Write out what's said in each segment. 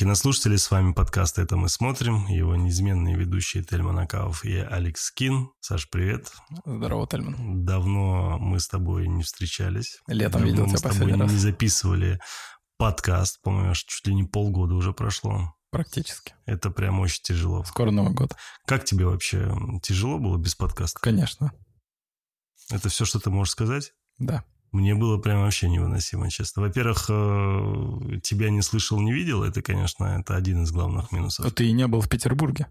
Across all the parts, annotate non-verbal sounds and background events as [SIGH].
кинослушатели, с вами подкаст «Это мы смотрим». Его неизменные ведущие Тельман Акаов и Алекс Кин. Саш, привет. Здорово, Тельман. Давно мы с тобой не встречались. Летом Давно видел мы тебя с тобой раз. не записывали подкаст. По-моему, чуть ли не полгода уже прошло. Практически. Это прям очень тяжело. Скоро Новый год. Как тебе вообще тяжело было без подкаста? Конечно. Это все, что ты можешь сказать? Да. Мне было прям вообще невыносимо, честно. Во-первых, э, тебя не слышал, не видел. Это, конечно, это один из главных минусов. А ты и не был в Петербурге.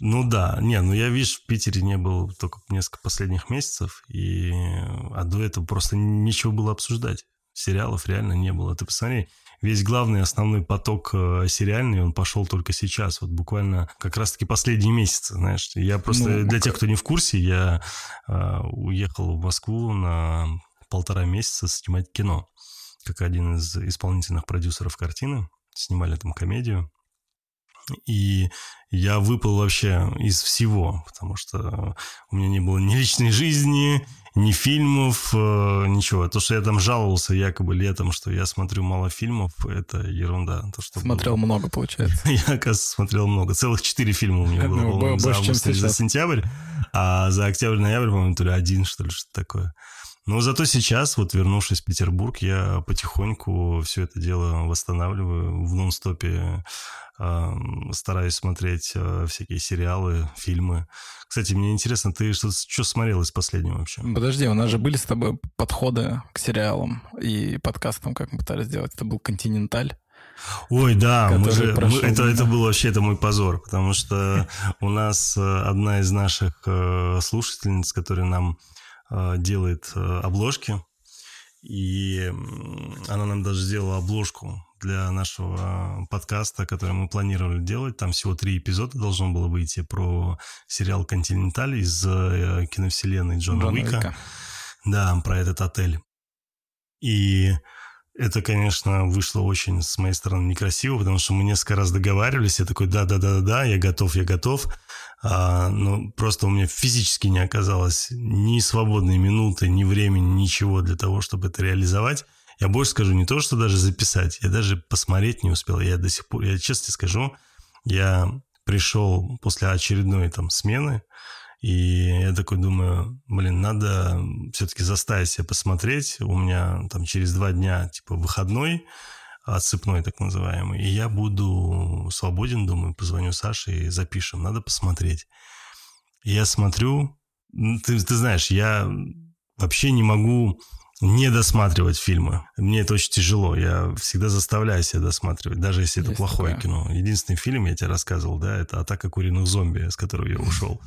Ну да, не, ну я, видишь, в Питере не был только несколько последних месяцев, и, а до этого просто нечего было обсуждать. Сериалов реально не было. Ты посмотри, весь главный основной поток э, сериальный, он пошел только сейчас, вот буквально как раз-таки последние месяцы, знаешь. Я просто, Ну, для как- тех, кто не в курсе, я э, уехал в Москву на полтора месяца снимать кино, как один из исполнительных продюсеров картины. Снимали там комедию. И я выпал вообще из всего, потому что у меня не было ни личной жизни, ни фильмов, э, ничего. То, что я там жаловался якобы летом, что я смотрю мало фильмов, это ерунда. То, что Смотрел было. много, получается. [LAUGHS] Я, оказывается, смотрел много. Целых четыре фильма у меня было, Ну, за больше, чем август или за сентябрь. А за октябрь-ноябрь, по-моему, то ли один, что ли, что-то такое. Но зато сейчас, вот вернувшись в Петербург, я потихоньку все это дело восстанавливаю в нон-стопе. э, стараюсь смотреть э, всякие сериалы, фильмы. Кстати, мне интересно, ты что, что смотрел из последнего вообще? Подожди, у нас же были с тобой подходы к сериалам и подкастам, как мы пытались сделать. Это был «Континенталь». Ой, да, мы же, прошел мы- это, это был вообще это мой позор, потому что [LAUGHS] у нас э, одна из наших э, слушательниц, которая нам делает э, обложки, и она нам даже сделала обложку для нашего подкаста, который мы планировали делать. Там всего три эпизода должно было выйти про сериал «Континенталь» из э, киновселенной Джона, Джона Уика. Уика. Да, про этот отель. И это, конечно, вышло очень с моей стороны некрасиво, потому что мы несколько раз договаривались. Я такой, да-да-да-да, я готов, я готов. А, но просто у меня физически не оказалось ни свободной минуты, ни времени, ничего для того, чтобы это реализовать. Я больше скажу, не то, что даже записать, я даже посмотреть не успел. Я до сих пор, я честно скажу, я пришел после очередной там смены, и я такой думаю, блин, надо все-таки заставить себя посмотреть. У меня там через два дня, типа, выходной, отсыпной так называемый, и я буду свободен, думаю, позвоню Саше и запишем. Надо посмотреть. Я смотрю, ты, ты знаешь, я вообще не могу не досматривать фильмы. Мне это очень тяжело. Я всегда заставляю себя досматривать, даже если это Есть плохое такое. кино. Единственный фильм, я тебе рассказывал, да, это «Атака куриных зомби», с которого я ушел.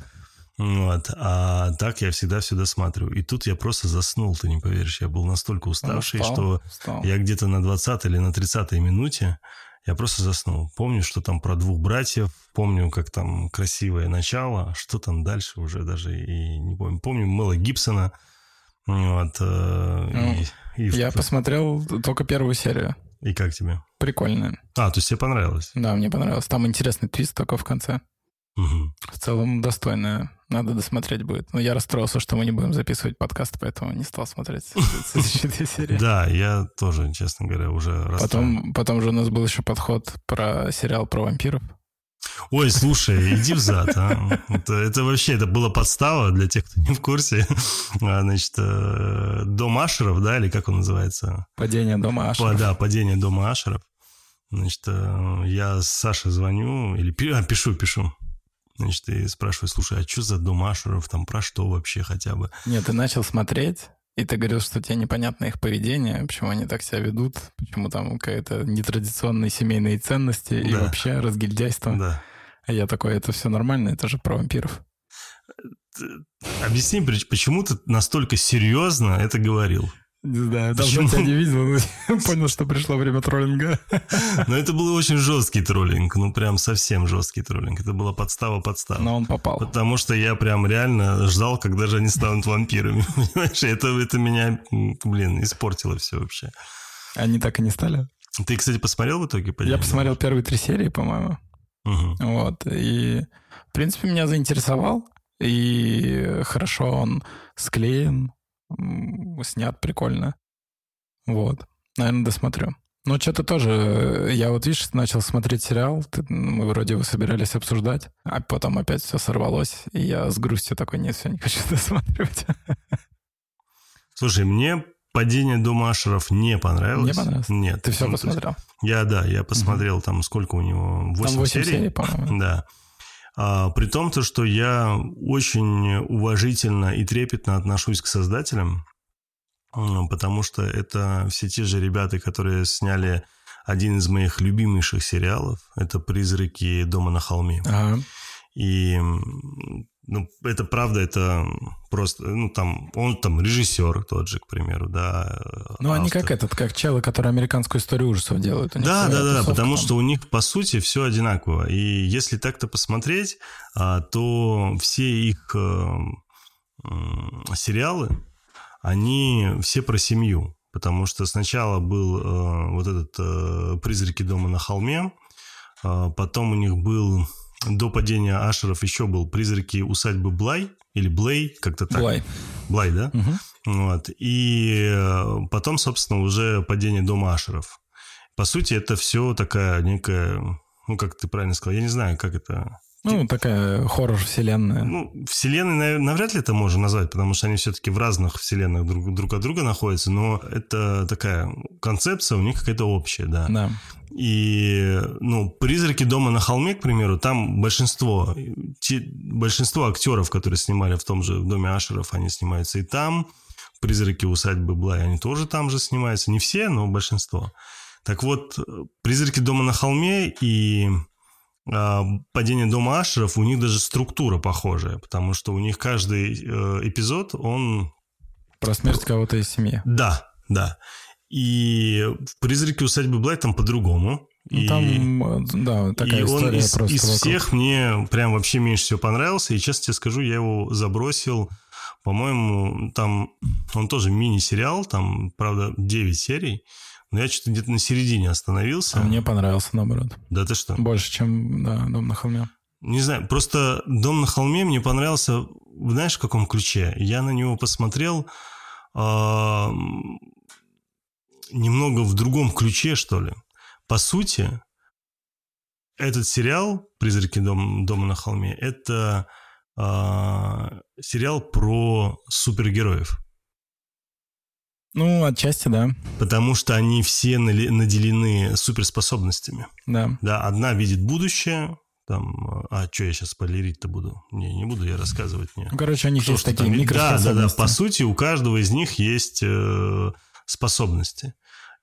Вот. А так я всегда все досматриваю. И тут я просто заснул, ты не поверишь. Я был настолько уставший, Устал, что устал. я где-то на 20 или на 30 минуте я просто заснул. Помню, что там про двух братьев, помню, как там красивое начало, а что там дальше уже даже и не помню. Помню Мэла Гибсона. Вот, э, и, и в- Ну, Я посмотрел только первую серию. и как тебе? Прикольная. А, то есть тебе понравилось? Да, мне понравилось. Там интересный твист только в конце. В целом достойная. Надо досмотреть будет. Но я расстроился, что мы не будем записывать подкаст, поэтому не стал смотреть [LAUGHS] следующие серии. Да, я тоже, честно говоря, уже расстроен. Потом, же у нас был еще подход про сериал про вампиров. Ой, слушай, иди в зад, а. Это, это вообще, это была подстава для тех, кто не в курсе. [LAUGHS] А, Значит, э, дом Ашеров, да, или как он называется? Падение дома Ашеров. Да, падение дома Ашеров. Значит, э, я с Сашей звоню, или а, пишу, пишу. Значит, и спрашиваю, слушай, а что за дом Ашеров, там про что вообще хотя бы? Нет, ты начал смотреть, и ты говорил, что тебе непонятно их поведение, почему они так себя ведут, почему там какая-то нетрадиционные семейные ценности и Да. вообще разгильдяйство. Да. А я такой, это все нормально, это же про вампиров. Объясни, почему ты настолько серьезно это говорил? Не знаю, Почему? давно тебя не видел, но [LAUGHS] понял, что пришло время троллинга. [LAUGHS] Но это был очень жесткий троллинг, ну прям совсем жесткий троллинг. Это была подстава-подстава. Но он попал. Потому что я прям реально ждал, когда же они станут вампирами. [LAUGHS] Понимаешь, это, это меня, блин, испортило все вообще. Они так и не стали. Ты, кстати, посмотрел в итоге? «Падение Я посмотрел первые три серии, по-моему. Мгм. Вот. И, в принципе, меня заинтересовал. И хорошо он склеен, снят прикольно. Вот. Наверное, досмотрю. Ну, что-то тоже, я вот, видишь, начал смотреть сериал, ты, мы вроде его собирались обсуждать, а потом опять все сорвалось, и я с грустью такой, нет, все, не хочу [LAUGHS] досматривать. Слушай, мне «Падение дома Ашеров» не понравилось. Не понравилось? Нет. Ты все Ну, посмотрел? Я, да, я посмотрел там, сколько у него, 8, Там 8 серий. серий, по-моему. [LAUGHS] Да. А, при том, то, что я очень уважительно и трепетно отношусь к создателям, потому что это все те же ребята, которые сняли один из моих любимейших сериалов. Это «Призраки дома на холме». Ага. И ну, это правда, это просто, ну, там, он там режиссер тот же, к примеру, да. Ну, они автор. как этот, как челы, которые американскую историю ужасов делают. Да, да, да, тусовка потому там. что у них, по сути, все одинаково. И если так-то посмотреть, а, то все их э, сериалы, они все про семью. Потому что сначала был э, вот этот э, «Призраки дома на холме», а потом у них был до падения Ашеров еще был «Призраки усадьбы Блай» или Блей, как-то так. Блай. Блай, да? Мгм. Вот. И э, потом, собственно, уже падение дома Ашеров. По сути, это все такая некая, ну, как ты правильно сказал, я не знаю, как это... Ну, такая хоррор-вселенная. Ну, вселенной нав- навряд ли это можно назвать, потому что они все-таки в разных вселенных друг, друг от друга находятся, но это такая концепция у них какая-то общая, да. Да. И, ну, «Призраки дома на холме», к примеру, там большинство, те- большинство актеров, которые снимали в том же «Доме Ашеров», они снимаются и там. «Призраки усадьбы Блай», они тоже там же снимаются. Не все, но большинство. Так вот, «Призраки дома на холме» и «Падение дома Ашеров», у них даже структура похожая, потому что у них каждый э, эпизод, он Про смерть кого-то из семьи. да, да. И в «Призраке усадьбы Блай» там по-другому. Ну, И- Там, э, да, такая и он из, просто из вокруг. всех мне прям вообще меньше всего понравился. И честно тебе скажу, я его забросил. По-моему, там он тоже мини-сериал, там, правда, 9 серий. Но я что-то где-то на середине остановился. А мне понравился, наоборот. Да ты что? Больше, чем да, «Дом на холме». Не знаю, просто «Дом на холме» мне понравился, знаешь, в каком ключе? Я на него посмотрел немного в другом ключе, что ли. По сути, этот сериал «Призраки дом, дома на холме» — это а, сериал про супергероев. Ну, отчасти, да. Потому что они все наделены суперспособностями. Да. Да, одна видит будущее, там, а что я сейчас спойлерить-то буду? Не, не буду я рассказывать. Не. Ну, короче, у них Что, есть такие там- Да, да, да. По сути, у каждого из них есть э, способности.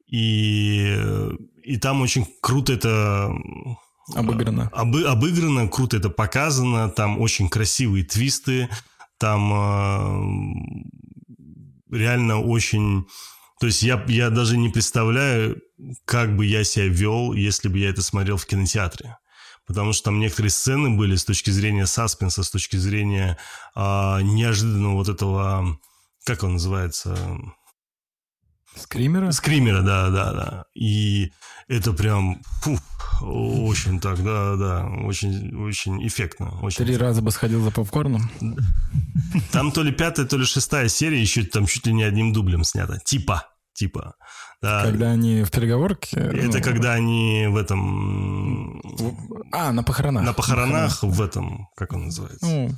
И, э, и там очень круто это... э, Обыграно. обы- обыграно, круто это показано. Там очень красивые твисты. Там э, реально очень... То есть я, я даже не представляю, как бы я себя вел, если бы я это смотрел в кинотеатре. Потому что там некоторые сцены были с точки зрения саспенса, с точки зрения а, неожиданного вот этого, как он называется, Скримеры? скримера, да, да, да. И это прям, фу, очень так, да, да, очень, очень эффектно. Очень Три раза бы сходил за попкорном. Там то ли пятая, то ли шестая серия еще там чуть ли не одним дублем снята. Типа, типа. Да. Когда они в переговорке. Это ну, когда они в этом... А, на похоронах. На похоронах в этом, как он называется? Ну,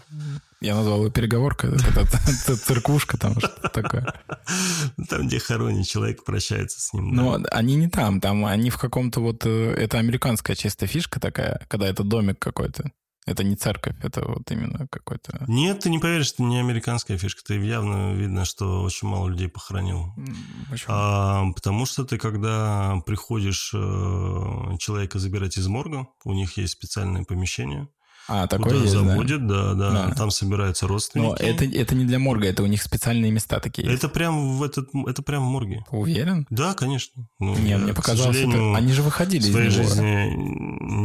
я назвал ее переговорка. Это циркушка там, что-то такое. [LAUGHS] Там, где хоронит человек, прощается с ним. Но они не там, там они в каком-то вот... э, Это американская чисто фишка такая, когда это домик какой-то. Это не церковь, это вот именно какой-то... Нет, ты не поверишь, это не американская фишка. Ты явно видно, что очень мало людей похоронил. почему? А, потому что ты, когда приходишь э, человека забирать из морга, у них есть специальное помещение, А, такое куда есть, да? заводят, да, да, Да. там собираются Но родственники. это, это не для морга, это у них специальные места такие. есть. Это прям в этот, это прям в морге. Уверен? Да, конечно. Ну, Не, я, мне показалось, это... они же в выходили из своей него. жизни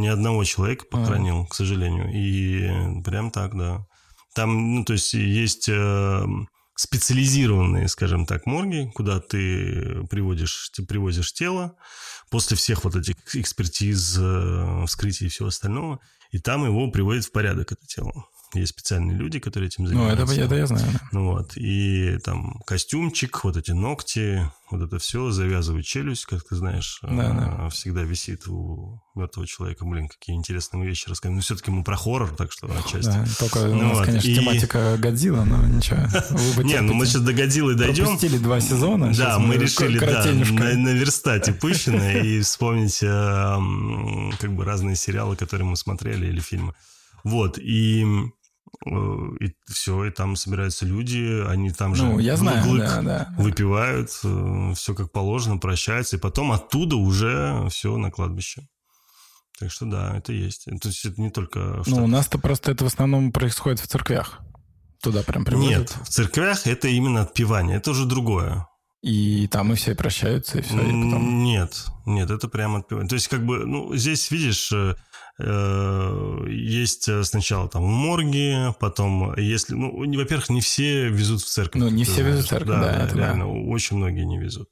ни одного человека А. похоронил, к сожалению. И прям так, да. Там, ну, то есть есть э, специализированные, скажем так, морги, куда ты приводишь, ты привозишь тело после всех вот этих экспертиз, э, вскрытий и всего остального, и там его приводят в порядок, это тело. Есть специальные люди, которые этим Ну, занимаются. это, это я знаю. да. Ну вот, и там костюмчик, вот эти ногти, вот это все, завязывают челюсть, как ты знаешь, Да, а, всегда висит у мертвого человека. Блин, какие интересные вещи рассказывают. Ну, все-таки мы про хоррор, так что отчасти. Да, только у Ну нас, вот, конечно, и- тематика Годзилла, но ничего. [LAUGHS] Не, ну мы сейчас до Годзиллы дойдем. Пропустили два сезона. Да, мы решили, да, наверстать упущенное и вспомнить э, как бы разные сериалы, которые мы смотрели или фильмы. Вот, и, и все, и там собираются люди, они там же Ну, я знаю, глык да, да. выпивают, все как положено, прощаются, и потом оттуда уже все на кладбище. Так что да, это есть. То есть это не только... Ну, у нас-то просто это в основном происходит в церквях. Туда прям приводят. Нет, в церквях это именно отпевание, это уже другое. И там и все прощаются, и все. И потом... Нет, нет, это прямо отпевание. То есть, как бы, ну, здесь, видишь, э, э, есть э, сначала там в морге, потом, если, ну, во-первых, не все везут в церковь. Ну, не все везут в церковь, да, это да. реально, очень многие не везут.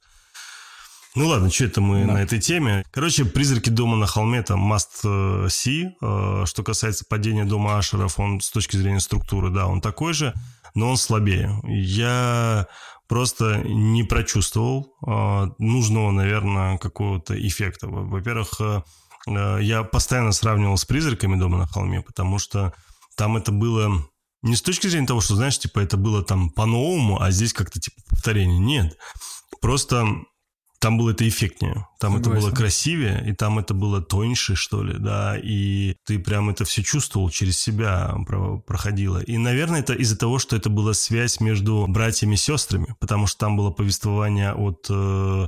Ну ладно, что это мы Да. на этой теме. Короче, «Призраки дома на холме» это must э, see. Э, Что касается падения дома Ашеров, он с точки зрения структуры, да, он такой же, но он слабее. Я просто не прочувствовал э, нужного, наверное, какого-то эффекта. Во- Во-первых, э, э, я постоянно сравнивал с «Призраками дома на холме», потому что там это было не с точки зрения того, что, знаешь, типа, это было там по-новому, а здесь как-то типа повторение. Нет. Просто там было это эффектнее, там это было Согласен. красивее, и там это было тоньше, что ли, да, и ты прям это все чувствовал, через себя про- проходило. И, наверное, это из-за того, что это была связь между братьями и сестрами, потому что там было повествование от э,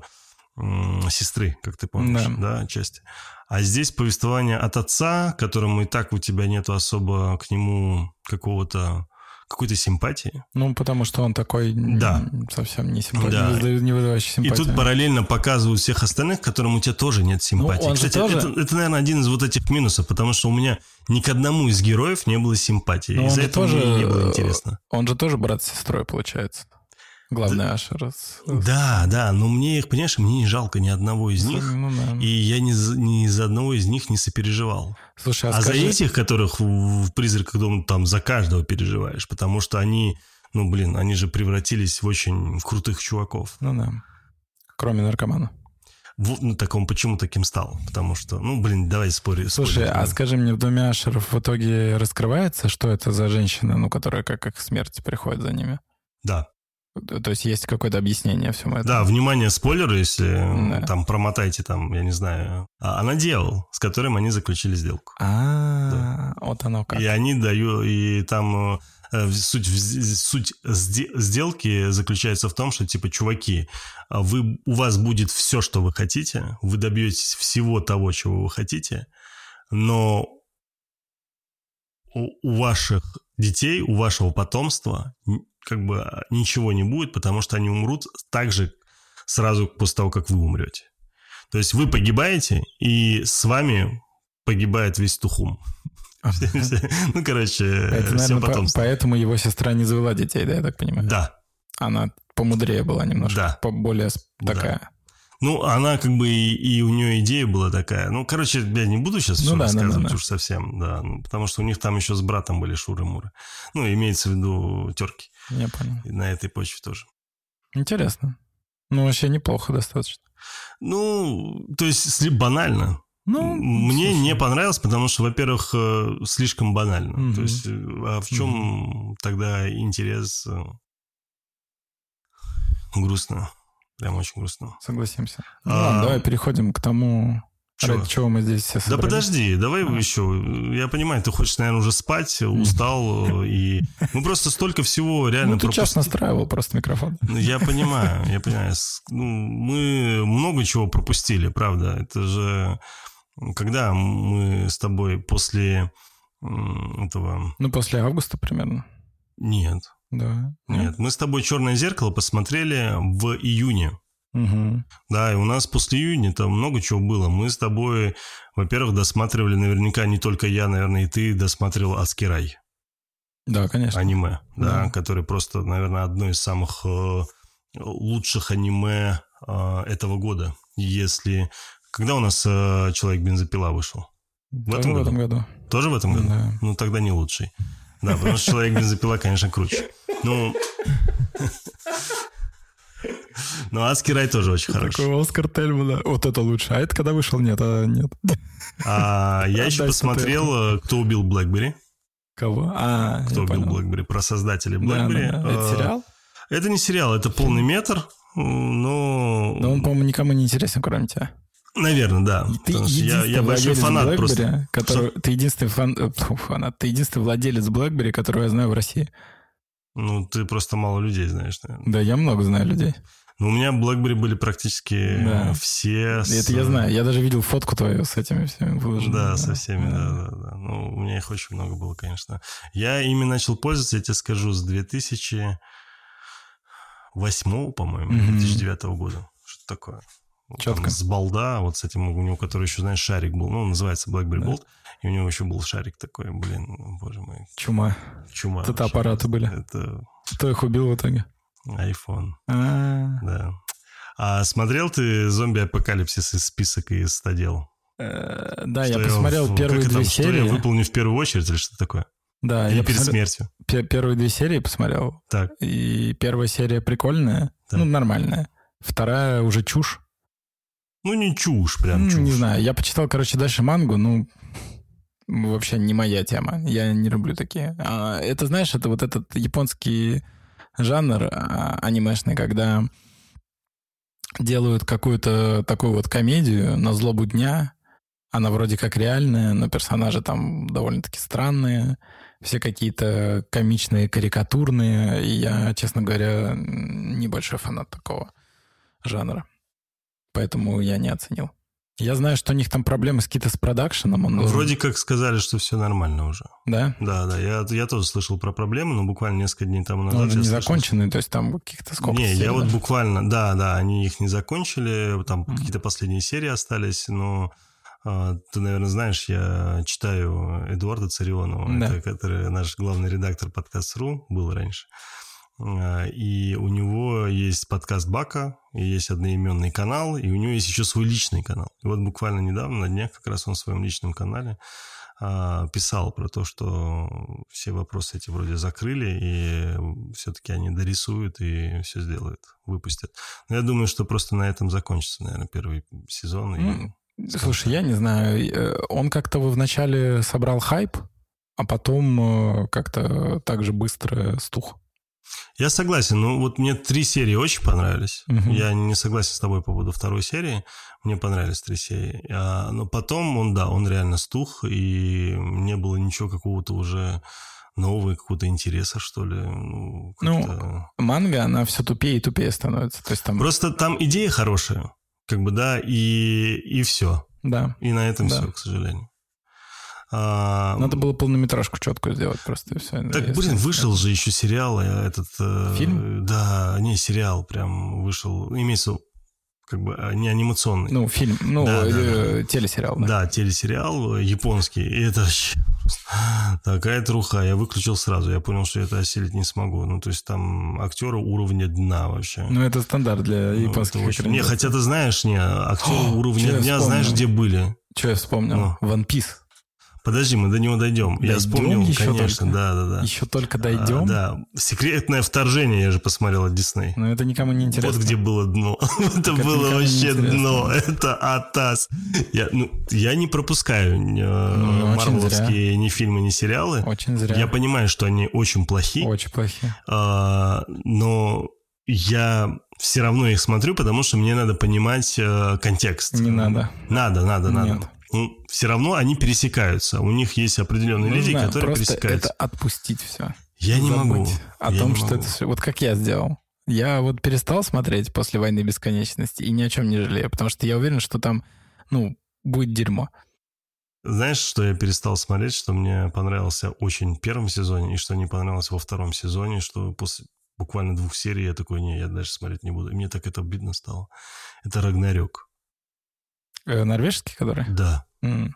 м, сестры, как ты помнишь, Да. да, отчасти. А здесь повествование от отца, которому и так у тебя нет особо к нему какого-то какой-то симпатии. Ну, потому что он такой Да. совсем не, симпа- Да. не вызывающий- не вызывающий И симпатии. тут параллельно показывают всех остальных, которым у тебя тоже нет симпатии. Ну, он же Кстати, тоже- это, это, наверное, один из вот этих минусов, потому что у меня ни к одному из героев не было симпатии. Он Из-за этого тоже, мне не было интересно. Он же тоже брат с сестрой, получается. Главный Ашер. с- Да, да, но мне их, понимаешь, мне не жалко ни одного из с- них. ну да. И я ни за, ни за одного из них не сопереживал. Слушай, а, А, скажи, за этих, которых в, «Призраках дома» там за каждого переживаешь, потому что они, ну, блин, они же превратились в очень крутых чуваков. Ну да. Кроме наркомана. Вот, ну, так он почему таким стал? Потому что, ну, блин, давай спорить. Слушай, а скажи мне, в доме Ашеров в итоге раскрывается, что это за женщина, ну, которая как их смерть приходит за ними? Да. То есть есть какое-то объяснение всему этому? Да, внимание, спойлеры, если Да. там промотайте, там, я не знаю. А Она дьявол, с которым они заключили сделку. А, вот оно как. И они дают, и там э, суть, суть сде- сделки заключается в том, что, типа, чуваки, а вы, у вас будет все, что вы хотите, вы добьетесь всего того, чего вы хотите, но у, ваших детей, у вашего потомства как бы а, ничего не будет, потому что они умрут так же сразу после того, как вы умрете. То есть вы погибаете, и с вами погибает весь Тухум. [LAUGHS] Ну, короче, Это, все наверное, по- потомство. поэтому его сестра не завела детей, да, я так понимаю? Да, Она помудрее была немножко, Да. поболее Да. такая. Ну, она как бы и, и у нее идея была такая. Ну, короче, я не буду сейчас Ну все да, рассказывать да, да. уж совсем, да. ну, потому что у них там еще с братом были шуры-муры. Ну, имеется в виду терки. Я понял. И на этой почве тоже. Интересно. Ну, вообще неплохо достаточно. Ну, то есть сли- банально. Ну, Мне слушай. не понравилось, потому что, во-первых, э, слишком банально. Мгм. То есть, э, а в чем тогда интерес? э, Грустно. Прям очень грустно. Согласимся. Ну, А, ладно, давай переходим к тому, чё? ради чего мы здесь все Да собрались. подожди, давай А. еще. Я понимаю, ты хочешь, наверное, уже спать, устал, и мы просто столько всего реально Ну, ты час пропустили. настраивал просто микрофон. Ну, Я понимаю, я понимаю. Ну, мы много чего пропустили, правда. Это же когда мы с тобой после этого... Ну, после августа примерно. Нет, Да. нет. Мы с тобой «Черное зеркало» посмотрели в июне. Угу. Да, и у нас после июня там много чего было. Мы с тобой, во-первых, досматривали наверняка не только я, наверное, и ты досматривал «Адский рай». Да, конечно. аниме, да, Да. который просто, наверное, одно из самых э, лучших аниме э, этого года. Если... Когда у нас э, «Человек-бензопила» вышел? Тоже этом в этом году. Тоже в этом году? Да. Ну, тогда не лучший. Да, потому что «Человек-бензопила», конечно, круче. Ну... [LAUGHS] Ну, «Адский рай» тоже очень хороший. Такой Оскар Тельмана. Вот это лучше. А это когда вышел? Нет, а нет. А, я [LAUGHS] еще посмотрел, э, кто убил Блэкбери. Кого? А, Кто убил. Блэкбери, про создателей Да, Блэкбери. да, да. Это Э, сериал? Это не сериал, это полный метр. Но... Но он, по-моему, никому не интересен, кроме тебя. Наверное, да. Ты я, я большой фанат BlackBerry, просто. который, ты единственный фан, э, фу, фанат, ты единственный владелец BlackBerry, которого я знаю в России. Ну, ты просто мало людей знаешь, наверное. Да, я много знаю людей. Ну, у меня BlackBerry были практически Да. все. с- Это я знаю. Я даже видел фотку твою с этими всеми выложенными. Да, со всеми, да, да, да. Ну, у меня их очень много было, конечно. Я ими начал пользоваться, я тебе скажу, с 2008, по-моему, Мгм. 2009 года. Что такое? Вот там. С балда, вот с этим, у него, который еще, знаешь, шарик был. Ну, он называется BlackBerry Да. Bolt. И у него еще был шарик такой, блин, боже мой, Чума. чума. Это аппараты были. Это Кто их убил в итоге? iPhone, А, да. А смотрел ты «Зомби-апокалипсис» из список и из 100 дел? э, Да, Что я посмотрел в- первые как две там, Что я серии. выполню в первую очередь или что такое? Да, Или я перед посмотрел- смертью? пе- первые две серии посмотрел. Так. И первая серия прикольная, Так. ну, нормальная. Вторая уже чушь. Ну, не чушь, прям Ну, чушь. Не знаю, я почитал, короче, дальше мангу, ну, вообще не моя тема. Я не люблю такие. А, это, знаешь, это вот этот японский жанр а, анимешный, когда делают какую-то такую вот комедию на злобу дня. Она вроде как реальная, но персонажи там довольно-таки странные. Все какие-то комичные, карикатурные. И я, честно говоря, небольшой фанат такого жанра. Поэтому я не оценил. Я знаю, что у них там проблемы с какие-то с продакшеном. Он Ну, Вроде как сказали, что все нормально уже. Да? Да, да, я, я тоже слышал про проблемы, но буквально несколько дней тому назад... он же я не слышал, законченный, то есть там каких-то сколько Не, серий, я вот да? буквально, да, да, они их не закончили, там Мгм. какие-то последние серии остались, но а, ты, наверное, знаешь, я читаю Эдуарда Царионова, Да. это, который наш главный редактор подкаст.ру был раньше. А, И у него есть подкаст Бака, и есть одноименный канал, и у него есть еще свой личный канал. И вот буквально недавно, на днях, как раз он в своем личном канале а, писал про то, что все вопросы эти вроде закрыли, и все-таки они дорисуют и все сделают, выпустят. Но я думаю, что просто на этом закончится, наверное, первый сезон. и- М, Слушай, я не знаю, э, он как-то вначале собрал хайп, а потом э, как-то так же быстро стух. Я согласен. Ну, вот мне три серии очень понравились. Мгм. Я не согласен с тобой по поводу второй серии. Мне понравились три серии. А, но потом он, да, он реально стух, и не было ничего какого-то уже нового, какого-то интереса, что ли. Ну, как-то... Манга, она все тупее и тупее становится. То есть там, Просто там идея хорошая, как бы, да, и, и все. да, И на этом Да. все, к сожалению. А, надо было полнометражку четкую сделать просто и все. Так, блин, вышел же еще сериал, э, этот... э, Фильм? Да, не, сериал прям вышел. Имеется как бы а, не анимационный. Ну, фильм, ну, Да, да, э, телесериал. Да. Да, телесериал японский. И это вообще [LAUGHS] такая труха. Я выключил сразу. Я понял, что я это осилить не смогу. Ну, то есть там актеры уровня дна вообще. Ну, это стандарт для Ну, японских это очень- Не, хотя ты знаешь, не, актеры О, уровня дня, вспомнил? знаешь, где были? Что я вспомнил? Ну. One Piece. Подожди, мы до него дойдем. я Дойдем вспомнил, еще конечно, только? да, да, да. Еще только дойдем. А, да, секретное вторжение я же посмотрел от Дисней. Но это никому не интересно. Вот где было дно. [LAUGHS] это было вообще дно. Это атас. Я, ну, я не пропускаю э, Ну, марвеловские ни фильмы, ни сериалы. Очень зря. Я понимаю, что они очень плохи, Очень плохие. а, но я все равно их смотрю, потому что мне надо понимать э, контекст. Не надо. Надо, надо, надо. Нет. Ну, все равно они пересекаются. У них есть определенные Ну, люди, которые просто пересекаются. это отпустить все. Я не могу. О Я том, что могу. это все... Вот как я сделал. Я вот перестал смотреть после «Войны бесконечности» и ни о чем не жалею, потому что я уверен, что там, ну, будет дерьмо. Знаешь, что я перестал смотреть, что мне понравился очень в первом сезоне, и что не понравилось во втором сезоне, что после буквально двух серий я такой, не, я дальше смотреть не буду. И мне так это обидно стало. Это Рагнарёк. Э, норвежский, который? Да. М.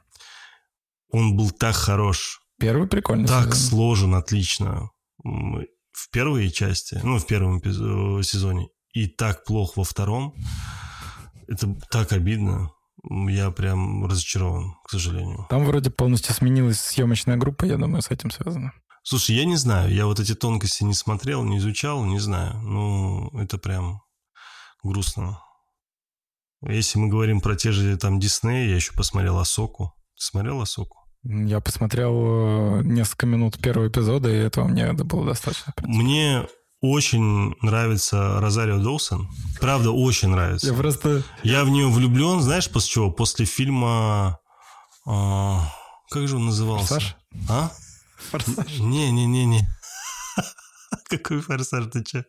Он был так хорош, Первый прикольный. так сезон. сложен отлично в первой части, ну, в первом сезоне, и так плохо во втором. Это так обидно. Я прям разочарован, к сожалению. Там вроде полностью сменилась съемочная группа, я думаю, с этим связано. Слушай, я не знаю, я вот эти тонкости не смотрел, не изучал, не знаю. Ну, это прям грустно. Если мы говорим про те же там Дисней, я еще посмотрел Асоку. Ты смотрел Асоку? Я посмотрел э, несколько минут первого эпизода, и этого мне было достаточно. Мне очень нравится Розарио Доусон. Правда, очень нравится. Я просто... Я в нее влюблен, знаешь, после чего? После фильма... А, как же он назывался? Форсаж? А? Форсаж? Не-не-не-не. [LAUGHS] Какой форсаж, ты че?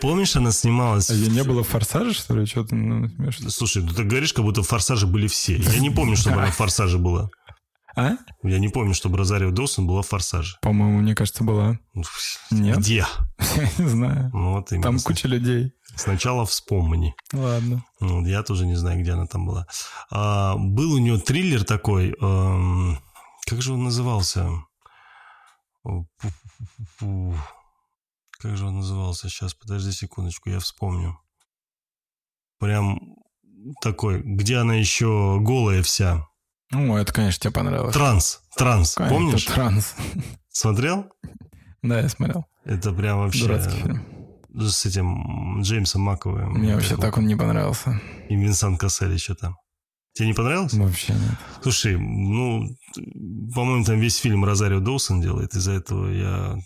Помнишь, она снималась... А ее не было в «Форсаже», что ли? Что ты ну? Слушай, ну ты говоришь, как будто в «Форсаже» были все. Я не помню, чтобы она в «Форсаже» была. А? Я не помню, чтобы Розарио Доусон была в «Форсаже». По-моему, мне кажется, была. Нет? Где? [LAUGHS] Я не знаю. Ну, вот именно. Там куча людей. Сначала вспомни. Ладно. Вот, я тоже не знаю, где она там была. А, был у нее триллер такой. эм, как же он назывался? Как же он назывался? Сейчас, подожди секундочку, я вспомню. Прям такой, где она еще голая вся. Ну, это, конечно, тебе понравилось. Транс, транс, Конечно, помнишь? Транс. Смотрел? Да, я смотрел. Это прям вообще... Дурацкий фильм. С этим Джеймсом Маковым. Мне вообще так он не понравился. И Винсан Кассель еще там. Тебе не понравилось? Вообще нет. Слушай, ну, по-моему, там весь фильм Розарио Доусон делает, из-за этого я...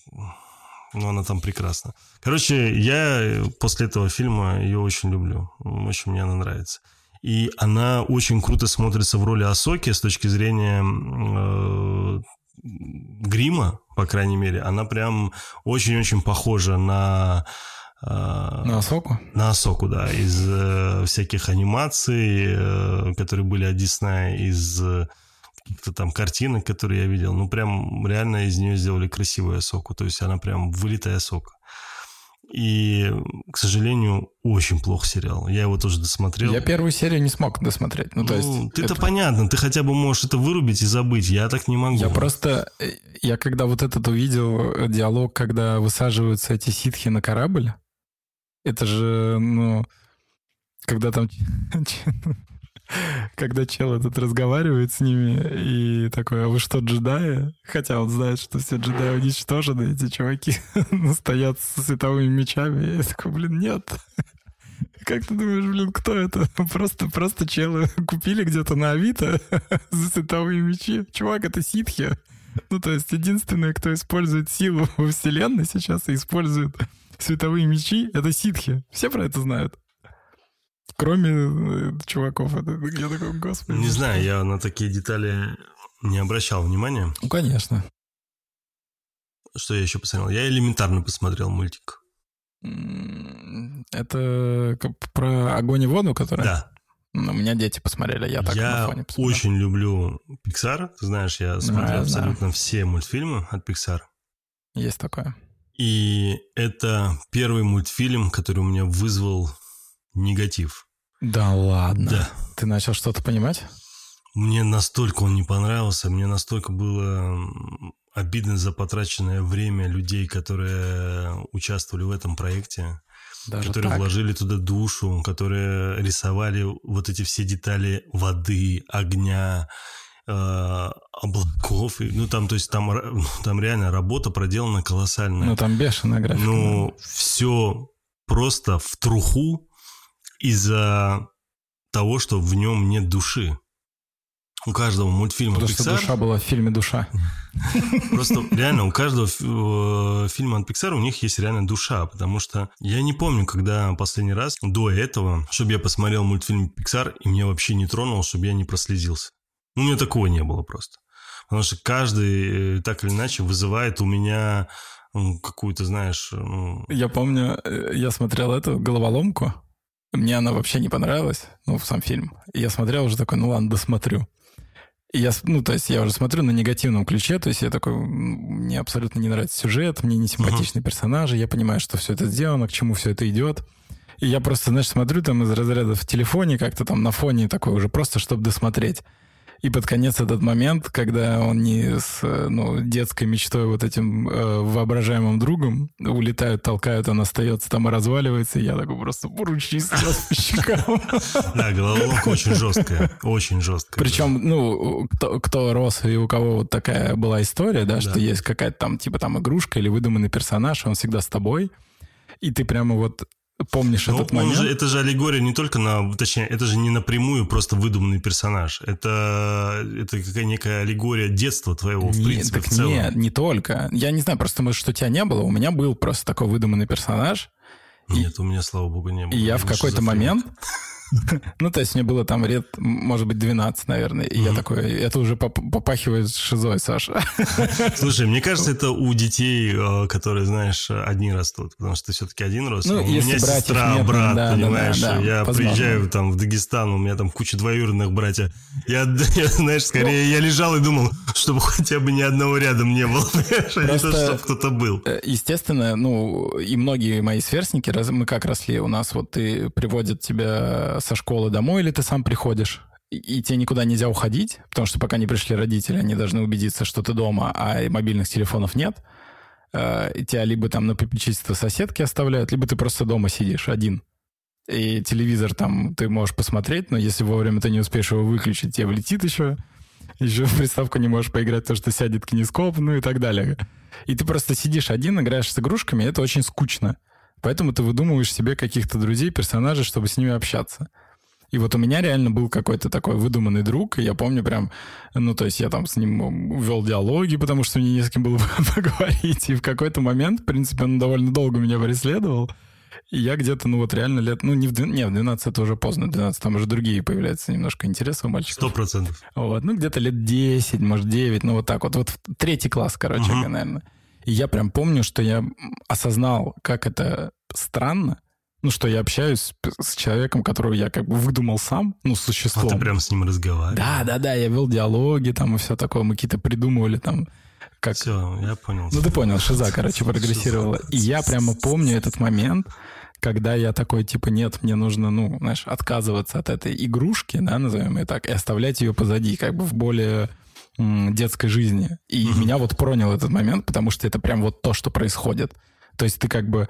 Ну, она там прекрасна. Короче, я после этого фильма ее очень люблю. Очень мне она нравится. И она очень круто смотрится в роли Асоки с точки зрения э, грима, по крайней мере. Она прям очень-очень похожа на... э, На Асоку? на Асоку, да, из э, всяких анимаций, э, которые были от Диснея, из э, каких-то там картинок, которые я видел. Ну, прям реально из нее сделали красивую Асоку. То есть она прям вылитая Асока. И, к сожалению, очень плох сериал. Я его тоже досмотрел. Я первую серию не смог досмотреть. Ну, то Ну, есть... ты-то это- понятно, ты хотя бы можешь это вырубить и забыть. Я так не могу. Я просто... э, Я когда вот этот увидел э, диалог, когда высаживаются эти ситхи на корабль, это же, ну... Когда там... [LAUGHS] Когда чел этот разговаривает с ними и такой, а вы что, джедаи? Хотя он знает, что все джедаи уничтожены, эти чуваки [LAUGHS] стоят со световыми мечами. Я такой, блин, нет. Как ты думаешь, блин, кто это? [LAUGHS] Просто, просто челы купили где-то на Авито [LAUGHS] за световые мечи. Чувак, это ситхи. Ну, то есть единственное, кто использует силу во вселенной сейчас и использует световые мечи, это ситхи. Все про это знают. Кроме э, чуваков. Это, я такой, господи. Не знаю, что?» я на такие детали не обращал внимания. Ну, конечно. Что я еще посмотрел? Я элементарно посмотрел мультик. Это про огонь и воду, которая... Да. Ну, у меня дети посмотрели, я так на Я фоне посмотрел. очень люблю Pixar. Ты знаешь, я смотрю я абсолютно все мультфильмы от Pixar. Есть такое. И это первый мультфильм, который у меня вызвал негатив. Да ладно. Да. Ты начал что-то понимать? Мне настолько он не понравился, мне настолько было обидно за потраченное время людей, которые участвовали в этом проекте, Даже которые так? вложили туда душу, которые рисовали вот эти все детали воды, огня, э, облаков. Ну, там, то есть, там, ну, там реально работа проделана колоссальная. Ну, там бешеная графика. Ну, все просто в труху из-за того, что в нем нет души. У каждого мультфильма Потому что Pixar душа была в фильме «Душа». [LAUGHS] Просто реально у каждого э, фильма от Pixar у них есть реально душа, потому что я не помню, когда последний раз до этого, чтобы я посмотрел мультфильм Pixar, и меня вообще не тронул, чтобы я не прослезился. Ну, у меня такого не было просто. Потому что каждый э, так или иначе вызывает у меня какую-то, знаешь, ну, Я помню, э, я смотрел эту головоломку. Мне она вообще не понравилась, ну, сам фильм. И я смотрел уже такой, ну ладно, досмотрю. И я, ну, то есть я уже смотрю на негативном ключе, то есть я такой, мне абсолютно не нравится сюжет, мне не симпатичны персонажи, я понимаю, что все это сделано, к чему все это идет. И я просто, знаешь, смотрю там из разряда в телефоне как-то там на фоне такой уже просто, чтобы досмотреть. И под конец этот момент, когда он не с ну, детской мечтой вот этим э, воображаемым другом улетают, толкают, он остается там и разваливается, и я такой просто ручьи слез по щекам. Да, головоломка очень жесткая, очень жесткая. Причем, ну, кто, кто рос и у кого вот такая была история, да, что есть какая-то там, типа там игрушка или выдуманный персонаж, он всегда с тобой, и ты прямо вот помнишь Но этот момент. Же, это же аллегория не только на, точнее, это же не напрямую просто выдуманный персонаж. Это, это какая некая аллегория детства твоего, в нет, принципе, так в целом. Нет, не только. Я не знаю, просто, может, что у тебя не было. У меня был просто такой выдуманный персонаж. Нет, и, у меня, слава богу, не было. И я в какой-то момент [LAUGHS] Ну, то есть мне было там лет, может быть, 12, наверное. И я такой, это уже попахивает шизой, Саша. [LAUGHS] Слушай, мне кажется, это у детей, э, которые, знаешь, одни растут, потому что ты все-таки один рос. Ну, у меня сестра, нет, брат, понимаешь? Я приезжаю там в Дагестан, у меня там куча двоюродных братьев. Я, [LAUGHS] знаешь, скорее ну, я лежал и думал, чтобы хотя бы ни одного рядом не было, а не то, чтобы кто-то был. Э, естественно, ну, и многие мои сверстники, мы как росли, у нас вот ты приводят тебя со школы домой, или ты сам приходишь, и, и тебе никуда нельзя уходить, потому что пока не пришли родители, они должны убедиться, что ты дома, а мобильных телефонов нет. Э, и тебя либо там на попечительство соседки оставляют, либо ты просто дома сидишь один. И телевизор там ты можешь посмотреть, но если вовремя ты не успеешь его выключить, тебе влетит еще. Еще в приставку не можешь поиграть, то что сядет кинескоп, ну и так далее. И ты просто сидишь один, играешь с игрушками, это очень скучно. Поэтому ты выдумываешь себе каких-то друзей, персонажей, чтобы с ними общаться. И вот у меня реально был какой-то такой выдуманный друг, и я помню прям, ну, то есть я там с ним вел диалоги, потому что мне не с кем было [LAUGHS] поговорить, и в какой-то момент, в принципе, он довольно долго меня преследовал, и я где-то, ну, вот реально лет, ну, не в, не, в 12 это уже поздно, 12 там уже другие появляются немножко интересы у мальчиков. Сто процентов. Вот, ну, где-то лет 10, может, 9, ну, вот так вот, вот третий класс, короче, uh-huh. наверное. И я прям помню, что я осознал, как это странно, ну, что я общаюсь с человеком, которого я как бы выдумал сам, ну, существом. А ты прям с ним разговаривал? Да, да, да, я вел диалоги там и все такое, мы какие-то придумывали там как... Все, я понял. Ну, ты понял, шиза, короче, прогрессировала. И я прямо помню этот момент, когда я такой, типа, нет, мне нужно, ну, знаешь, отказываться от этой игрушки, да, назовем ее так, и оставлять ее позади, как бы в более детской жизни. И mm-hmm. меня вот пронял этот момент, потому что это прям вот то, что происходит. То есть ты как бы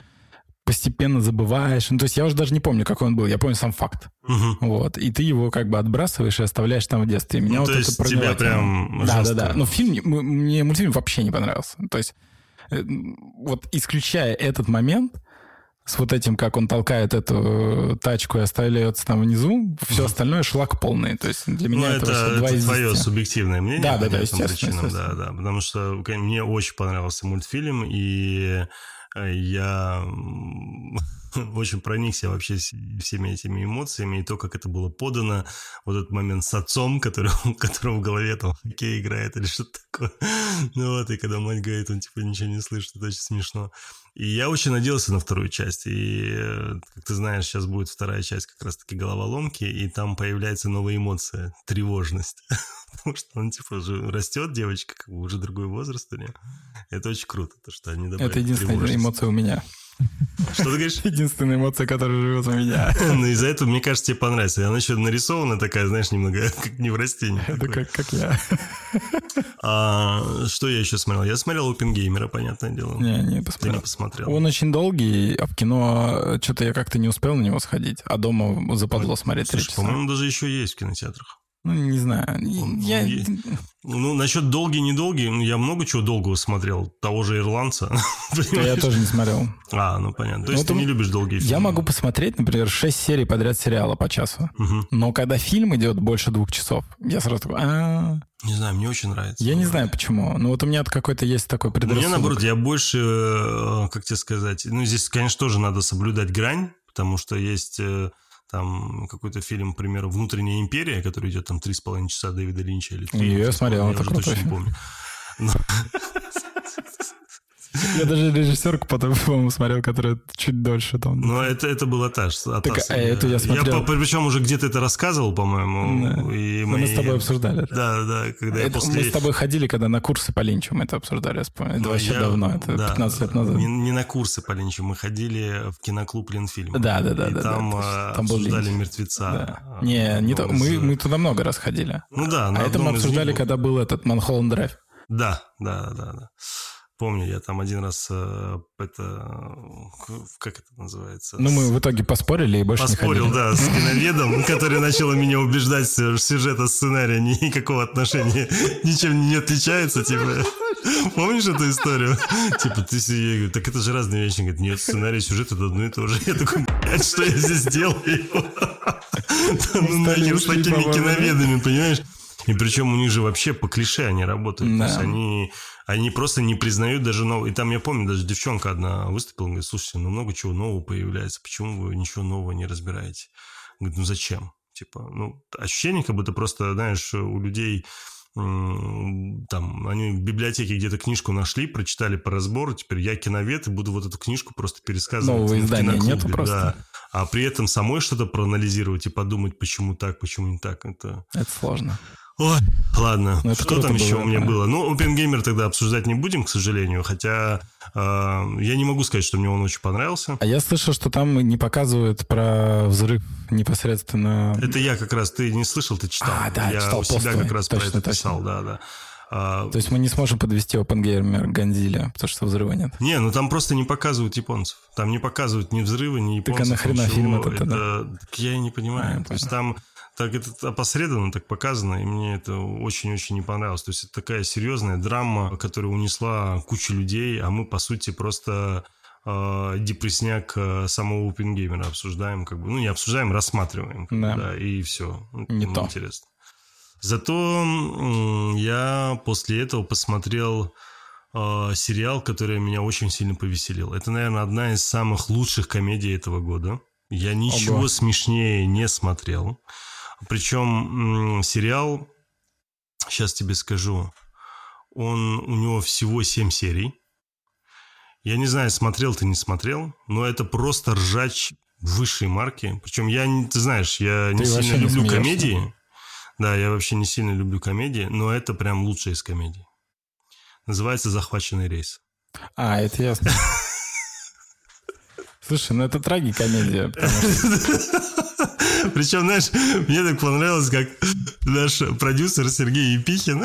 постепенно забываешь. Ну, то есть я уже даже не помню, какой он был. Я помню сам факт. Угу. Вот. И ты его как бы отбрасываешь и оставляешь там в детстве. И меня ну, вот то есть это тебя прям Да, да, да. Но фильм, мне мультфильм вообще не понравился. То есть э, вот исключая этот момент, с вот этим, как он толкает эту тачку и оставляется там внизу, все остальное шлак полный. То есть для меня ну, это, это, два это твое субъективное мнение. Да, да, да, естественно, причинам, естественно. Да, да, потому что мне очень понравился мультфильм, и Э, я [LAUGHS] очень проникся вообще всеми этими эмоциями и то, как это было подано. Вот этот момент с отцом, который, которого в голове там хоккей играет или что-то такое. [LAUGHS] Ну вот, и когда мать говорит, он типа ничего не слышит, это очень смешно. И я очень надеялся на вторую часть. И, э, как ты знаешь, сейчас будет вторая часть как раз-таки головоломки, и там появляется новая эмоция — тревожность. [LAUGHS] Потому что он, типа, уже растет, девочка, как бы уже другой возраст у нее. Это очень круто, то, что они добавили Это единственная эмоция у меня. Что ты говоришь? Единственная эмоция, которая живет у меня. [LAUGHS] Ну, из-за этого, мне кажется, тебе понравится. Она еще нарисована такая, знаешь, немного [LAUGHS] как не в растении. Это как, как я. [LAUGHS] А, что я еще смотрел? Я смотрел Опенгеймера, понятное дело. Не, не посмотрел. Ты не посмотрел. Он очень долгий, а в кино что-то я как-то не успел на него сходить, а дома западло смотреть Слушай, по-моему, даже еще есть в кинотеатрах. Ну, не знаю. Он, я... Ну, [LAUGHS] насчет долгий, недолгий, ну, я много чего долгого смотрел. Того же «Ирландца». [LAUGHS] Я тоже не смотрел. А, ну, понятно. То есть ты не любишь долгие фильмы? Я могу посмотреть, например, 6 серий подряд сериала по часу. Но когда фильм идет больше двух часов, я сразу такой... Не знаю, мне очень нравится. Я не знаю, почему. Но вот у меня какой-то есть такой предрассудок. Мне, наоборот, я больше, э, как тебе сказать... Ну, здесь, конечно, тоже надо соблюдать грань, потому что есть э, там какой-то фильм, к примеру, «Внутренняя империя», который идет там три с половиной часа Дэвида Линча или три. Я смотрел, это. Я точно не помню. [LAUGHS] Я даже режиссерку потом, по-моему, смотрел, которая чуть дольше там. Но это, это была та же. а Так, та а эту я смотрел. Я, причем уже где-то это рассказывал, по-моему. Да. И Ну, Мы с тобой обсуждали. это. Да, да, когда я Это после... Мы с тобой ходили, когда на курсы по линчу мы это обсуждали, я вспомнил. Это Ну, вообще я- давно, это да, 15 лет назад. Не, не на курсы по Линчу, мы ходили в киноклуб Ленфильм. Да, да, да, И да, там, да, а. Там был обсуждали мертвеца. Да. а, Не, не то. Мы, из- мы туда много раз ходили. Ну да, А это мы обсуждали, был- когда был этот Манхолланд Драйв. Да, да, да, да. Помню, я там один раз э, это... э, Как это называется? Ну, мы в итоге поспорили и больше Поспорил, не ходили. да, с киноведом, который начал меня убеждать, что сюжет от сценария никакого отношения ничем не отличается, типа. Помнишь эту историю? Типа, ты я говорю, так это же разные вещи. Говорит, нет, сценарий сюжет это одно и то же. Я такой, блядь, что я здесь делаю? Ну нахер с такими киноведами, понимаешь? И причем у них же вообще по клише они работают. То Да. есть они, они просто не признают даже нового. И там, я помню, даже девчонка одна выступила, говорит, слушайте, ну много чего нового появляется. Почему вы ничего нового не разбираете? Говорит, ну зачем? Типа, ну, ощущение, как будто просто, знаешь, у людей там, они в библиотеке где-то книжку нашли, прочитали по разбору, теперь я киновед и буду вот эту книжку просто пересказывать. Нового издания нету просто? да. А при этом самой что-то проанализировать и подумать, почему так, почему не так. Это... Это сложно. Ой, ладно. Ну, что там еще было, у меня да. было? Ну, OpenGamer тогда обсуждать не будем, к сожалению, хотя э, я не могу сказать, что мне он очень понравился. А я слышал, что там не показывают про взрыв непосредственно... Это я как раз, ты не слышал, ты читал. А, да, я читал у себя пост твой. как раз Точно, про это точно. писал, да, да. А, То есть мы не сможем подвести OpenGamer к Гонзиле, потому что взрыва нет. Не, ну там просто не показывают японцев. Там не показывают ни взрывы, ни Так а японцев. нахрена фильм этот? Это- так я и не А, понимаю. я То есть там так это опосредованно так показано, и мне это очень-очень не понравилось. То есть это такая серьезная драма, которая унесла кучу людей, а мы, по сути, просто э, депресняк э, самого опенгеймера обсуждаем, как бы, ну, не обсуждаем, рассматриваем, Да. да, и все. Не то. Интересно. Зато я после этого посмотрел э, сериал, который меня очень сильно повеселил. Это, наверное, одна из самых лучших комедий этого года. Я ничего Ого. смешнее не смотрел. Причем сериал, сейчас тебе скажу, он у него всего 7 серий. Я не знаю, смотрел ты, не смотрел, но это просто ржач высшей марки. Причем я, не- ты знаешь, я не Ты вообще сильно не люблю смеешься? комедии. Да, я вообще не сильно люблю комедии, но это прям лучшая из комедий. Называется «Захваченный рейс». А, это ясно. [LAUGHS] Слушай, ну это трагикомедия, потому что [LAUGHS] Причем, знаешь, мне так понравилось, как наш продюсер Сергей Епихин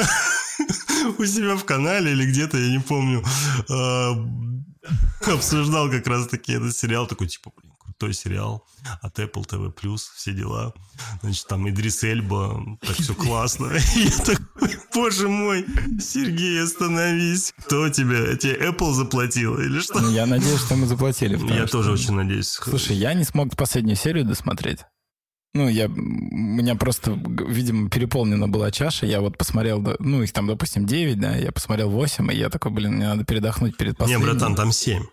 [LAUGHS] у себя в канале или где-то, я не помню, э, обсуждал как раз-таки этот сериал, такой, типа, блин, крутой сериал от Apple TV+, все дела. Значит, там Идрис Эльба, так все классно. [LAUGHS] Я такой, боже мой, Сергей, остановись. Кто тебе? Тебе Apple заплатил или что? ну, я надеюсь, что мы заплатили. Я тоже очень надеюсь. Слушай, я не смог последнюю серию досмотреть. Ну, я, у меня просто, видимо, переполнена была чаша. Я вот посмотрел, ну, их там, допустим, 9, да, я посмотрел 8, и я такой, блин, мне надо передохнуть перед Не, последним. братан, там 7.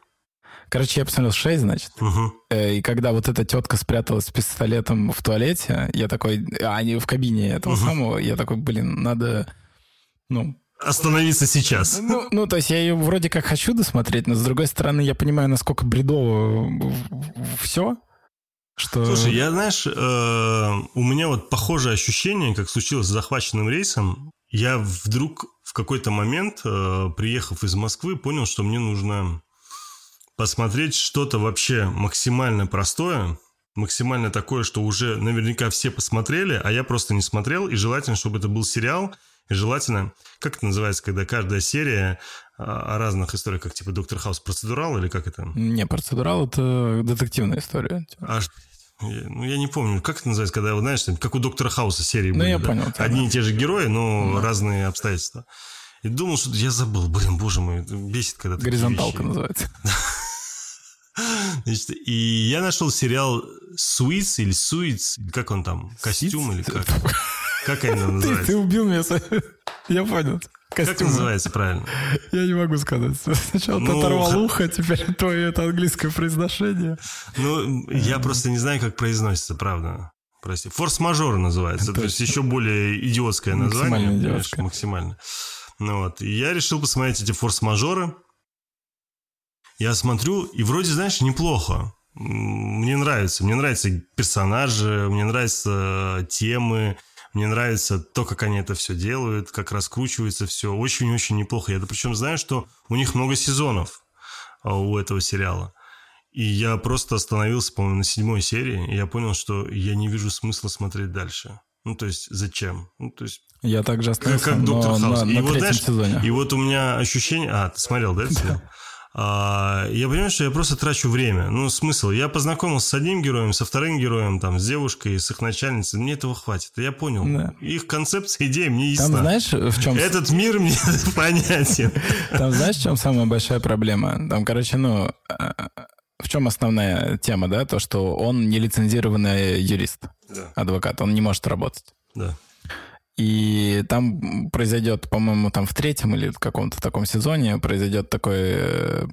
Короче, я посмотрел 6, значит. Угу. И когда вот эта тетка спряталась с пистолетом в туалете, я такой, а не в кабине этого Мгм. самого, я такой, блин, надо, ну, Остановиться сейчас. ну, ну, то есть я ее вроде как хочу досмотреть, но с другой стороны я понимаю, насколько бредово все, что... Слушай, я, знаешь, э, у меня вот похожее ощущение, как случилось с захваченным рейсом. Я вдруг в какой-то момент, э, приехав из Москвы, понял, что мне нужно посмотреть что-то вообще максимально простое, максимально такое, что уже наверняка все посмотрели, а я просто не смотрел. И желательно, чтобы это был сериал. И желательно, как это называется, когда каждая серия а, о разных историях, как типа Доктор Хаус, процедурал или как это? Не, процедурал — это детективная история. Аж, я- ну, я не помню, как это называется, когда, вот, знаешь, как у Доктора Хауса серии Ну, были, я да? понял Одни и те же герои, но Да. разные обстоятельства. И думал, что я забыл. Блин, боже мой, бесит, когда такие Горизонталка вещи. называется. [LAUGHS] Значит, и я нашел сериал Суиц или Суиц, как он там, костюм или как? Как они там Ты, [LAUGHS] ты называются? убил меня. Я понял. Как Костюм. называется правильно? Я не могу сказать. Сначала ты Ну, оторвал х- ухо, теперь [LAUGHS] твое это английское произношение. Ну, я просто не знаю, как произносится, правда. Прости. Форс-мажор называется. То есть еще более идиотское название. Максимально. Максимально. Ну вот. И я решил посмотреть эти форс-мажоры. Я смотрю, и вроде, знаешь, неплохо. Мне нравится. Мне нравятся персонажи, мне нравятся темы, мне нравится то, как они это все делают, как раскручивается все. Очень-очень неплохо. Я причем знаю, что у них много сезонов а, у этого сериала. И я просто остановился, по-моему, на седьмой серии, и я понял, что я не вижу смысла смотреть дальше. Ну, то есть, зачем? Ну, то есть... Я также остановился, как, как Доктор Хаус. на, и на вот, знаешь, сезоне. И вот у меня ощущение... А, ты смотрел, да, это сериал? А, я понимаю, что я просто трачу время. Ну, смысл. Я познакомился с одним героем, со вторым героем, там, с девушкой, с их начальницей. Мне этого хватит. Я понял. Да. Их концепция, идея мне ясна. Там знаешь, в чем... Этот мир мне [LAUGHS] понятен. Там знаешь, в чем самая большая проблема? Там, короче, ну, э, в чем основная тема, да? То, что он нелицензированный юрист, Да. адвокат, он не может работать. Да. И там произойдет, по-моему, там в третьем или в каком-то таком сезоне произойдет такая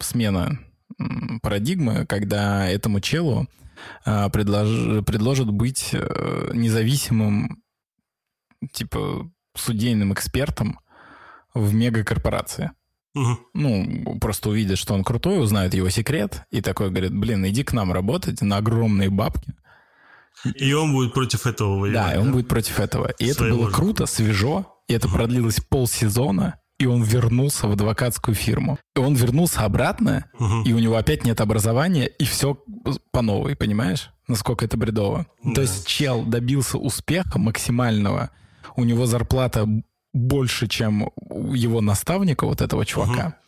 смена парадигмы, когда этому челу а, предлож- предложат быть э, независимым, типа, судейным экспертом в мегакорпорации. Ну, просто увидят, что он крутой, узнают его секрет, и такой говорит, блин, иди к нам работать на огромные бабки. И он будет против этого воевать. Да, и он будет против этого. И это Своего было же. круто, свежо, и это продлилось полсезона, и он вернулся в адвокатскую фирму. И он вернулся обратно, Мгм. и у него опять нет образования, и все по новой, понимаешь? Насколько это бредово. Да. То есть чел добился успеха максимального, у него зарплата больше, чем у его наставника, вот этого чувака.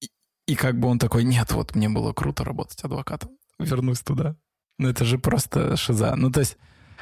И, и как бы он такой, нет, вот мне было круто работать адвокатом, вернусь туда. Ну это же просто шиза. Ну то есть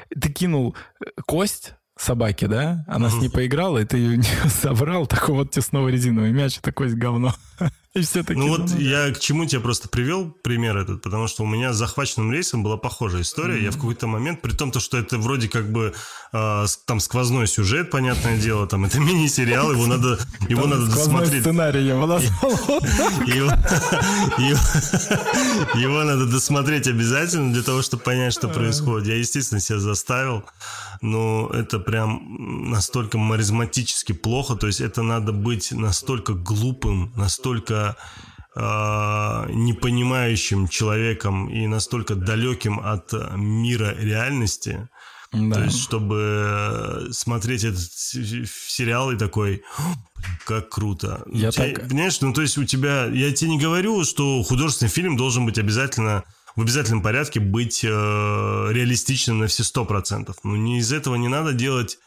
ты кинул э, кость собаке, да? Она с ней поиграла, и ты ее [LAUGHS] не собрал, такой вот тебе снова резиновый мяч, и такое говно. [LAUGHS] И все такие... Ну вот «Ну, я к чему тебе просто привел пример этот, потому что у меня с захваченным рейсом была похожая история. Я в какой-то момент, при том, то, что это вроде как бы э, там сквозной сюжет, понятное дело, там это [LAUGHS] мини-сериал, его надо, [LAUGHS] его надо досмотреть. сценарий я [LAUGHS] его надо досмотреть обязательно для того, чтобы понять, что происходит. Я, естественно, себя заставил, но это прям настолько маризматически плохо. То есть это надо быть настолько глупым, настолько э, непонимающим человеком и настолько далеким от мира реальности, Да. то есть, чтобы э, смотреть этот сериал и такой, «О, блин, как круто. Я У тебя- так- Понимаешь, ну то есть у тебя, я тебе не говорю, что художественный фильм должен быть обязательно в обязательном порядке быть э, реалистичным на все сто процентов. Но не из этого не надо делать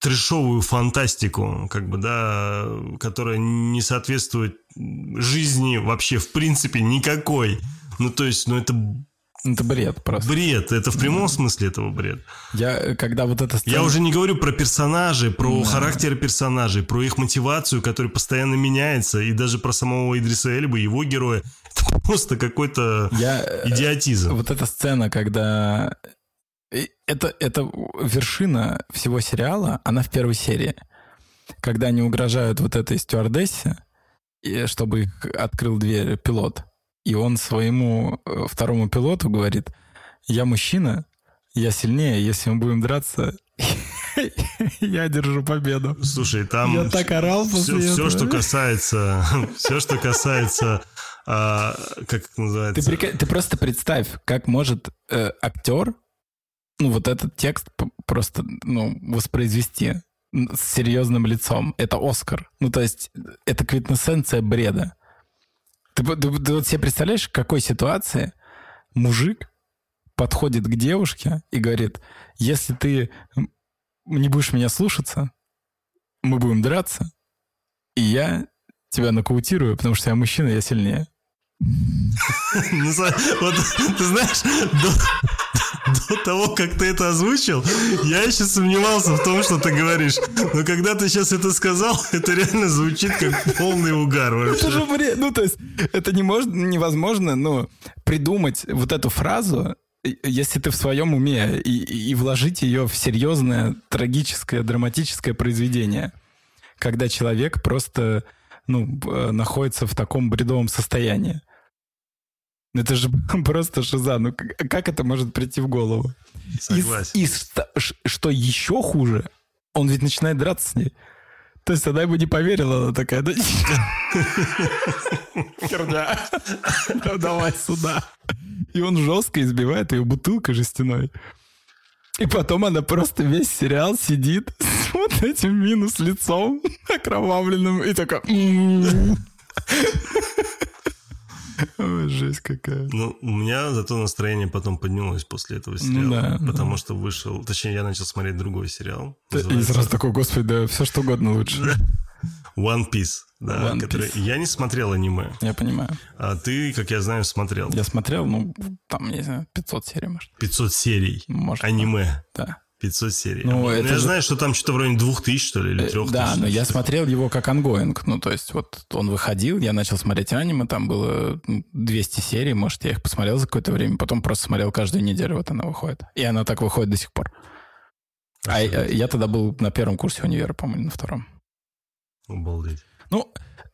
трешовую фантастику, как бы, да, которая не соответствует жизни вообще в принципе никакой. Ну, то есть, ну, это Это бред просто. бред. Это в прямом смысле этого бред. Я, когда вот эта сцена... Я уже не говорю про персонажей, про характер персонажей, про их мотивацию, которая постоянно меняется, и даже про самого Идриса Эльба, его героя. Это просто какой-то Я, э, идиотизм. Вот эта сцена, когда... Это, это вершина всего сериала, она в первой серии. Когда они угрожают вот этой стюардессе, и чтобы их открыл дверь пилот. И он своему э, второму пилоту говорит, я мужчина, я сильнее, если мы будем драться, [LAUGHS] я держу победу. Слушай, там Я так орал все, после этого. что касается, [LAUGHS] все, что касается, а, как это Ты, называется, прика- ты просто представь, как может э, актер, ну, вот этот текст просто, ну, воспроизвести с серьезным лицом. Это Оскар. Ну, то есть, это квинтэссенция бреда. Ты, ты- ты вот себе представляешь, в какой ситуации мужик подходит к девушке и говорит, если ты не будешь меня слушаться, мы будем драться, и я тебя нокаутирую, потому что я мужчина, я сильнее. Не знаю, вот ты знаешь, до, того, как ты это озвучил, я еще сомневался в том, что ты говоришь. Но когда ты сейчас это сказал, [LAUGHS] это реально звучит как полный угар Это вообще. же бред. Ну, то есть, это не может, невозможно, ну, придумать вот эту фразу, если ты в своем уме, и, и вложить ее в серьезное, трагическое, драматическое произведение. Когда человек просто, ну, находится в таком бредовом состоянии. Это же [LAUGHS] просто шиза. Ну, как это может прийти в голову? И, Согласен. и ш- что еще хуже, он ведь начинает драться с ней. То есть она ему не поверила, она такая, да [LAUGHS] херня, [LAUGHS] давай сюда. И он жестко избивает ее бутылкой жестяной. И потом она просто весь сериал сидит с вот этим минус лицом окровавленным и такая... Ой, жесть какая. Ну, у меня зато настроение потом поднялось после этого сериала. Ну, да, потому да. что вышел... Точнее, я начал смотреть другой сериал. И сразу такой, господи, да все что угодно лучше. [LAUGHS] One Piece, да, One который... Piece. Я не смотрел аниме. Я понимаю. А ты, как я знаю, смотрел. Я смотрел, ну, там, не знаю, 500 серий, может. 500 серий? Может. Аниме? Да. 500 серий. Ну, ну я же... знаю, что там что-то вроде 2000, что ли, или 3000. Э, да, но я смотрел его как ongoing. Ну, то есть, вот он выходил, я начал смотреть аниме, там было 200 серий, может, я их посмотрел за какое-то время, потом просто смотрел каждую неделю, вот она выходит. И она так выходит до сих пор. А, а я тогда был на первом курсе универа, по-моему, на втором. Обалдеть. Ну,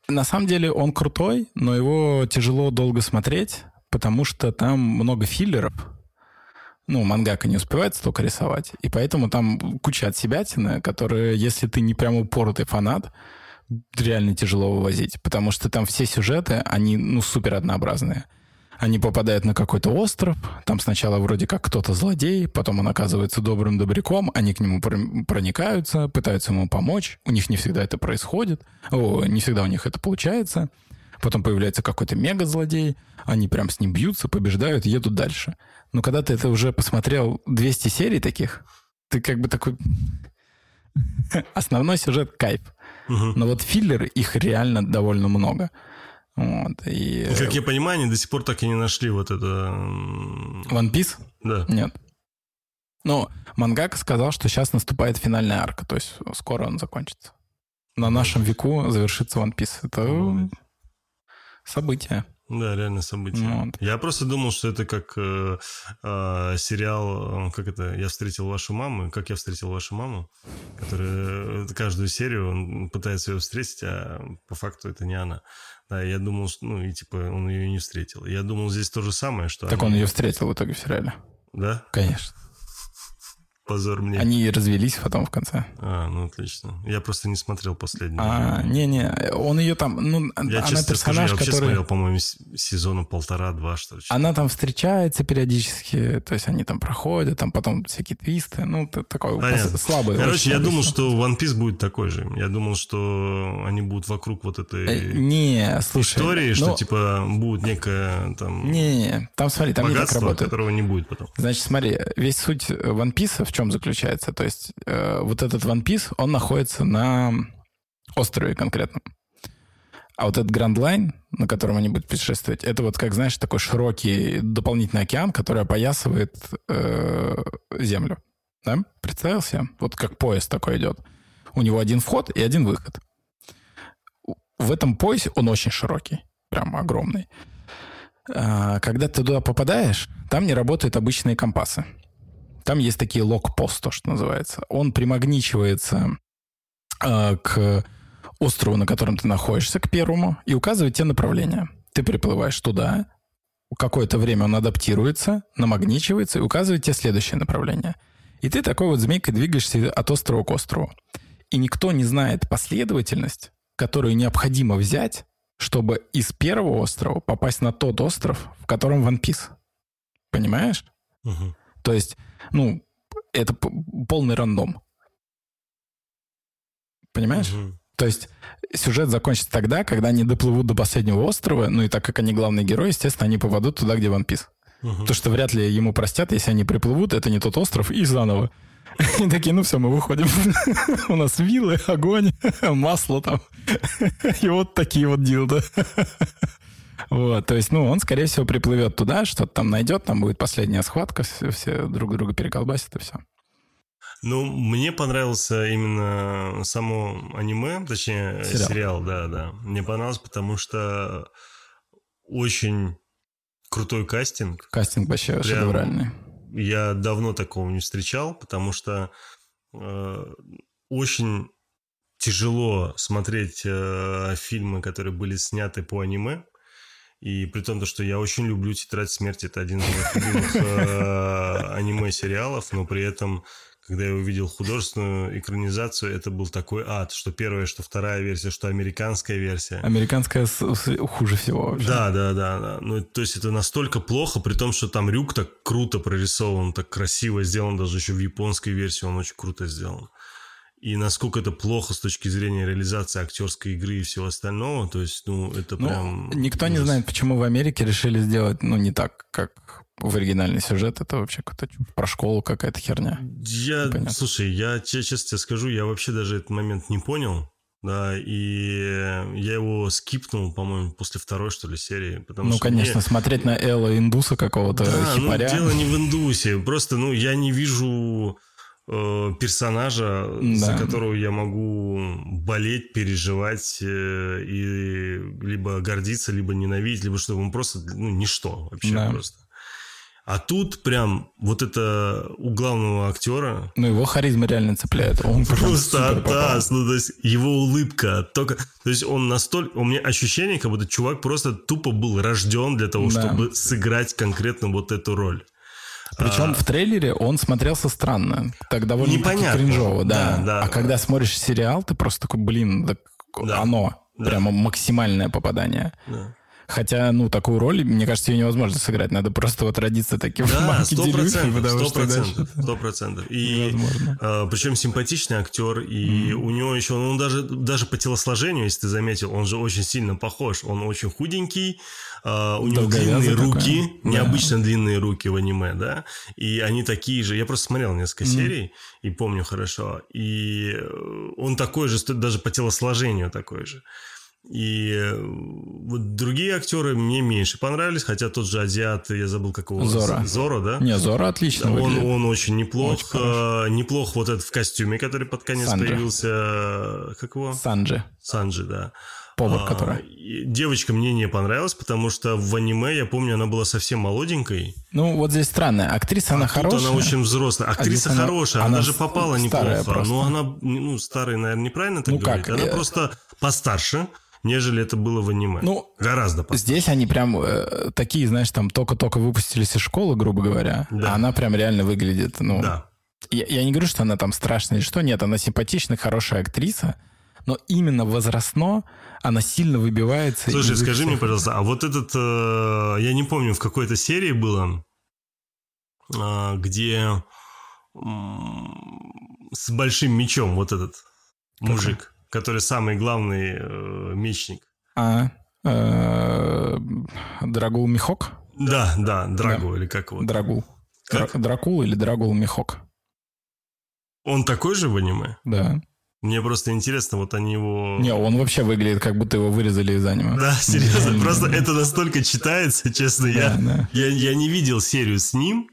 на самом деле он крутой, но его тяжело долго смотреть, потому что там много филлеров. Ну, мангака не успевает столько рисовать. И поэтому там куча от себятины, которые, если ты не прям упоротый фанат, реально тяжело вывозить. Потому что там все сюжеты, они, ну, супер однообразные. Они попадают на какой-то остров, там сначала вроде как кто-то злодей, потом он оказывается добрым добряком, они к нему проникаются, пытаются ему помочь, у них не всегда это происходит, о, не всегда у них это получается. Потом появляется какой-то мега-злодей, они прям с ним бьются, побеждают, едут дальше. Но когда ты это уже посмотрел 200 серий таких, ты как бы такой... [LAUGHS] Основной сюжет — кайф. Угу. Но вот филлеры, их реально довольно много. Вот, и... Как я понимаю, они до сих пор так и не нашли вот это... One Piece? Да. Нет. Ну, Мангака сказал, что сейчас наступает финальная арка, то есть скоро он закончится. На нашем веку завершится One Piece. Это событие. Да, реально событие. Вот. Я просто думал, что это как э, э, сериал, э, как это, «Я встретил вашу маму», «Как я встретил вашу маму», который э, каждую серию он пытается ее встретить, а по факту это не она. Да, я думал, что, ну, и типа он ее не встретил. Я думал, здесь то же самое, что... Так они... он ее встретил в итоге в сериале. Да? Конечно. Позор мне. Они развелись потом в конце. А, ну отлично. Я просто не смотрел последний. А, не-не, он ее там, ну, я, она честно персонаж, скажу, я вообще который... смотрел, по-моему, сезона полтора-два, что ли. Она там встречается периодически, то есть они там проходят, там потом всякие твисты, ну, такой Понятно. слабый. Короче, я думал, что One Piece будет такой же. Я думал, что они будут вокруг вот этой э, не, слушай, истории, ну... что, типа, будет некое там... Не, там, смотри, там не так работает. которого не будет потом. Значит, смотри, весь суть One Piece в чем заключается? То есть э, вот этот One Piece, он находится на острове конкретно. А вот этот Grand Line, на котором они будут путешествовать, это вот, как знаешь, такой широкий дополнительный океан, который опоясывает э, Землю. Да? Представил себе? Вот как поезд такой идет. У него один вход и один выход. В этом поясе он очень широкий, прям огромный. А, когда ты туда попадаешь, там не работают обычные компасы. Там есть такие лог-пост, то, что называется. Он примагничивается э, к острову, на котором ты находишься, к первому, и указывает тебе направление. Ты приплываешь туда, какое-то время он адаптируется, намагничивается и указывает тебе следующее направление. И ты такой вот змейкой двигаешься от острова к острову. И никто не знает последовательность, которую необходимо взять, чтобы из первого острова попасть на тот остров, в котором One Piece. Понимаешь? Угу. То есть ну, это полный рандом. Понимаешь? Угу. То есть сюжет закончится тогда, когда они доплывут до последнего острова, ну и так как они главные герои, естественно, они попадут туда, где One Piece. Угу. То, что вряд ли ему простят, если они приплывут, это не тот остров, и заново. [LAUGHS] И такие, ну все, мы выходим. [LAUGHS] У нас вилы, огонь, [LAUGHS] масло там. И вот такие вот дилды. Вот, то есть, ну, он, скорее всего, приплывет туда, что-то там найдет, там будет последняя схватка, все, все друг друга переколбасят и все. Ну, мне понравился именно само аниме, точнее, сериал, сериал да, да. Мне понравилось, потому что очень крутой кастинг. Кастинг вообще Прям шедевральный. Я давно такого не встречал, потому что э, очень тяжело смотреть э, фильмы, которые были сняты по аниме. И при том, что я очень люблю «Тетрадь смерти», это один из моих любимых э, аниме-сериалов, но при этом Когда я увидел художественную экранизацию, это был такой ад, что первая, что вторая версия, что американская версия. Американская хуже всего вообще. Да, да, да, да. Ну, то есть это настолько плохо, при том, что там Рюк так круто прорисован, так красиво сделан, даже еще в японской версии он очень круто сделан. И насколько это плохо с точки зрения реализации актерской игры и всего остального, то есть, ну, это ну, прям... Никто ужас. не знает, почему в Америке решили сделать, ну, не так, как в оригинальный сюжет, это вообще какая-то про школу какая-то херня. Я, Непонятно. слушай, я честно тебе скажу, я вообще даже этот момент не понял, да, и я его скипнул, по-моему, после второй, что ли, серии. Потому ну, что конечно, мне... смотреть на Элла индуса какого-то да, хипаря. Ну, дело не в индусе, просто, ну, я не вижу персонажа, да. за которого я могу болеть, переживать э, и либо гордиться, либо ненавидеть, либо чтобы он просто, ну, ничто вообще да. просто. А тут прям вот это у главного актера... Ну, его харизма реально цепляет. Он просто да, ну, то есть его улыбка только... То есть он настолько... У меня ощущение, как будто чувак просто тупо был рожден для того, да. чтобы сыграть конкретно вот эту роль. Причем а... в трейлере он смотрелся странно. Так довольно Непонятно. кринжово, да. да, да а да. когда смотришь сериал, ты просто такой, блин, так да. оно. Да. Прямо максимальное попадание. Да. Хотя, ну, такую роль, мне кажется, ее невозможно сыграть. Надо просто вот родиться таким да, сто процентов, сто процентов, сто процентов. И э, причем симпатичный актер, и mm-hmm. у него еще, он даже, даже по телосложению, если ты заметил, он же очень сильно похож. Он очень худенький, э, у него длинные руки, да. необычно длинные руки в аниме, да, и они такие же. Я просто смотрел несколько mm-hmm. серий и помню хорошо. И э, он такой же, даже по телосложению такой же. И э, вот другие актеры мне меньше понравились, хотя тот же азиат, я забыл какого. Зора. Зора, да? Не, Зора отлично Он, выглядит. он очень неплох. Очень э, неплох вот этот в костюме, который под конец Санджи. появился. Как его? Санджи. Санджи, да. Повар, а, который. Девочка мне не понравилась, потому что в аниме, я помню, она была совсем молоденькой. Ну, вот здесь странно. Актриса, а она хорошая. она очень взрослая. Актриса а хорошая, она, она даже попала неплохо. Просто. Но она, ну, старая, наверное, неправильно так ну, говорить. Как? Она просто постарше нежели это было в аниме. Ну, гораздо постарше. Здесь они прям э, такие, знаешь, там только-только выпустились из школы, грубо говоря, да. а она прям реально выглядит, ну... Да. Я, я не говорю, что она там страшная или что, нет, она симпатичная, хорошая актриса, но именно возрастно она сильно выбивается. Слушай, скажи всех... мне, пожалуйста, а вот этот, э, я не помню, в какой-то серии было, э, где э, с большим мечом вот этот мужик который самый главный э, мечник. А, э, Драгул Михок? Да, да, Драгул да. или как его? Драгул. Как? Дракул или Драгул Михок? Он такой же в аниме? Да. Мне просто интересно, вот они его... Не, он вообще выглядит, как будто его вырезали из аниме. Да, серьезно, просто это настолько читается, честно. я, Я, я не видел серию с ним,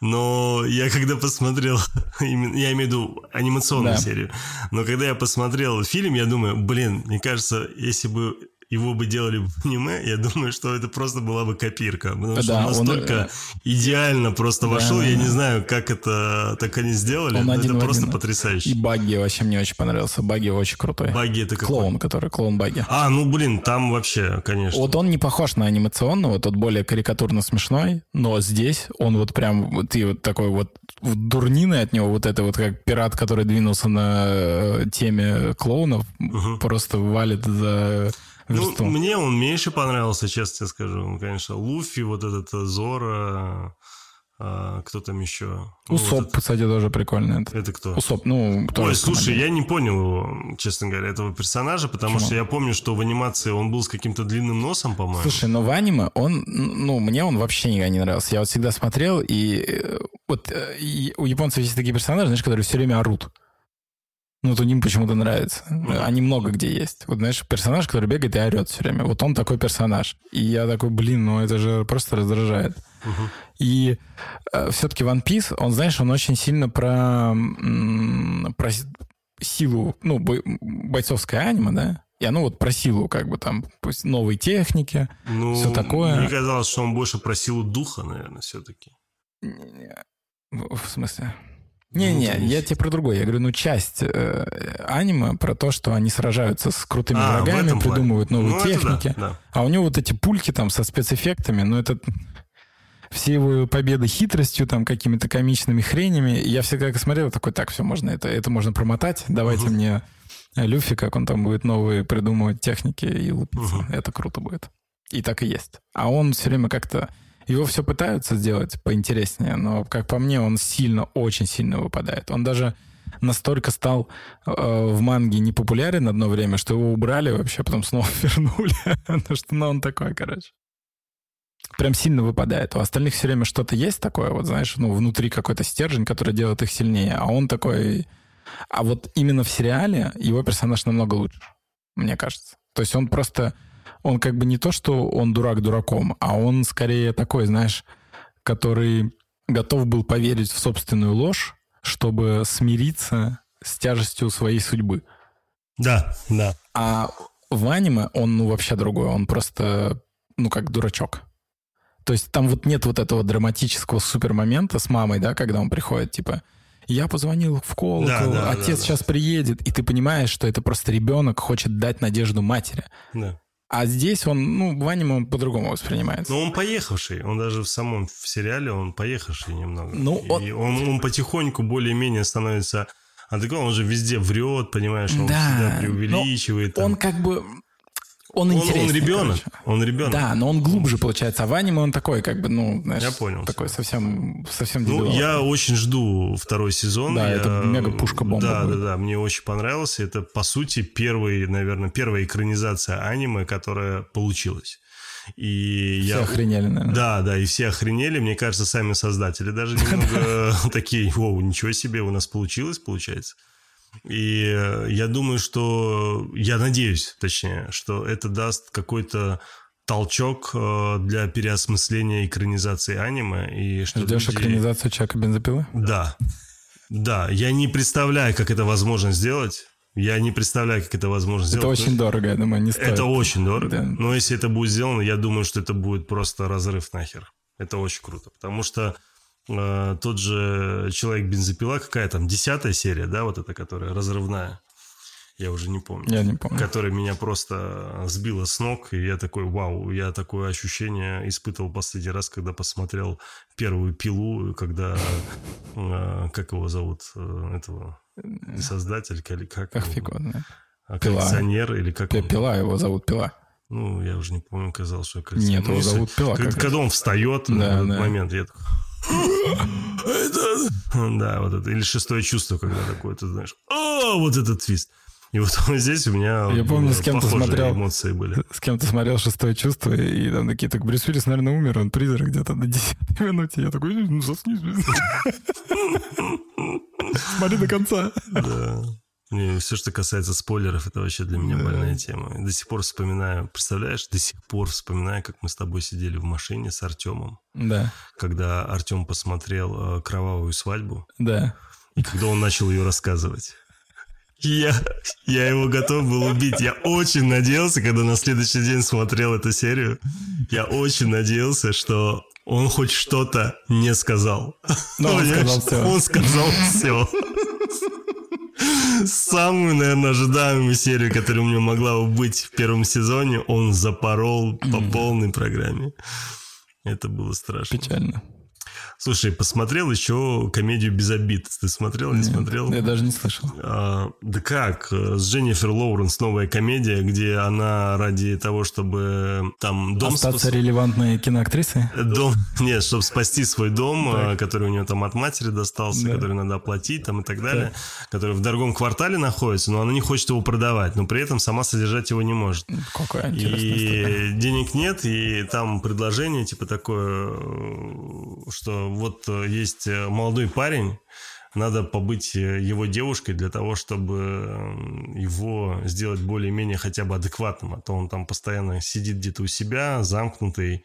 но я когда посмотрел, [LAUGHS] я имею в виду анимационную да. серию, но когда я посмотрел фильм, я думаю, блин, мне кажется, если бы его бы делали в аниме, я думаю, что это просто была бы копирка. Потому да, что он настолько он... Э, идеально просто да, вошел. Я не знаю, как это так они сделали. Он это просто один. потрясающе. И Багги вообще мне очень понравился. Багги очень крутой. Багги это какой? Клоун, который клоун Багги. А, ну блин, там вообще, конечно. Вот он не похож на анимационного, тот более карикатурно смешной, но здесь он вот прям, ты вот такой вот дурнины от него, вот это вот как пират, который двинулся на э, теме клоунов, угу. просто валит за ну, мне он меньше понравился, честно тебе скажу. Ну, конечно, Луфи, вот этот э, Зора, а, кто там еще? Усоп, вот этот... кстати, тоже прикольный. Это, это кто? Усоп, ну... Ой, слушай, я не понял, честно говоря, этого персонажа, потому Почему? что я помну, что в анимации он был с каким-то длинным носом, по-моему. Слушай, но в аниме он, ну, мне он вообще никогда не нравился. Я вот всегда смотрел, и э, вот э, и у японцев есть такие персонажи, знаешь, которые все время орут. Ну, вот им почему-то нравится. Они много где есть. Вот, знаешь, персонаж, который бегает и орет все время. Вот он такой персонаж. И я такой, блин, ну это же просто раздражает. И э, все-таки One Piece, он, знаешь, он очень сильно про, про силу, ну, бой, бойцовское аниме, да? И оно вот про силу, как бы там, пусть новой техники, ну, все такое. Мне казалось, что он больше про силу духа, наверное, все-таки. В смысле? Не-не, я тебе про другое. Я говорю, ну, часть э, аниме про то, что они сражаются с крутыми а, врагами, придумывают плане. новые ну, техники. Да, да. А у него вот эти пульки там со спецэффектами, ну, это... все его победы хитростью, там, какими-то комичными хренями. Я всегда как смотрел, такой, так, все, можно это, это можно промотать, давайте uh-huh. мне Люфи, как он там будет новые придумывать техники и лупиться. Uh-huh. Это круто будет. И так и есть. А он все время как-то... Его все пытаются сделать поинтереснее, но, как по мне, он сильно, очень сильно выпадает. Он даже настолько стал э, в манге непопулярен одно время, что его убрали вообще, потом снова [LAUGHS] вернули. Потому что ну, он такой, короче. Прям сильно выпадает. У остальных все время что-то есть такое, вот знаешь, ну, внутри какой-то стержень, который делает их сильнее. А он такой... А вот именно в сериале его персонаж намного лучше, мне кажется. То есть он просто он как бы не то, что он дурак дураком, а он скорее такой, знаешь, который готов был поверить в собственную ложь, чтобы смириться с тяжестью своей судьбы. Да, да. А в аниме он, ну, вообще другой. Он просто, ну, как дурачок. То есть там вот нет вот этого драматического супермомента с мамой, да, когда он приходит, типа, я позвонил в колокол, да, да, отец да, сейчас да. приедет, и ты понимаешь, что это просто ребенок хочет дать надежду матери. Да. А здесь он, ну, в аниме он по-другому воспринимается. Ну, он поехавший. Он даже в самом в сериале, он поехавший немного. Ну, он... И он, он потихоньку более-менее становится... А такой он же везде врет, понимаешь, он да, всегда преувеличивает. Он как бы он, он Он ребенок. Короче. Он ребенок. Да, но он глубже получается. А в аниме он такой, как бы, ну, знаешь, я понял. Такой все. совсем, совсем Ну, я очень жду второй сезон. Да, я... это мега пушка бомба. Да, будет. да, да. Мне очень понравился. Это, по сути, первый, наверное, первая экранизация аниме, которая получилась. И все я... охренели, наверное. Да, да, и все охренели. Мне кажется, сами создатели даже [LAUGHS] немного такие, вау, ничего себе, у нас получилось, получается. И э, я думаю, что, я надеюсь, точнее, что это даст какой-то толчок э, для переосмысления экранизации аниме. И что Ждешь люди... экранизацию Чака Бензопилы? Да. Да, я не представляю, как это возможно сделать. Я не представляю, как это возможно сделать. Это очень дорого, я думаю, не стоит. Это очень дорого. Да. Но если это будет сделано, я думаю, что это будет просто разрыв нахер. Это очень круто. Потому что э, тот же Человек-бензопила, какая там, десятая серия, да, вот эта, которая разрывная. Я уже не помню. Я не помню. Которая меня просто сбила с ног, и я такой, вау, я такое ощущение испытывал последний раз, когда посмотрел первую пилу, когда, э, как его зовут, э, этого, создатель, или как? Как фиг а Коллекционер или как? Пила его зовут, Пила. Ну, я уже не помню, казалось, что коллекционер. Нет, его зовут Пила. Когда, когда он встает да, в этот да. момент, я такой... Да, вот это. Или шестое чувство, когда такое, ты знаешь, о, вот этот твист. И вот здесь у меня Я помню, с кем-то смотрел, эмоции были. С кем-то смотрел «Шестое чувство», и там такие, так Брюс Уиллис, наверное, умер, он призрак где-то на 10 минуте. Я такой, ну, заснись. [LAUGHS] Смотри до конца. Да. Не, все, что касается спойлеров, это вообще для меня да. больная тема. До сих пор вспоминаю, представляешь, до сих пор вспоминаю, как мы с тобой сидели в машине с Артемом. Да. Когда Артем посмотрел э, «Кровавую свадьбу». Да. И когда он начал ее рассказывать. Я, я его готов был убить. Я очень надеялся, когда на следующий день смотрел эту серию, я очень надеялся, что он хоть что-то не сказал. Но он сказал все. Он сказал все самую, наверное, ожидаемую серию, которая у меня могла бы быть в первом сезоне, он запорол по полной программе. Это было страшно. Печально. Слушай, посмотрел еще комедию «Без обид». Ты смотрел, не Нет, смотрел? Я даже не слышал. А, да как? С Дженнифер Лоуренс новая комедия, где она ради того, чтобы там дом... Остаться спас... релевантной киноактрисой? Дом... Нет, чтобы спасти свой дом, так. который у нее там от матери достался, да. который надо оплатить там и так далее, так. который в дорогом квартале находится, но она не хочет его продавать, но при этом сама содержать его не может. Какая И денег нет, и там предложение типа такое, что вот э, есть э, молодой парень, надо побыть э, его девушкой для того, чтобы его сделать более-менее хотя бы адекватным, а то он там постоянно сидит где-то у себя, замкнутый,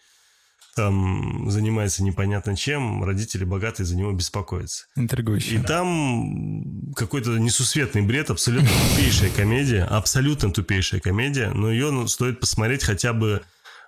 там занимается непонятно чем, родители богатые за него беспокоятся. Интригующе. И там какой-то несусветный бред, абсолютно тупейшая комедия, абсолютно тупейшая комедия, но ее ну, стоит посмотреть хотя бы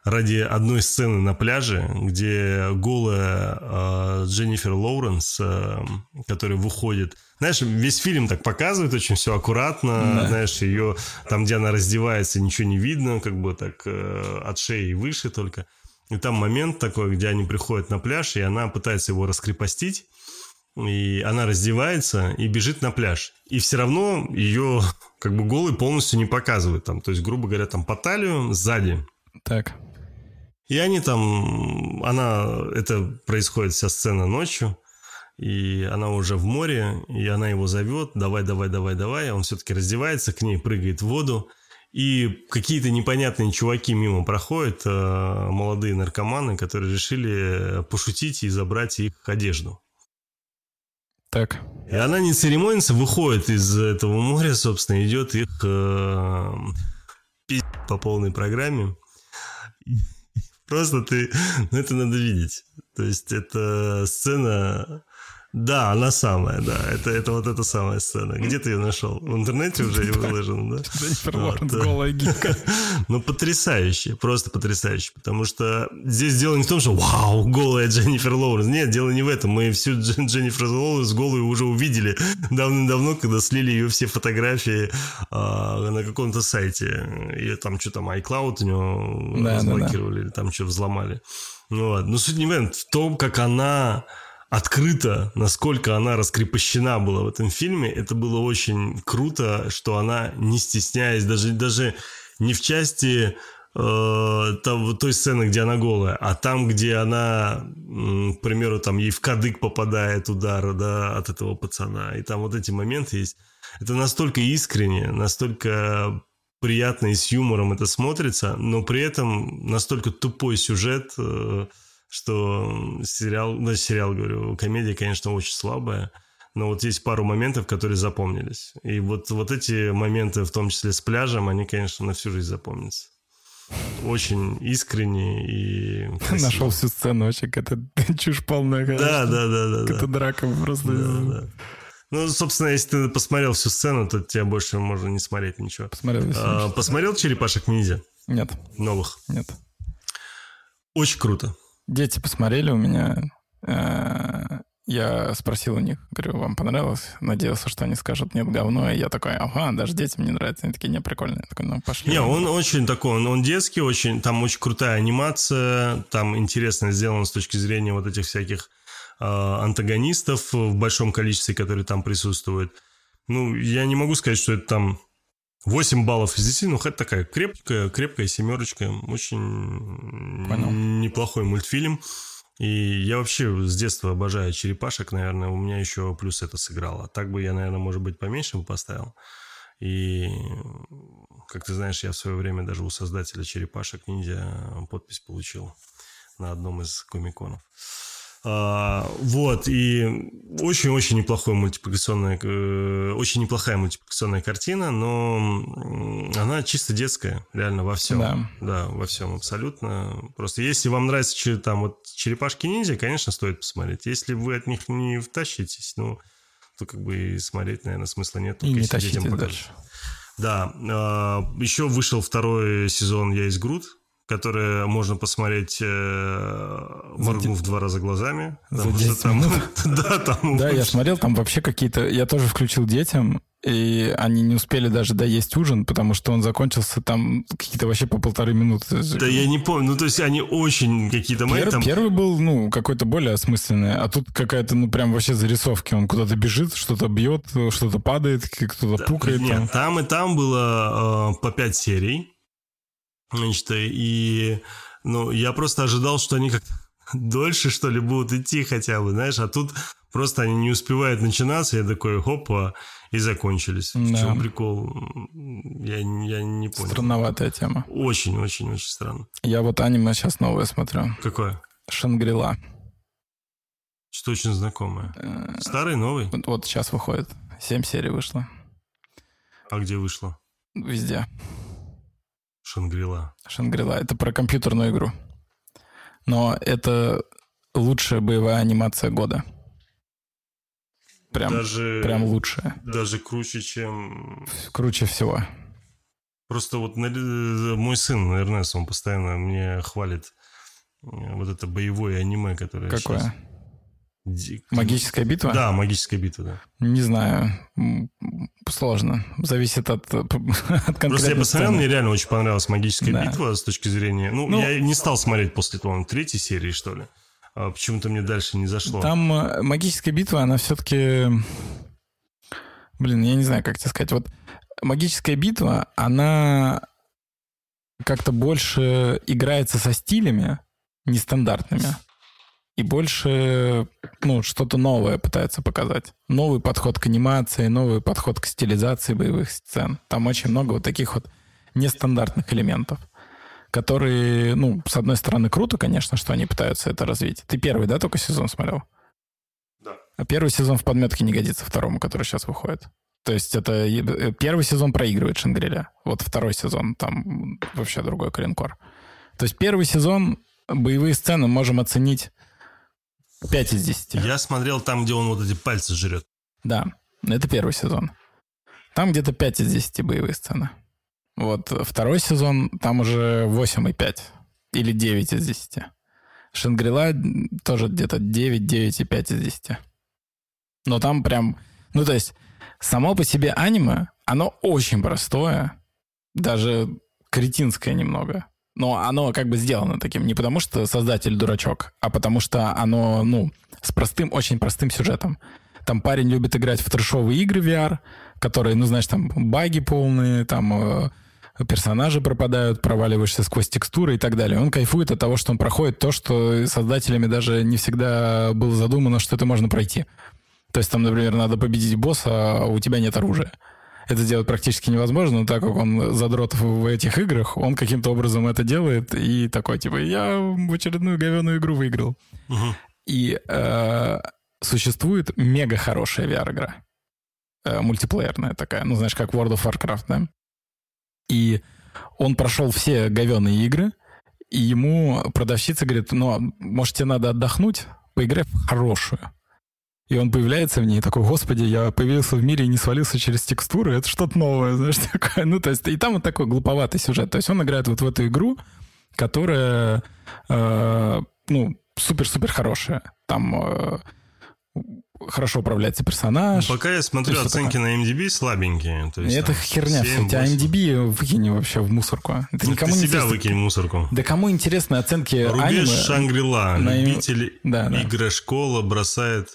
ради одной сцены на пляже, где голая э, Дженнифер Лоуренс, э, которая выходит. Знаешь, весь фильм так показывает очень все аккуратно. Да. Знаешь, ее там, где она раздевается, ничего не видно, как бы так э, от шеи выше только. И там момент такой, где они приходят на пляж, и она пытается его раскрепостить. И она раздевается и бежит на пляж. И все равно ее как бы голый полностью не показывают. Там, то есть, грубо говоря, там по талию сзади. Так. И они там, она, это происходит вся сцена ночью, и она уже в море, и она его зовет, давай, давай, давай, давай, он все-таки раздевается к ней, прыгает в воду, и какие-то непонятные чуваки мимо проходят, э, молодые наркоманы, которые решили пошутить и забрать их одежду. Так. И она не церемонится, выходит из этого моря, собственно, идет их э, по полной программе. Просто ты... [LAUGHS] Ну, это надо видеть. То есть, это сцена да, она самая, да. Это, это вот эта самая сцена. Где ты ее нашел? В интернете уже выложена, да? Дженнифер Лоренс, голая гибка. [LAUGHS] Ну, потрясающе, просто потрясающе. Потому что здесь дело не в том, что вау, голая Дженнифер Лоуренс. Нет, дело не в этом. Мы всю Дженнифер Лоуренс голую уже увидели давным-давно, когда слили ее все фотографии а, на каком-то сайте. И там что там, iCloud у него разблокировали, там что взломали. Ну, вот. Но суть не в этом, в том, как она открыто, насколько она раскрепощена была в этом фильме. Это было очень круто, что она, не стесняясь, даже, даже не в части э, там, той сцены, где она голая, а там, где она, к примеру, там ей в кадык попадает удар да, от этого пацана. И там вот эти моменты есть. Это настолько искренне, настолько приятно и с юмором это смотрится, но при этом настолько тупой сюжет, э, что сериал, ну, сериал, говорю, комедия, конечно, очень слабая, но вот есть пару моментов, которые запомнились. И вот, вот эти моменты, в том числе с пляжем, они, конечно, на всю жизнь запомнятся. Очень искренне и [LAUGHS] красиво. Нашел всю сцену, вообще какая-то чушь полная. Да, да, да, да. Какая-то драка просто. Да, да. Ну, собственно, если ты посмотрел всю сцену, то тебе больше можно не смотреть ничего. Посмотрел. А, посмотрел «Черепашек ниндзя»? Нет. Новых? Нет. Очень круто. Дети посмотрели у меня. Э, я спросил у них, говорю, вам понравилось? Надеялся, что они скажут, нет, говно. И я такой, ага, даже детям не нравится. Они такие, не, прикольно. Я такой, ну, пошли. Не, он очень такой, он, он детский очень, там очень крутая анимация, там интересно сделано с точки зрения вот этих всяких э, антагонистов в большом количестве, которые там присутствуют. Ну, я не могу сказать, что это там 8 баллов из 10, ну, хоть такая крепкая, крепкая семерочка. Очень Понял. неплохой мультфильм. И я вообще с детства обожаю черепашек, наверное, у меня еще плюс это сыграло. Так бы я, наверное, может быть, поменьше бы поставил. И, как ты знаешь, я в свое время даже у создателя черепашек ниндзя подпись получил на одном из комиконов. А, вот, и очень-очень неплохая мультипликационная, э, очень неплохая мультипликационная картина, но она чисто детская, реально во всем. Да. Да, во всем абсолютно. Просто если вам нравится там вот черепашки-ниндзя, конечно, стоит посмотреть. Если вы от них не втащитесь, ну, то как бы и смотреть, наверное, смысла нет. И не тащите дальше. Да, а, еще вышел второй сезон «Я из Грут», которые можно посмотреть, э, моргнув два раза глазами. Там, [LAUGHS] да, там... Да, я смотрел, там вообще какие-то... Я тоже включил детям, и они не успели даже доесть ужин, потому что он закончился там какие-то вообще по полторы минуты. Да я не помню, ну то есть они очень какие-то мои Пер, там... Первый был, ну, какой-то более осмысленный, а тут какая-то, ну, прям вообще зарисовки. Он куда-то бежит, что-то бьет, что-то падает, кто-то да, пукает. Нет, там. там и там было э, по пять серий. Значит, и ну, я просто ожидал, что они как [LAUGHS] дольше, что ли, будут идти хотя бы, знаешь, а тут просто они не успевают начинаться, я такой, хопа, и закончились. Да. В чем прикол? Я, я не понял. Странноватая тема. Очень-очень-очень странно. Я вот аниме сейчас новое смотрю. Какое? Шангрила. Что очень знакомое. Э, Старый, новый? Вот, вот сейчас выходит. Семь серий вышло. А где вышло? Везде. Шангрила. Шангрила. Это про компьютерную игру. Но это лучшая боевая анимация года. Прям, даже, прям лучшая. Даже круче, чем... Круче всего. Просто вот мой сын, Эрнест, он постоянно мне хвалит э, вот это боевое аниме, которое Какое? Сейчас... Магическая битва? Да, магическая битва, да. Не знаю. Сложно. Зависит от, [LAUGHS] от конкретной Просто я посмотрел, мне реально очень понравилась магическая Да. битва с точки зрения... Ну, Ну, я не стал смотреть после, по-моему, третьей серии, что ли. А почему-то мне дальше не зашло. Там э, магическая битва, она все-таки... Блин, я не знаю, как тебе сказать. Вот магическая битва, она как-то больше играется со стилями нестандартными. И больше, ну, что-то новое пытается показать. Новый подход к анимации, новый подход к стилизации боевых сцен. Там очень много вот таких вот нестандартных элементов, которые, ну, с одной стороны, круто, конечно, что они пытаются это развить. Ты первый, да, только сезон смотрел? Да. А первый сезон в подметке не годится второму, который сейчас выходит. То есть это э, первый сезон проигрывает Шангриля. Вот второй сезон там вообще другой коленкор. То есть первый сезон боевые сцены можем оценить 5 из 10. Я смотрел там, где он вот эти пальцы жрет. Да, это первый сезон. Там где-то 5 из 10 боевые сцены. Вот второй сезон, там уже 8,5 или 9 из 10. Шангрила тоже где-то 9, 9 и 5 из 10. Но там прям... Ну, то есть, само по себе аниме, оно очень простое, даже кретинское немного. Но оно как бы сделано таким не потому, что создатель дурачок, а потому что оно, ну, с простым, очень простым сюжетом. Там парень любит играть в трешовые игры VR, которые, ну, знаешь, там баги полные, там э, персонажи пропадают, проваливаешься сквозь текстуры и так далее. Он кайфует от того, что он проходит то, что создателями даже не всегда было задумано, что это можно пройти. То есть там, например, надо победить босса, а у тебя нет оружия. Это сделать практически невозможно, но так как он задрот в этих играх, он каким-то образом это делает и такой, типа, я в очередную говеную игру выиграл. Мгм. И э, существует мега хорошая VR-игра. Э, мультиплеерная такая. Ну, знаешь, как World of Warcraft, да? И он прошел все говеные игры, и ему продавщица говорит, ну, может, тебе надо отдохнуть, поиграй в хорошую. И он появляется в ней такой, господи, я появился в мире и не свалился через текстуры, это что-то новое, [LAUGHS] знаешь, такое. Ну, то есть, и там вот такой глуповатый сюжет. То есть он играет вот в эту игру, которая, э, ну, супер-супер хорошая. Там э, хорошо управляется персонаж. Пока я смотрю, есть оценки на MDB слабенькие. То есть, это там херня. 7, все. Тебя 8. MDB выкини вообще в мусорку. Это Ну, никому ты не себя интересно. выкинь в мусорку. Да кому интересны оценки Рубеж аниме? Шангрила. на Любитель Да, да. игра-школа бросает,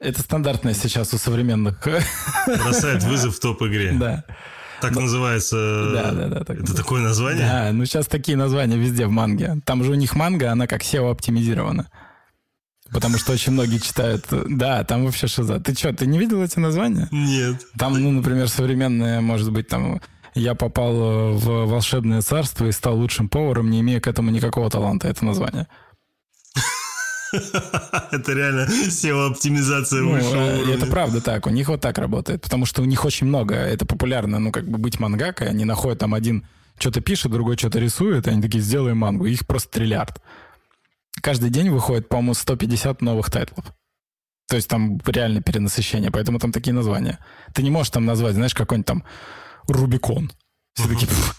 Это стандартное сейчас у современных. бросает вызов в топ-игре. Да. Так называется... Да, да, да, так Это такое название? Да, ну сейчас такие названия везде в манге. Там же у них манга, она как SEO оптимизирована. Потому что очень многие читают... Да, там вообще шиза. Ты что, ты не видел эти названия? Нет. Там, ну, например, современные, может быть, там... Я попал э, в волшебное царство и стал лучшим поваром, не имея к этому никакого таланта. Это название. [LAUGHS] [LAUGHS] Это реально SEO-оптимизация Ну, э, уровня. это правда так. У них вот так работает. Потому что у них очень много. Это популярно, ну, как бы быть мангакой. Они находят там один что-то пишет, другой что-то рисует. и Они такие, сделаем мангу. Их просто триллиард. Каждый день выходит, по-моему, 150 новых тайтлов. То есть там реально перенасыщение. Поэтому там такие названия. Ты не можешь там назвать, знаешь, какой-нибудь там Рубикон. Все такие, «Пф,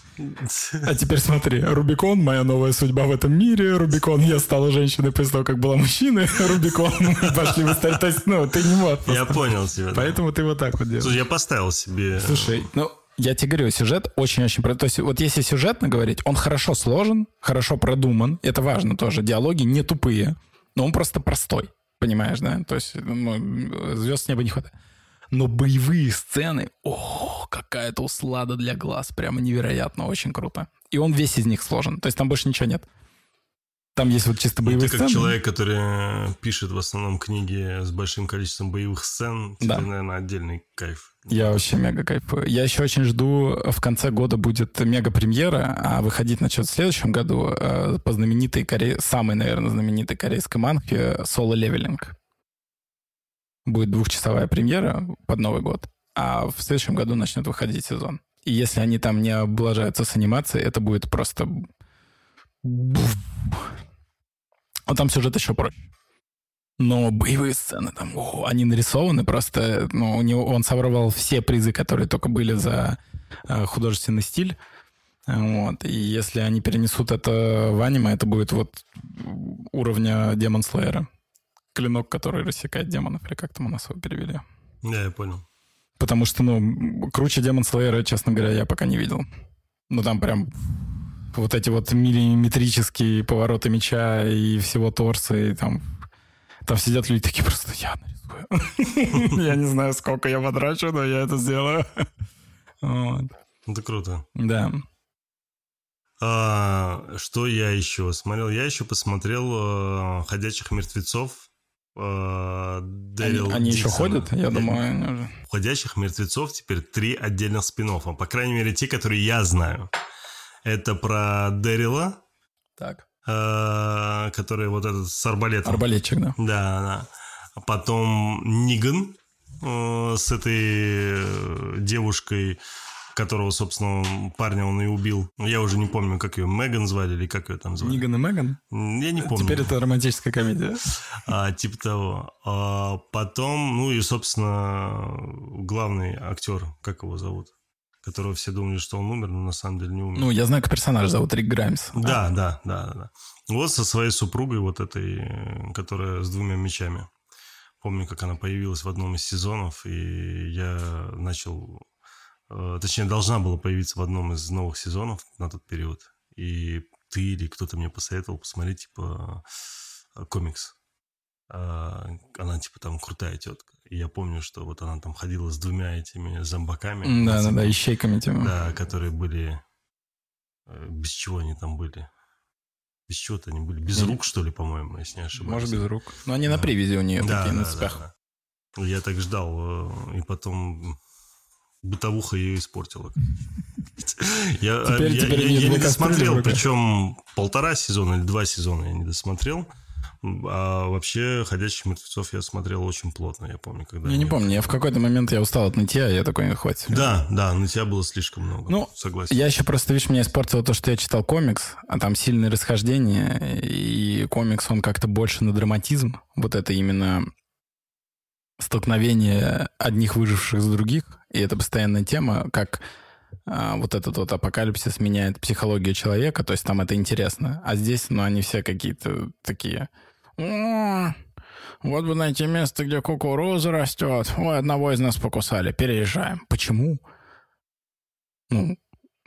а теперь смотри, Рубикон, моя новая судьба в этом мире, Рубикон, я стала женщиной после того, как была мужчиной, [LAUGHS] Рубикон, мы пошли в. То есть, ну, ты не можешь. Я понял тебя. да. Поэтому ты вот так вот делаешь. Слушай, я поставил себе... Слушай, ну, я тебе говорю, сюжет очень-очень... То есть вот если сюжетно говорить, он хорошо сложен, хорошо продуман, это важно тоже, диалоги не тупые, но он просто простой, понимаешь, да? То есть ну, звезд с неба не хватает. Но боевые сцены, о, какая-то услада для глаз, прямо невероятно, очень круто. И он весь из них сложен, то есть там больше ничего нет. Там есть вот чисто Ну, боевые ты как сцены. человек, который э, пишет в основном книги с большим количеством боевых сцен, тебе, Да. наверное, отдельный кайф. Я вообще мега кайфую. Я еще очень жду, в конце года будет мега-премьера, а выходить начнет в следующем году э, по знаменитой, коре... самой, наверное, знаменитой корейской манхе «Соло Левелинг». Будет двухчасовая премьера под Новый год, а в следующем году начнет выходить сезон. И если они там не облажаются с анимацией, это будет просто... А там сюжет еще проще. Но боевые сцены там, о, они нарисованы просто, ну, у него, он собрал все призы, которые только были за э, художественный стиль. Вот. И если они перенесут это в аниме, это будет вот уровня Демон Слэера. Клинок, который рассекает демонов, или как там у нас его перевели. Да, я понял. Потому что, ну, круче Демон Слеера, честно говоря, я пока не видел. Ну, там прям вот эти вот миллиметрические повороты меча и всего торса, и там, там сидят люди такие просто, я нарисую. [LAUGHS] Я не знаю, сколько я потрачу, но я это сделаю. Это круто. Да. А, что я еще смотрел? Я еще посмотрел э, «Ходячих мертвецов». Э, Дэрил они, они еще ходят? Я думаю. «Ходячих мертвецов» теперь три отдельных спин -оффа. По крайней мере, те, которые я знаю. Это про Дэрила. Так. Э, который вот этот с арбалетом. Арбалетчик, да. Да, да. Потом Ниган э, с этой девушкой которого, собственно, парня он и убил. Я уже не помню, как ее, Меган звали или как ее там звали. Ниган и Меган? Я не помню. Теперь это романтическая комедия. А, типа того. А потом, ну и, собственно, главный актер, как его зовут? Которого все думали, что он умер, но на самом деле не умер. Ну, я знаю, как персонаж зовут Рик Граймс. Да, да, да, да. да. Вот со своей супругой, вот этой, которая с двумя мечами. Помню, как она появилась в одном из сезонов, и я начал Э, точнее, должна была появиться в одном из новых сезонов на тот период. И ты или кто-то мне посоветовал посмотреть, типа, э, комикс. А, она, типа, там крутая тетка. И я помню, что вот она там ходила с двумя этими зомбаками. Да, да, да, ищейками тема. Да, которые были... Э, без чего они там были? Без чего-то они были. Без рук, что ли, по-моему, если не ошибаюсь. Может, без рук. Но они да. на привязи у нее да, такие, да, на цепях. Да, да. Я так ждал. И потом бытовуха ее испортила. [LAUGHS] Я, теперь, я, теперь я, я не досмотрел, причем полтора сезона или два сезона я не досмотрел. А вообще «Ходячих мертвецов» я смотрел очень плотно, я помню. Когда я не помню, я в какой-то момент я устал от нытья, я такой, не хватит. Да, да, нытья было слишком много, ну, согласен. Я еще просто, видишь, меня испортило то, что я читал комикс, а там сильное расхождение, и комикс, он как-то больше на драматизм, вот это именно столкновение одних выживших с других, и это постоянная тема, как а, вот этот вот апокалипсис меняет психологию человека, то есть там это интересно. А здесь, ну, они все какие-то такие... Вот бы найти место, где кукуруза растет. Ой, одного из нас покусали. Переезжаем. Почему? Ну,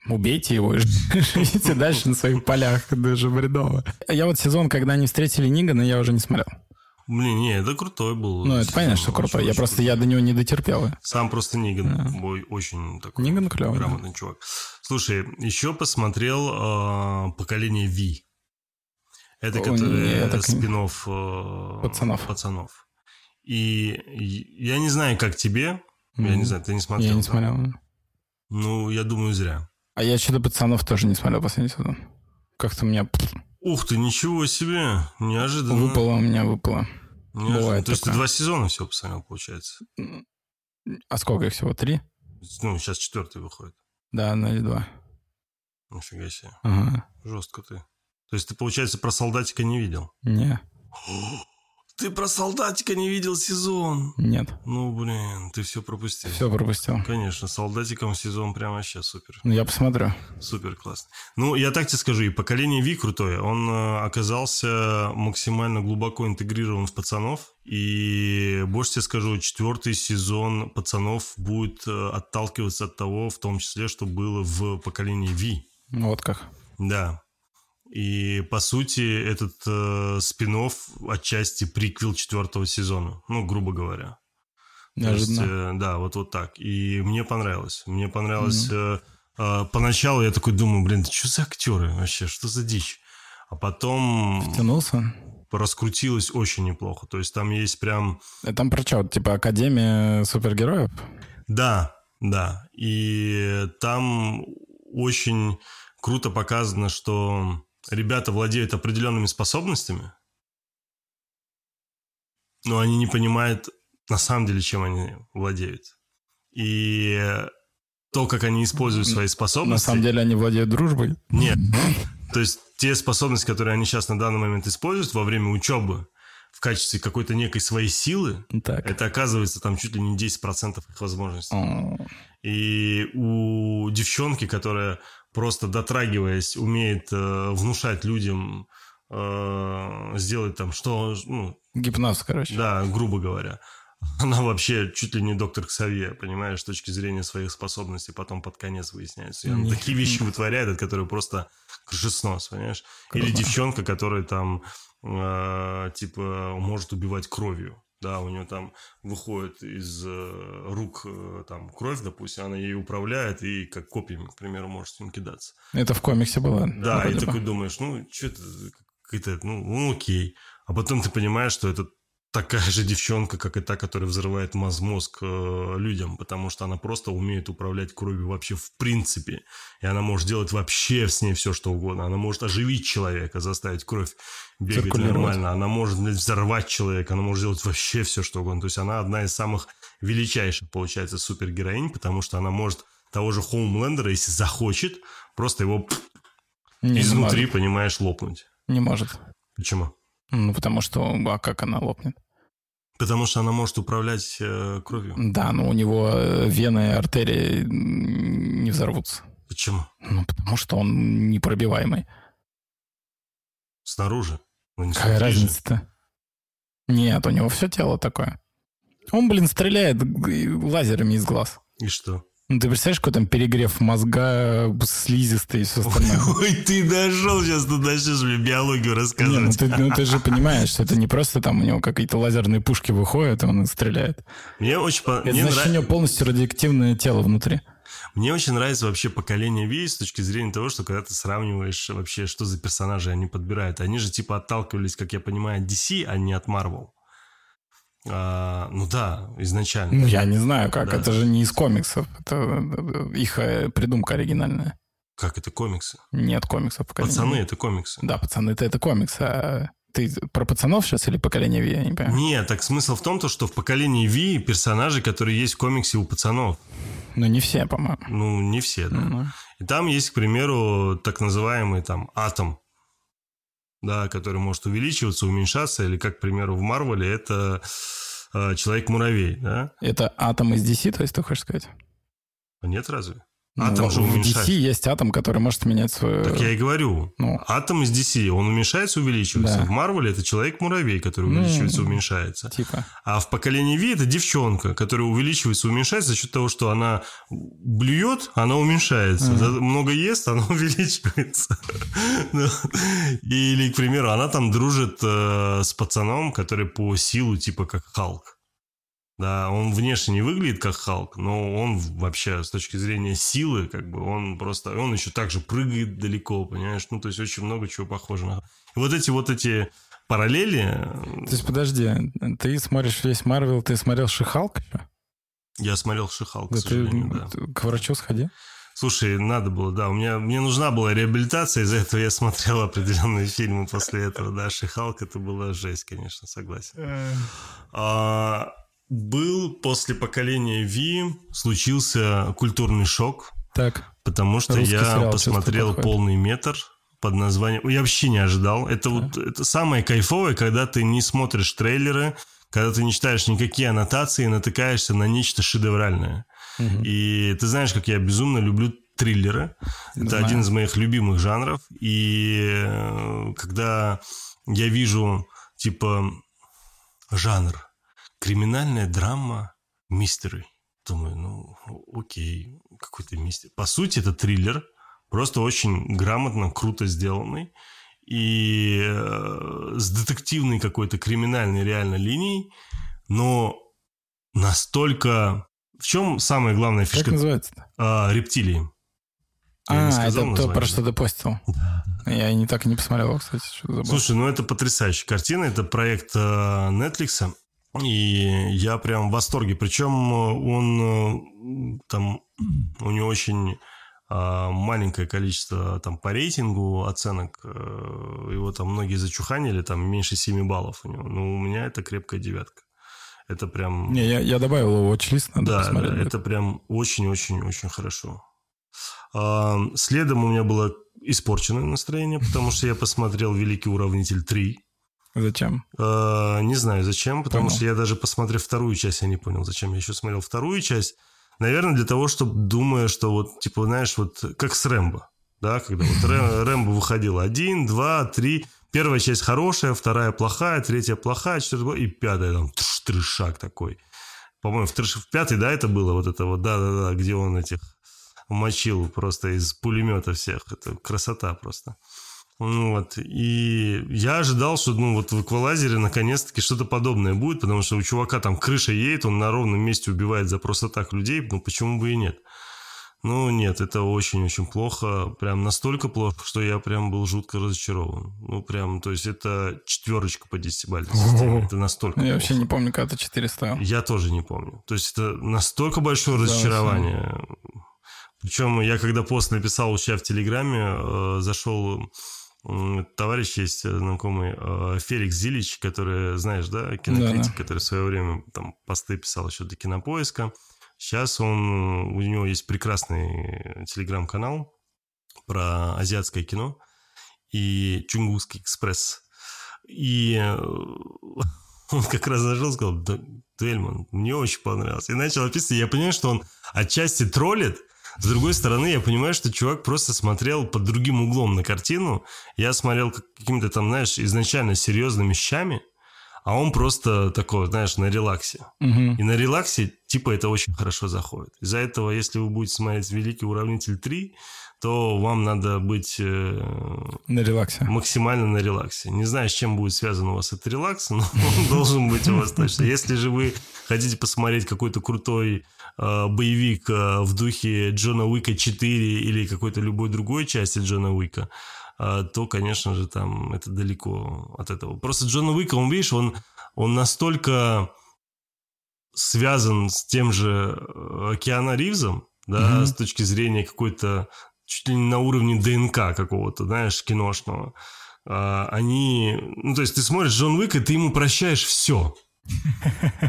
убейте его и живите дальше на своих полях. Даже бредово. Я вот сезон, когда они встретили Нигана, я уже не смотрел. Блин, не, это крутой был. Ну, это понятно, что крутой. Очень, я просто, я до него не дотерпел. Сам просто Ниган. Да. Бой очень такой Ниган клевый, грамотный да. чувак. Слушай, еще посмотрел э, «Поколение Ви». Это О, так... спин э, пацанов. пацанов. И, я не знаю, как тебе. Mm. Я не знаю, ты не смотрел? Я не смотрел. Ну, я думаю, зря. А я что-то пацанов тоже не смотрел последний сезон. Как-то у меня Ух ты, ничего себе, неожиданно. Выпало у меня, выпало. Неожиданно. Бывает То есть ты два сезона все посмотрел, получается? А сколько их всего? Три? Ну, сейчас четвертый выходит. Да, на или два. Нифига себе. Ага. Жестко ты. То есть ты, получается, про солдатика не видел? Не. [GASPS] Ты про солдатика не видел сезон? Нет. Ну, блин, ты все пропустил. Все пропустил. Конечно, солдатиком сезон прямо вообще супер. Ну, я посмотрю. Супер классно. Ну, я так тебе скажу, и поколение Ви крутое. Он э, оказался максимально глубоко интегрирован в пацанов. И больше тебе скажу, четвертый сезон пацанов будет э, отталкиваться от того, в том числе, что было в поколении Ви. Вот как. Да. И, по сути, этот э, спин отчасти приквел четвертого сезона, ну, грубо говоря. Неожиданно. есть, э, да, вот, вот так. И мне понравилось. Мне понравилось... Mm-hmm. Э, э, поначалу я такой думаю, блин, да что за актеры вообще, что за дичь? А потом... Втянулся? Раскрутилось очень неплохо. То есть там есть прям... Это там про что, типа Академия супергероев? Да, да. И там очень круто показано, что ребята владеют определенными способностями, но они не понимают на самом деле, чем они владеют. И то, как они используют свои способности... На самом деле они владеют дружбой? Нет. То есть те способности, которые они сейчас на данный момент используют во время учебы в качестве какой-то некой своей силы, так. это оказывается там чуть ли не 10% их возможностей. И у девчонки, которая просто дотрагиваясь, умеет э, внушать людям э, сделать там что, ну, Гипноз, короче. Да, грубо говоря. Она вообще чуть ли не доктор Ксавье, понимаешь, с точки зрения своих способностей. Потом под конец выясняется. И она такие вещи вытворяет, от которых просто крышеснос, понимаешь? Или Круто. девчонка, которая там, э, типа, может убивать кровью. Да, у нее там выходит из э, рук э, там кровь, допустим, она ей управляет и как копьями, к примеру, может с ним кидаться. Это в комиксе было. Да, и такой думаешь, ну, что это, какая-то, ну, ну, окей. А потом ты понимаешь, что это такая же девчонка, как и та, которая взрывает моз- мозг э, людям, потому что она просто умеет управлять кровью вообще в принципе. И она может делать вообще с ней все, что угодно. Она может оживить человека, заставить кровь бегать нормально. Она может взорвать человека, она может делать вообще все, что угодно. То есть она одна из самых величайших, получается, супергероинь, потому что она может того же Хоумлендера, если захочет, просто его Не, не изнутри, может. понимаешь, лопнуть. Не может. Почему? Ну, потому что, а как она лопнет? Потому что она может управлять э, кровью. Да, но у него э, вены и артерии не взорвутся. Почему? Ну, потому что он непробиваемый. Снаружи. Ну, не Какая разница-то? Нет, у него все тело такое. Он, блин, стреляет лазерами из глаз. И что? Ну, ты представляешь, какой там перегрев мозга, слизистый и все остальное? Ой, ты дошел сейчас, ты начнешь мне биологию Не, ну рассказывать. ты, ну ты же понимаешь, что это не просто там у него какие-то лазерные пушки выходят, и он стреляет. Мне очень, по- Это мне, значит, нрав- у него полностью радиоактивное тело внутри. мне очень нравится вообще поколение Ви с точки зрения того, что когда ты сравниваешь вообще, что за персонажи они подбирают. Они же типа отталкивались, как я понимаю, от DC, а не от Marvel. А, ну да, изначально. Ну, я не знаю как, Да. это же не из комиксов, это э, их э, придумка оригинальная. Как это комиксы? Нет комиксов. поколения Пацаны, это комиксы. Да, пацаны, это, это комикс. А ты про пацанов сейчас или поколение Ви, я не понимаю. Нет, так смысл в том, то, что в поколении Ви персонажи, которые есть в комиксе у пацанов. Ну, не все, по-моему. Ну, не все, да. Ну, И там есть, к примеру, так называемый там атом, да, который может увеличиваться, уменьшаться, или, как, к примеру, в Марвеле это э, Человек-муравей, да? Это атом из DC, то есть ты хочешь сказать? А нет разве? Ну, Атом же в уменьшается. DC есть атом, который может менять свою... Так я и говорю. Ну. Атом из DC, он уменьшается, увеличивается. Да. В Марвеле это Человек-муравей, который Ну, увеличивается, уменьшается. Типа. А в поколении Ви это девчонка, которая увеличивается, уменьшается за счет того, что она блюет, она уменьшается. Да, Много ест, она [LAUGHS] увеличивается. Ну, Или, к примеру, она там дружит э, с пацаном, который по силу типа как Халк. Да, он внешне не выглядит как Халк, но он вообще с точки зрения силы, как бы, он просто, он еще также прыгает далеко, понимаешь? Ну, то есть очень много чего похоже на... И вот эти вот эти параллели, То есть, подожди, ты смотришь весь Марвел, ты смотрел Шихалк еще? Я смотрел Шихалк, Да к ты сожалению, да. ты к врачу сходи. Слушай, надо было, да. У меня мне нужна была реабилитация, из-за этого я смотрел [LAUGHS] определенные фильмы после этого. Да, Шихалк это была жесть, конечно, согласен. А, был после поколения Ви случился культурный шок, Так, потому что Русский я посмотрел полный метр под названием. Я вообще не ожидал. Это вот это самое кайфовое, когда ты не смотришь трейлеры, когда ты не читаешь никакие аннотации, натыкаешься на нечто шедевральное. Мгм. И ты знаешь, как я безумно люблю триллеры. Это Знаю. один из моих любимых жанров. И э, когда я вижу, типа, жанр криминальная драма мистери, думаю, ну, окей, какой-то мистер. По сути, это триллер, просто очень грамотно, круто сделанный. И э, с детективной какой-то криминальной реально линией, но настолько... В чем самая главная как фишка называется-то? а, рептилии. Я А, сказал это то, про что ты постил. Я не так и не посмотрел, кстати, что. Слушай, ну это потрясающая картина. Это проект э, Netflix. И я прям в восторге. Причем он э, там, [CLEARS THROAT] у него очень э, маленькое количество там по рейтингу оценок. Э, Его там многие зачуханили, там меньше 7 баллов у него. Но у меня это крепкая девятка. Это прям... Не, я, я добавил его в watch-лист, надо Да, посмотреть. да, это прям очень-очень-очень хорошо. А, Следом у меня было испорченное настроение, потому что я посмотрел «Великий уравнитель 3». Зачем? А, Не знаю зачем, потому Понял. что я даже посмотрев вторую часть, я не понял, зачем я еще смотрел вторую часть. Наверное, для того, чтобы, думая, что вот, типа, знаешь, вот как с Рэмбо, да, когда вот Рэ- [LAUGHS] Рэмбо выходил один, два, три, первая часть хорошая, вторая плохая, третья плохая, четвертая и пятая там тш, трешак такой. По-моему, в, треш... в пятой, да, это было вот это вот, да-да-да, где он этих мочил просто из пулемета всех. Это красота просто. Ну вот. И я ожидал, что ну, вот в эквалайзере наконец-таки что-то подобное будет, потому что у чувака там крыша едет, он на ровном месте убивает за просто так людей, ну почему бы и нет. Ну, нет, это очень-очень плохо. Прям настолько плохо, что я прям был жутко разочарован. Ну, прям, то есть это четверочка по десятибалльной системе. Это настолько [LAUGHS] Я плохо. вообще не помню, когда ты 4 ставил. Я тоже не помню. То есть это настолько большое разочарование. Причем я когда пост написал у себя в Телеграме, э, зашел товарищ есть знакомый э, Феликс Зилич, который, знаешь, да, кинокритик, да, который в свое время там посты писал еще до кинопоиска. Сейчас он, у него есть прекрасный телеграм-канал про азиатское кино и Чунгусский экспресс. И э, [LAUGHS] он как раз зашел и сказал, Дуэльман, мне очень понравилось. И начал описывать, я понимаю, что он отчасти троллит, с другой стороны, я понимаю, что чувак просто смотрел под другим углом на картину. Я смотрел какими-то там, знаешь, изначально серьезными вещами, а он просто такой, знаешь, на релаксе. Угу. И на релаксе, типа, это очень хорошо заходит. Из-за этого, если вы будете смотреть «Великий уравнитель 3», то вам надо быть э, на релаксе. максимально на релаксе. Не знаю, с чем будет связан у вас этот релакс, но [LAUGHS] он должен быть у вас точно. Если же вы хотите посмотреть какой-то крутой э, боевик э, в духе Джона Уика 4 или какой-то любой другой части Джона Уика, то, конечно же, там это далеко от этого. Просто Джона Уика, он, видишь, он, он настолько связан с тем же Океана Ривзом, да, mm-hmm. с точки зрения какой-то чуть ли не на уровне ДНК какого-то, знаешь, киношного. А, они... Ну, то есть ты смотришь Джон Уик, и ты ему прощаешь все.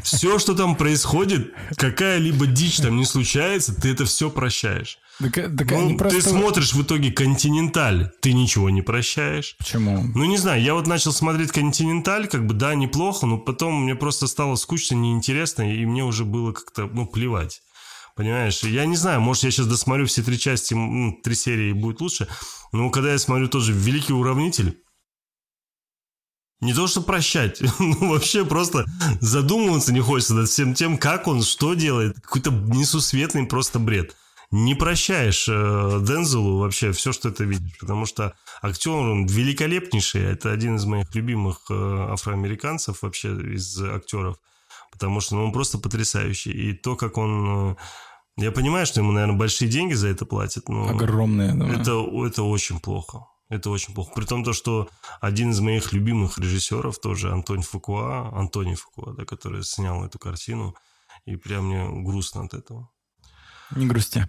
Все, что там происходит, какая-либо дичь там не случается, ты это все прощаешь. Так, так ну, просто... Ты смотришь в итоге «Континенталь», ты ничего не прощаешь. Почему? Ну, не знаю, я вот начал смотреть «Континенталь», как бы, да, неплохо, но потом мне просто стало скучно, неинтересно, и мне уже было как-то, ну, плевать. Понимаешь? Я не знаю, может, я сейчас досмотрю все три части, ну, три серии, и будет лучше. Но когда я смотрю тоже «Великий уравнитель», не то, что прощать, [LAUGHS] ну вообще просто задумываться не хочется над всем тем, как он, что делает. Какой-то несусветный просто бред. Не прощаешь э, Дензелу вообще все, что ты видишь, потому что актер он великолепнейший. Это один из моих любимых э, афроамериканцев вообще из актеров, потому что ну, он просто потрясающий. И то, как он... Я понимаю, что ему, наверное, большие деньги за это платят, но... Огромные, да. Это, это очень плохо. Это очень плохо. При том, то, что один из моих любимых режиссеров тоже Антони Фукуа, Антони Фукуа, да, который снял эту картину, и прям мне грустно от этого. Не грусти.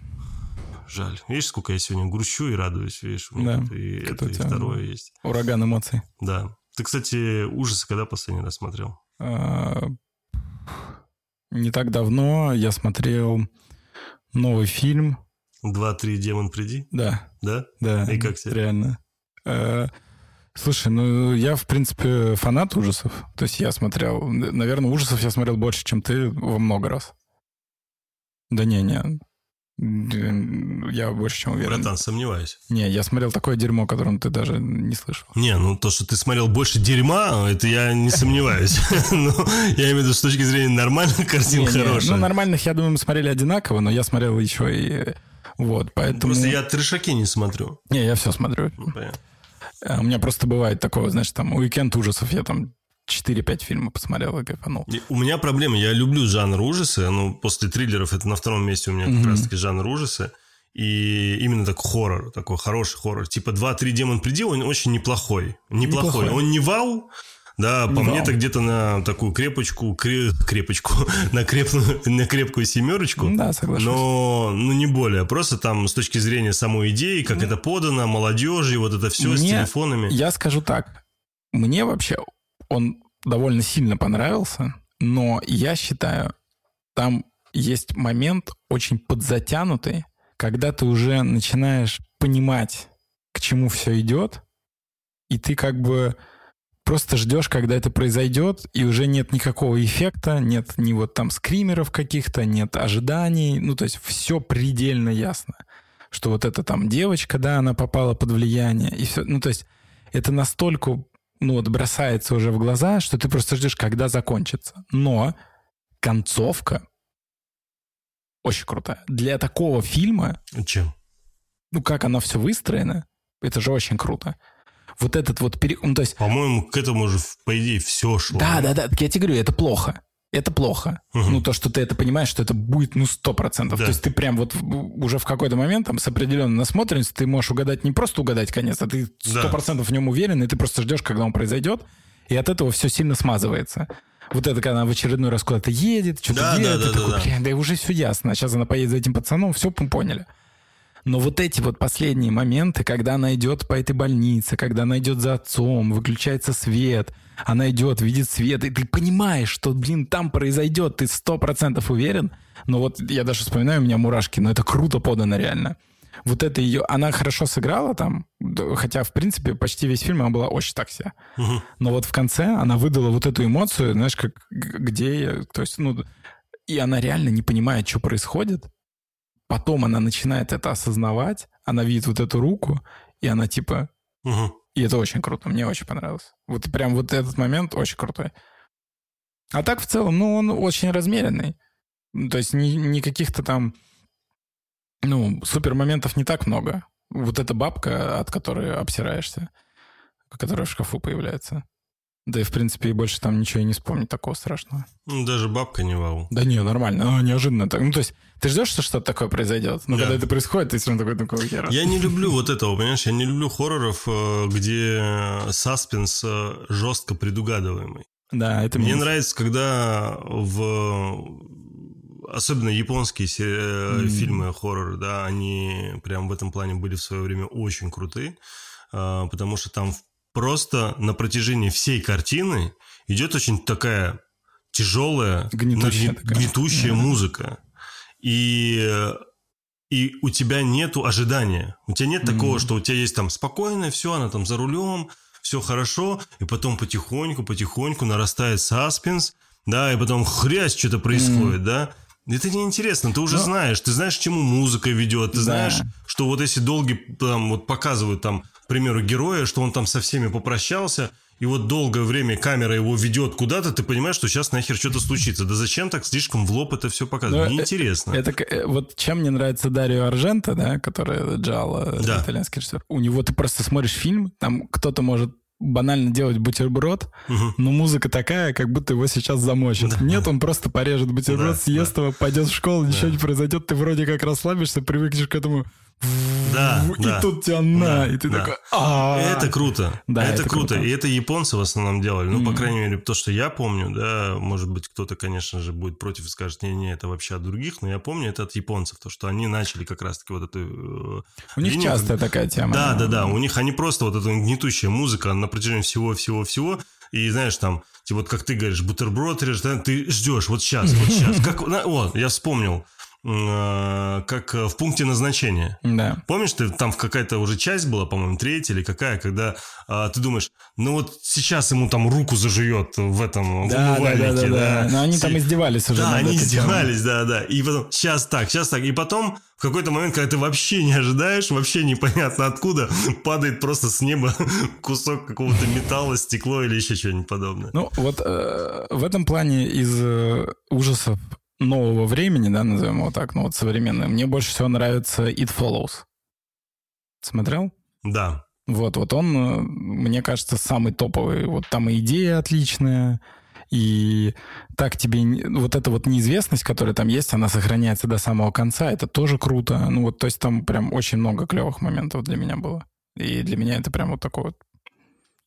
Жаль. Видишь, сколько я сегодня грущу и радуюсь, видишь, у меня Да, тут и это это, и второе есть. Ураган эмоций. Да. Ты, кстати, ужасы когда последний раз смотрел? А, Не так давно я смотрел новый фильм. Два-три, демон, приди? Да, Да? да. И как тебе? Реально. Э, Слушай, ну я, в принципе, фанат ужасов. То есть я смотрел... Наверное, ужасов я смотрел больше, чем ты во много раз. Да не, не. Я больше чем уверен. Братан, сомневаюсь. Не, я смотрел такое дерьмо, о котором ты даже не слышал. Не, ну то, что ты смотрел больше дерьма, это я не сомневаюсь. [LAUGHS] Ну, я имею в виду, с точки зрения нормальных картин хорошая. Ну, нормальных, я думаю, мы смотрели одинаково, но я смотрел еще и... Вот, поэтому... Просто я трешаки не смотрю. Не, я все смотрю. Ну. А У меня просто бывает такое, знаешь, там, уикенд ужасов, я там 4-5 фильмов посмотрел и кайфанул. У меня проблема, я люблю жанр ужасы, ну, после триллеров это на втором месте у меня как раз-таки жанр ужасы. И именно так хоррор, такой хороший хоррор. Типа 2-3 демон приди, он очень неплохой. Неплохой. Неплохой. Он не вау, да, по Не мне вау. то где-то на такую крепочку, кре- крепочку, [LAUGHS] на, крепную, на крепкую семерочку. Да, соглашусь. Но, ну, не более. Просто там с точки зрения самой идеи, как это подано, молодежи, вот это все с Мне- телефонами. Я скажу так. Мне вообще он довольно сильно понравился, но я считаю, там есть момент очень подзатянутый, когда ты уже начинаешь понимать, к чему все идет, и ты как бы просто ждешь, когда это произойдет, и уже нет никакого эффекта, нет ни вот там скримеров каких-то, нет ожиданий, ну то есть все предельно ясно, что вот эта там девочка, да, она попала под влияние, и все, ну то есть это настолько ну вот бросается уже в глаза, что ты просто ждешь, когда закончится. Но концовка очень крутая. Для такого фильма... Чем? Ну, как оно все выстроено, это же очень круто. Вот этот вот... Пере... Ну, то есть... По-моему, к этому же, по идее, все шло. Да, да, да. Я тебе говорю, это плохо. Это плохо. Угу. Ну, то, что ты это понимаешь, что это будет, ну, сто процентов. Да. То есть ты прям вот уже в какой-то момент там с определенной насмотренностью ты можешь угадать, не просто угадать конец, а ты сто процентов да. в нем уверен, и ты просто ждешь, когда он произойдет, и от этого все сильно смазывается. Вот это, когда она в очередной раз куда-то едет, что-то да, делает, да, да, ты такой, да, блин, да уже все ясно. Сейчас она поедет за этим пацаном, все, мы поняли. Но вот эти вот последние моменты, когда она идет по этой больнице, когда она идет за отцом, выключается свет, она идет, видит свет, и ты понимаешь, что, блин, там произойдет, ты сто процентов уверен. Но вот я даже вспоминаю, у меня мурашки, но это круто подано реально. Вот это ее... Она хорошо сыграла там, хотя, в принципе, почти весь фильм она была очень так себе. Угу. Но вот в конце она выдала вот эту эмоцию, знаешь, как где... То есть, ну... И она реально не понимает, что происходит. Потом она начинает это осознавать, она видит вот эту руку, и она типа... Угу. И это очень круто, мне очень понравилось. Вот прям вот этот момент очень крутой. А так в целом, ну, он очень размеренный. То есть ни, ни каких-то там, ну, супер моментов не так много. Вот эта бабка, от которой обсираешься, которая в шкафу появляется. Да и, в принципе, и больше там ничего и не вспомнить такого страшного. Ну, даже бабка не вау. Да не, нормально. Ну, неожиданно. Так. Ну, то есть, ты ждешь, что что-то такое произойдет, но да. когда это происходит, ты все равно такой, такой хера. Я не люблю вот этого, понимаешь? Я не люблю хорроров, э, где саспенс э, жестко предугадываемый. Да, это мне нравится, когда в особенно японские mm. фильмы хорроры, да, они прям в этом плане были в свое время очень крутые, потому что там просто на протяжении всей картины идет очень такая тяжелая, гнетущая, такая. гнетущая музыка. И и у тебя нету ожидания. У тебя нет mm-hmm. такого, что у тебя есть там спокойное, все, она там за рулем, все хорошо, и потом потихоньку, потихоньку нарастает саспенс, да, и потом хрясь что-то происходит, mm-hmm. да. Это неинтересно, ты уже Но... знаешь, ты знаешь, к чему музыка ведет, ты да. знаешь, что вот если долги там вот показывают там к примеру, героя, что он там со всеми попрощался, и вот долгое время камера его ведет куда-то, ты понимаешь, что сейчас нахер что-то случится. Да зачем так слишком в лоб это все показывать? Ну, Неинтересно. Это, это вот чем мне нравится Дарио Аржента, да, который Джало, да. итальянский режиссер. У него ты просто смотришь фильм, там кто-то может банально делать бутерброд, угу. но музыка такая, как будто его сейчас замочат. Да. Нет, он просто порежет бутерброд, да, съест да. его, пойдет в школу, да. ничего не произойдет, ты вроде как расслабишься, привыкнешь к этому. Да, и да, тут тебя на, да, и ты да. такой... А-а-а. Это круто. Да, это, это круто. круто. И это японцы в основном делали. Ну, mm-hmm. по крайней мере, то, что я помню, да, может быть, кто-то, конечно же, будет против и скажет, не-не, это вообще от других, но я помню это от японцев, то, что они начали как раз-таки вот эту... Э, у них линию. часто такая тема. Да, да, да. У них они просто вот эта гнетущая музыка на протяжении всего-всего-всего. И знаешь, там, типа, вот как ты говоришь, бутерброд режешь, ты ждешь, вот сейчас, вот сейчас. [LAUGHS] Как, вот, я вспомнил. Э, как в пункте назначения. Да. Помнишь, ты там какая-то уже часть была, по-моему, третья или какая, когда а, ты думаешь, ну вот сейчас ему там руку зажует в этом да, в умывальнике, да, да, да, да. Но они там издевались уже. Да, они издевались, да, да. И потом сейчас так, сейчас так, и потом в какой-то момент, когда ты вообще не ожидаешь, вообще непонятно откуда, [LAUGHS] падает просто с неба [LAUGHS] кусок какого-то металла, стекло или еще что-нибудь подобное. Ну, вот э, в этом плане из э, ужасов нового времени, да, назовем его так, ну вот современный, мне больше всего нравится It Follows. Смотрел? Да. Вот, вот он, э, мне кажется, самый топовый. Вот там и идея отличная, и так тебе... Вот эта вот неизвестность, которая там есть, она сохраняется до самого конца, это тоже круто. Ну вот, то есть там прям очень много клевых моментов для меня было. И для меня это прям вот такой вот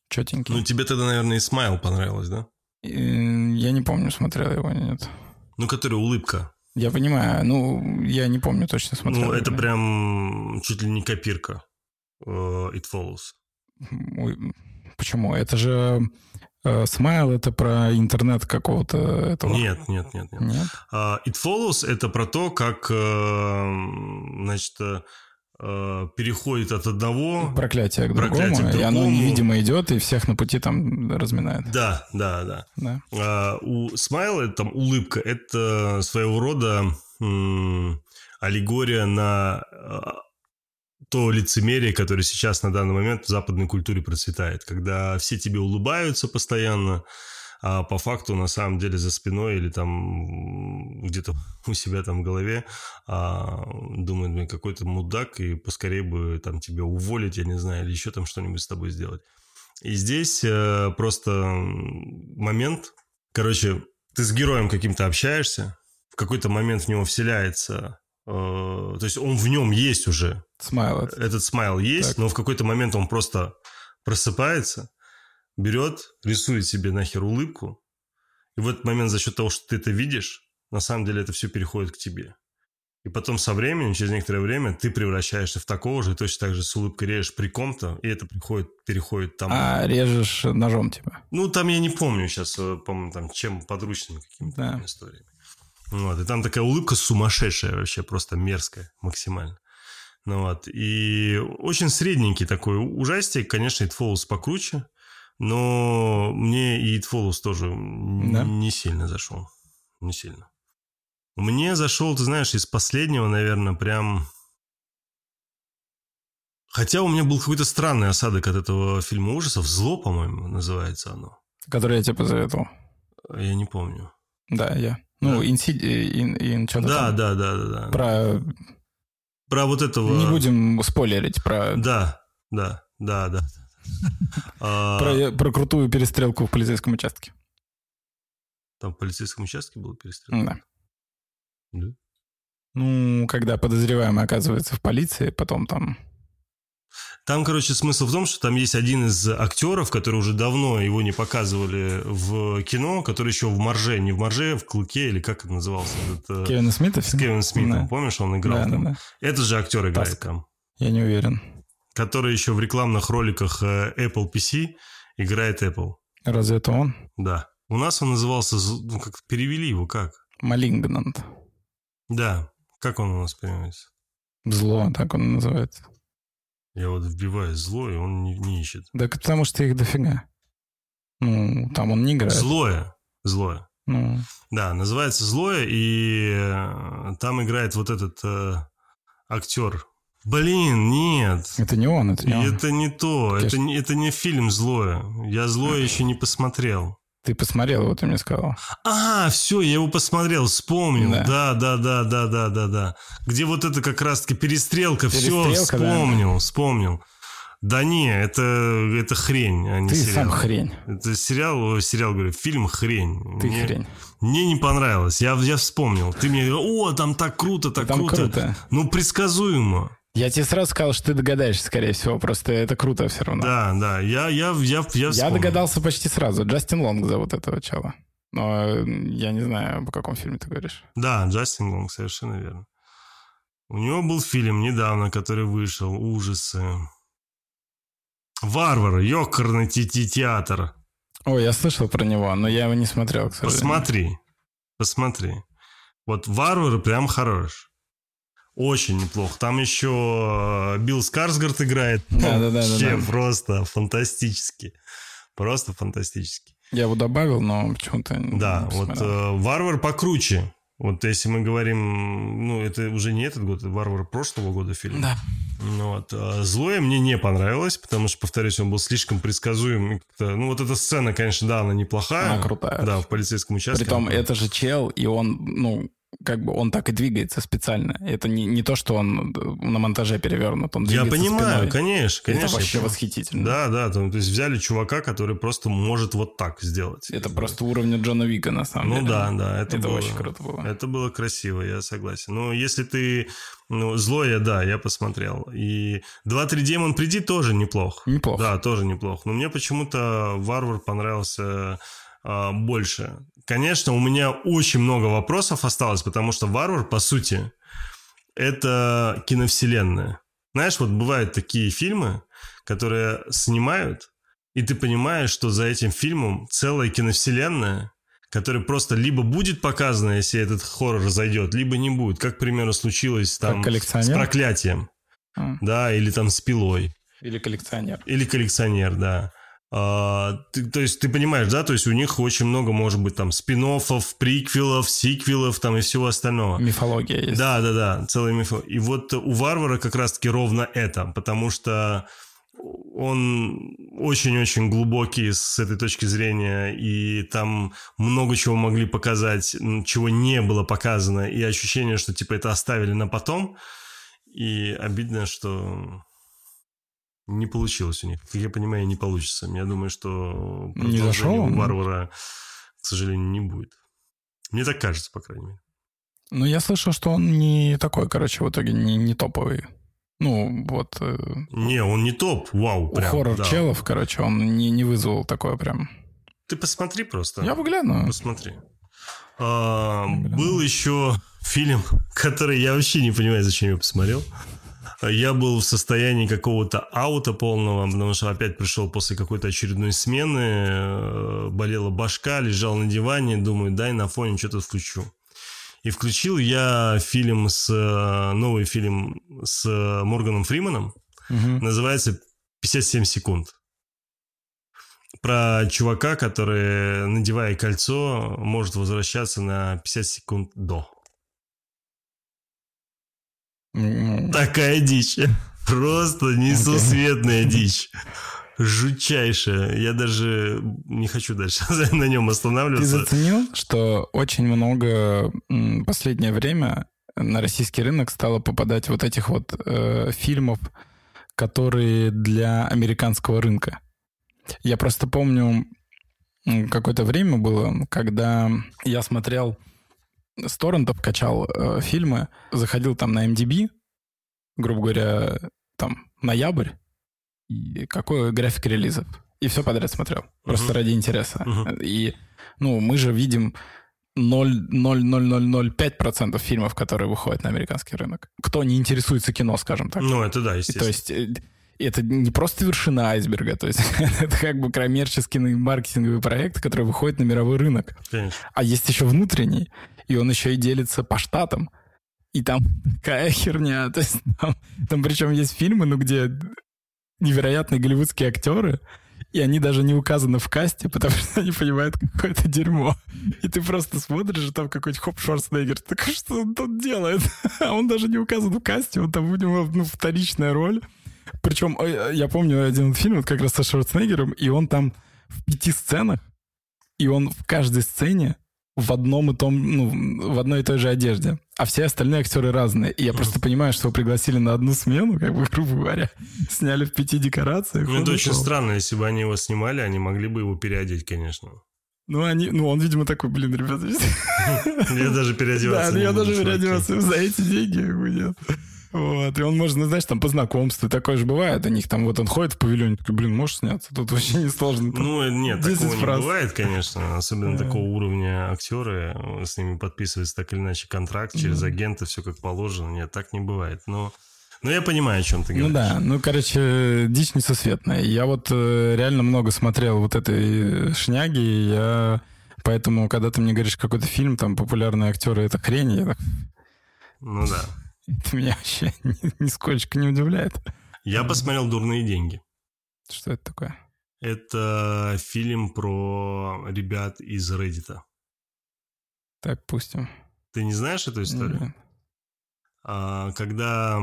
четенький. Ну тебе тогда, наверное, и Смайл понравилось, да? Я не помню, смотрел его или нет. Ну, который улыбка. Я понимаю. Ну, я не помню точно смотрел. Ну, это прям чуть ли не копирка uh, It Follows. Почему? Это же Смайл uh, это про интернет какого-то этого. Нет, нет, нет, нет. нет? Uh, It Follows это про то, как, uh, значит, Э, переходит от одного проклятия к другому, к другому, и оно невидимо идет и всех на пути там разминает. Да, да, да. да. А, у смайла там улыбка это своего рода м, аллегория на то лицемерие, которое сейчас на данный момент в западной культуре процветает, когда все тебе улыбаются постоянно, а по факту на самом деле за спиной или там где-то [LAUGHS] у себя там в голове а, думает, блин, какой-то мудак, и поскорее бы там тебя уволить, я не знаю, или еще там что-нибудь с тобой сделать. И здесь э, просто момент, короче, ты с героем каким-то общаешься, в какой-то момент в него вселяется э, то есть он в нем есть уже. Смайл. Этот, этот смайл есть, так. но в какой-то момент он просто просыпается, берет, рисует себе нахер улыбку, и в этот момент за счет того, что ты это видишь, на самом деле это все переходит к тебе. И потом со временем, через некоторое время, ты превращаешься в такого же, и точно так же с улыбкой режешь при ком-то, и это приходит, переходит там. А режешь ножом типа? Ну, там я не помню сейчас, э, по-моему, там чем подручными какими-то да. историями. Вот, и там такая улыбка сумасшедшая вообще, просто мерзкая максимально. Ну вот, и очень средненький такой ужастик, конечно, It Follows покруче, но мне и It Follows тоже да? не сильно зашел. Не сильно. Мне зашел, ты знаешь, из последнего, наверное, прям... Хотя у меня был какой-то странный осадок от этого фильма ужасов. «Зло», по-моему, называется оно. Который я тебе посоветовал. Я не помню. Да, я. Ну, да. инсид... ин, ин, что-то да, там. да, да, да, да. Про... Про вот этого... Не будем спойлерить, про... Да, да, да, да. А, про, про крутую перестрелку в полицейском участке. Там в полицейском участке была перестрелка? Да. Да? Ну, когда подозреваемый оказывается в полиции, потом там... Там, короче, смысл в том, что там есть один из актеров, который уже давно его не показывали в кино, который еще в Марже, не в Марже, в Клыке, или как это назывался? Этот, Кевин Смит? С Кевин Смитом, да. помнишь, он играл да, там? Да, да. Этот же актер играет Таск. там. Я не уверен. Который еще в рекламных роликах э, Apple PC играет Apple. Разве это он? Да. У нас он назывался, ну, как перевели его, как? Малингнант. Да. Как он у нас переводится? Зло, так он называется. Я вот вбиваю зло, и он не, не ищет. Да потому что их дофига. Ну, там он не играет. Злое. Злое. Ну. Да, называется «Злое», и э, там играет вот этот э, актер. Блин, нет. Это не он, это не он. Это не то. Это не, это не фильм «Злое». Я «Злое» еще не посмотрел. Ты посмотрел его, ты мне сказал. А, все, я его посмотрел, вспомнил. Да, да, да, да, да, да, да. Где вот это как раз-таки перестрелка, перестрелка все, вспомнил, да. вспомнил. Да не, это, это хрень, а не Ты сериал. сам хрень. Это сериал, сериал, говорю, фильм хрень. Ты мне, хрень. Мне не понравилось, я, я вспомнил. Ты мне говорил, о, там так круто, так там круто. круто. Ну, предсказуемо. Я тебе сразу сказал, что ты догадаешься, скорее всего, просто это круто все равно. Да, да, я, я, я, я, я догадался почти сразу. Джастин Лонг зовут этого чела. Но я не знаю, по какому фильме ты говоришь. Да, Джастин Лонг, совершенно верно. У него был фильм недавно, который вышел, ужасы. Варвар, ёкарный театр. О, я слышал про него, но я его не смотрел, к сожалению. Посмотри, посмотри. Вот Варвар прям хорош. Очень неплохо. Там еще э, Билл Скарсгард играет. Да, да, да. Вообще да, да. просто фантастически. Просто фантастически. Я его добавил, но почему-то не Да, вот э, Варвар покруче. Вот если мы говорим, ну, это уже не этот год, это Варвар прошлого года фильм. Да. Ну, вот. А Злое мне не понравилось, потому что, повторюсь, он был слишком предсказуем. Ну, вот эта сцена, конечно, да, она неплохая. Она крутая. Да, в полицейском участке. Притом, это же чел, и он, ну, как бы он так и двигается специально. Это не, не то, что он на монтаже перевернут, он Я двигается понимаю, спиной. конечно, конечно. Это вообще восхитительно. Да, да, то, то есть взяли чувака, который просто может вот так сделать. Это просто уровня Джона Вика, на самом ну, деле. Ну да, да. Это, это было, очень круто было. Это было красиво, я согласен. Но если ты... Ну, злое, да, я посмотрел. И 2-3 Демон Приди тоже неплох. Неплохо. Да, тоже неплохо. Но мне почему-то Варвар понравился а, больше. Конечно, у меня очень много вопросов осталось, потому что Варвар, по сути, это киновселенная. Знаешь, вот бывают такие фильмы, которые снимают, и ты понимаешь, что за этим фильмом целая киновселенная, которая просто либо будет показана, если этот хоррор зайдет, либо не будет. Как, к примеру, случилось там с проклятием. А. Да, или там с пилой. Или коллекционер. Или коллекционер, да. А, ты, то есть ты понимаешь, да, то есть у них очень много может быть там спин приквелов, сиквелов там и всего остального. Мифология есть. Да, да, да, целая мифология. И вот у Варвара как раз-таки ровно это, потому что он очень-очень глубокий с этой точки зрения, и там много чего могли показать, чего не было показано, и ощущение, что типа это оставили на потом, и обидно, что не получилось у них. Как я понимаю, не получится. Я думаю, что не зашел у Варвара, к сожалению, не будет. Мне так кажется, по крайней мере. Ну, я слышал, что он не такой, короче, в итоге не, не топовый. Ну, вот... Э, не, он не топ, вау, прям. хоррор да. челов, короче, он не, не вызвал такое прям. Ты посмотри просто. Я выгляну. Посмотри. А, был еще [LAUGHS] фильм, который я вообще не понимаю, зачем я посмотрел я был в состоянии какого-то аута полного, потому что опять пришел после какой-то очередной смены, э, болела башка, лежал на диване, думаю, дай на фоне что-то включу. И включил я фильм с э, новый фильм с Морганом Фриманом, угу. называется «57 секунд». Про чувака, который, надевая кольцо, может возвращаться на 50 секунд до. Такая дичь. Просто несусветная дичь. Жутчайшая. Я даже не хочу дальше [LAUGHS] на нем останавливаться. Ты заценил, что очень много последнее время на российский рынок стало попадать вот этих вот э, фильмов, которые для американского рынка. Я просто помню, какое-то время было, когда я смотрел с торрентов качал э, фильмы, заходил там на MDB, грубо говоря, там ноябрь, и какой график релизов. И все подряд смотрел. Просто uh-huh. ради интереса. Uh-huh. И, ну, мы же видим 0,00005% фильмов, которые выходят на американский рынок. Кто не интересуется кино, скажем так. Ну, это да, естественно. То есть э, это не просто вершина айсберга, то есть [LAUGHS] это как бы коммерческий маркетинговый проект, который выходит на мировой рынок. Конечно. А есть еще внутренний и он еще и делится по штатам. И там [LAUGHS] такая херня. То есть там, там причем есть фильмы, ну, где невероятные голливудские актеры, и они даже не указаны в касте, потому что они понимают какое-то дерьмо. И ты просто смотришь, и там какой-то Хоп Шварценеггер, так что он тут делает? [LAUGHS] А он даже не указан в касте, он там у него ну, вторичная роль. Причем я помню один фильм вот как раз со Шварценеггером, и он там в пяти сценах, и он в каждой сцене в одном и том, ну, в одной и той же одежде. А все остальные актеры разные. И я просто понимаю, что вы пригласили на одну смену, как бы, [LAUGHS] грубо говоря, сняли в пяти декорациях. Ну, это очень странно. Если бы они его снимали, они могли бы его переодеть, конечно. Ну, они, ну, он, видимо, такой, блин, ребята. [LAUGHS] Я даже переодеваться Да, я даже переодеваться за эти деньги, нет. Вот, и он может, ну, знаешь, там по знакомству, такое же бывает, у них там, вот он ходит в павильоне, такой, блин, можешь сняться? Тут вообще не сложно. ну, нет, такого фраз. не бывает, конечно, особенно такого уровня актеры, с ними подписывается так или иначе контракт через агента, все как положено, нет, так не бывает, но... Ну, я понимаю, о чем ты говоришь. Ну да, ну, короче, дичь несусветная. Я вот э, реально много смотрел вот этой шняги, и я... Поэтому, когда ты мне говоришь какой-то фильм, там, популярные актеры, это хрень, я так... Ну да. [LAUGHS] Это меня вообще [LAUGHS] нисколько не удивляет. Я посмотрел «Дурные деньги». Что это такое? Это фильм про ребят из Reddit. Так, пустим. Ты не знаешь эту историю? Нет. А, когда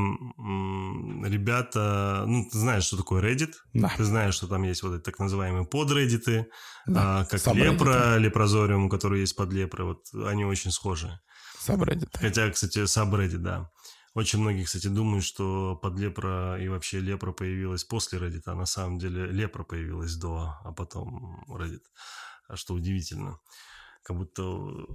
ребята, ну, ты знаешь, что такое Reddit, да. ты знаешь, что там есть вот эти так называемые подреддиты, да. а, как лепра, лепрозориум, который есть под лепрой, вот они очень схожи. Сабреддит. Хотя, кстати, сабреддит, да. Очень многие, кстати, думают, что под лепра и вообще лепра появилась после Reddit, а на самом деле лепра появилась до, а потом Reddit. А что удивительно. Как будто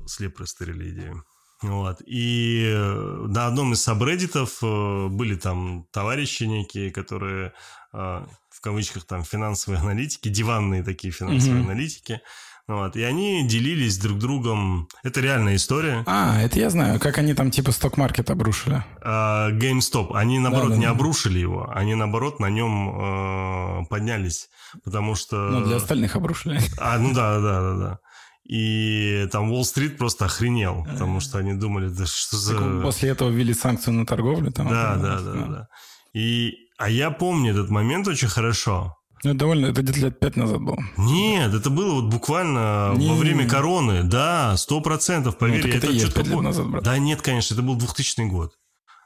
с лепрой стырили идею. Вот. И э, на одном из сабреддитов э, были там товарищи некие, которые э, в кавычках там финансовые аналитики, диванные такие финансовые mm-hmm. аналитики, вот, и они делились друг другом. Это реальная история. А, это я знаю. Как они там типа сток-маркет обрушили. А, GameStop. Они, наоборот, да, да, не да. обрушили его. Они, наоборот, на нем э, поднялись. Потому что... Ну, для остальных обрушили. А, ну да, да, да, да. И там Уолл-стрит просто охренел, потому что они думали, да что за... Так после этого ввели санкцию на торговлю. Там, да, да, да, да. И... А я помню этот момент очень хорошо. Ну, это довольно, это где-то лет пять назад было. Нет, это было вот буквально Не- во время короны. Да, сто процентов, поверь. Ну, это это пять лет назад, брат. Да нет, конечно, это был 2000 год.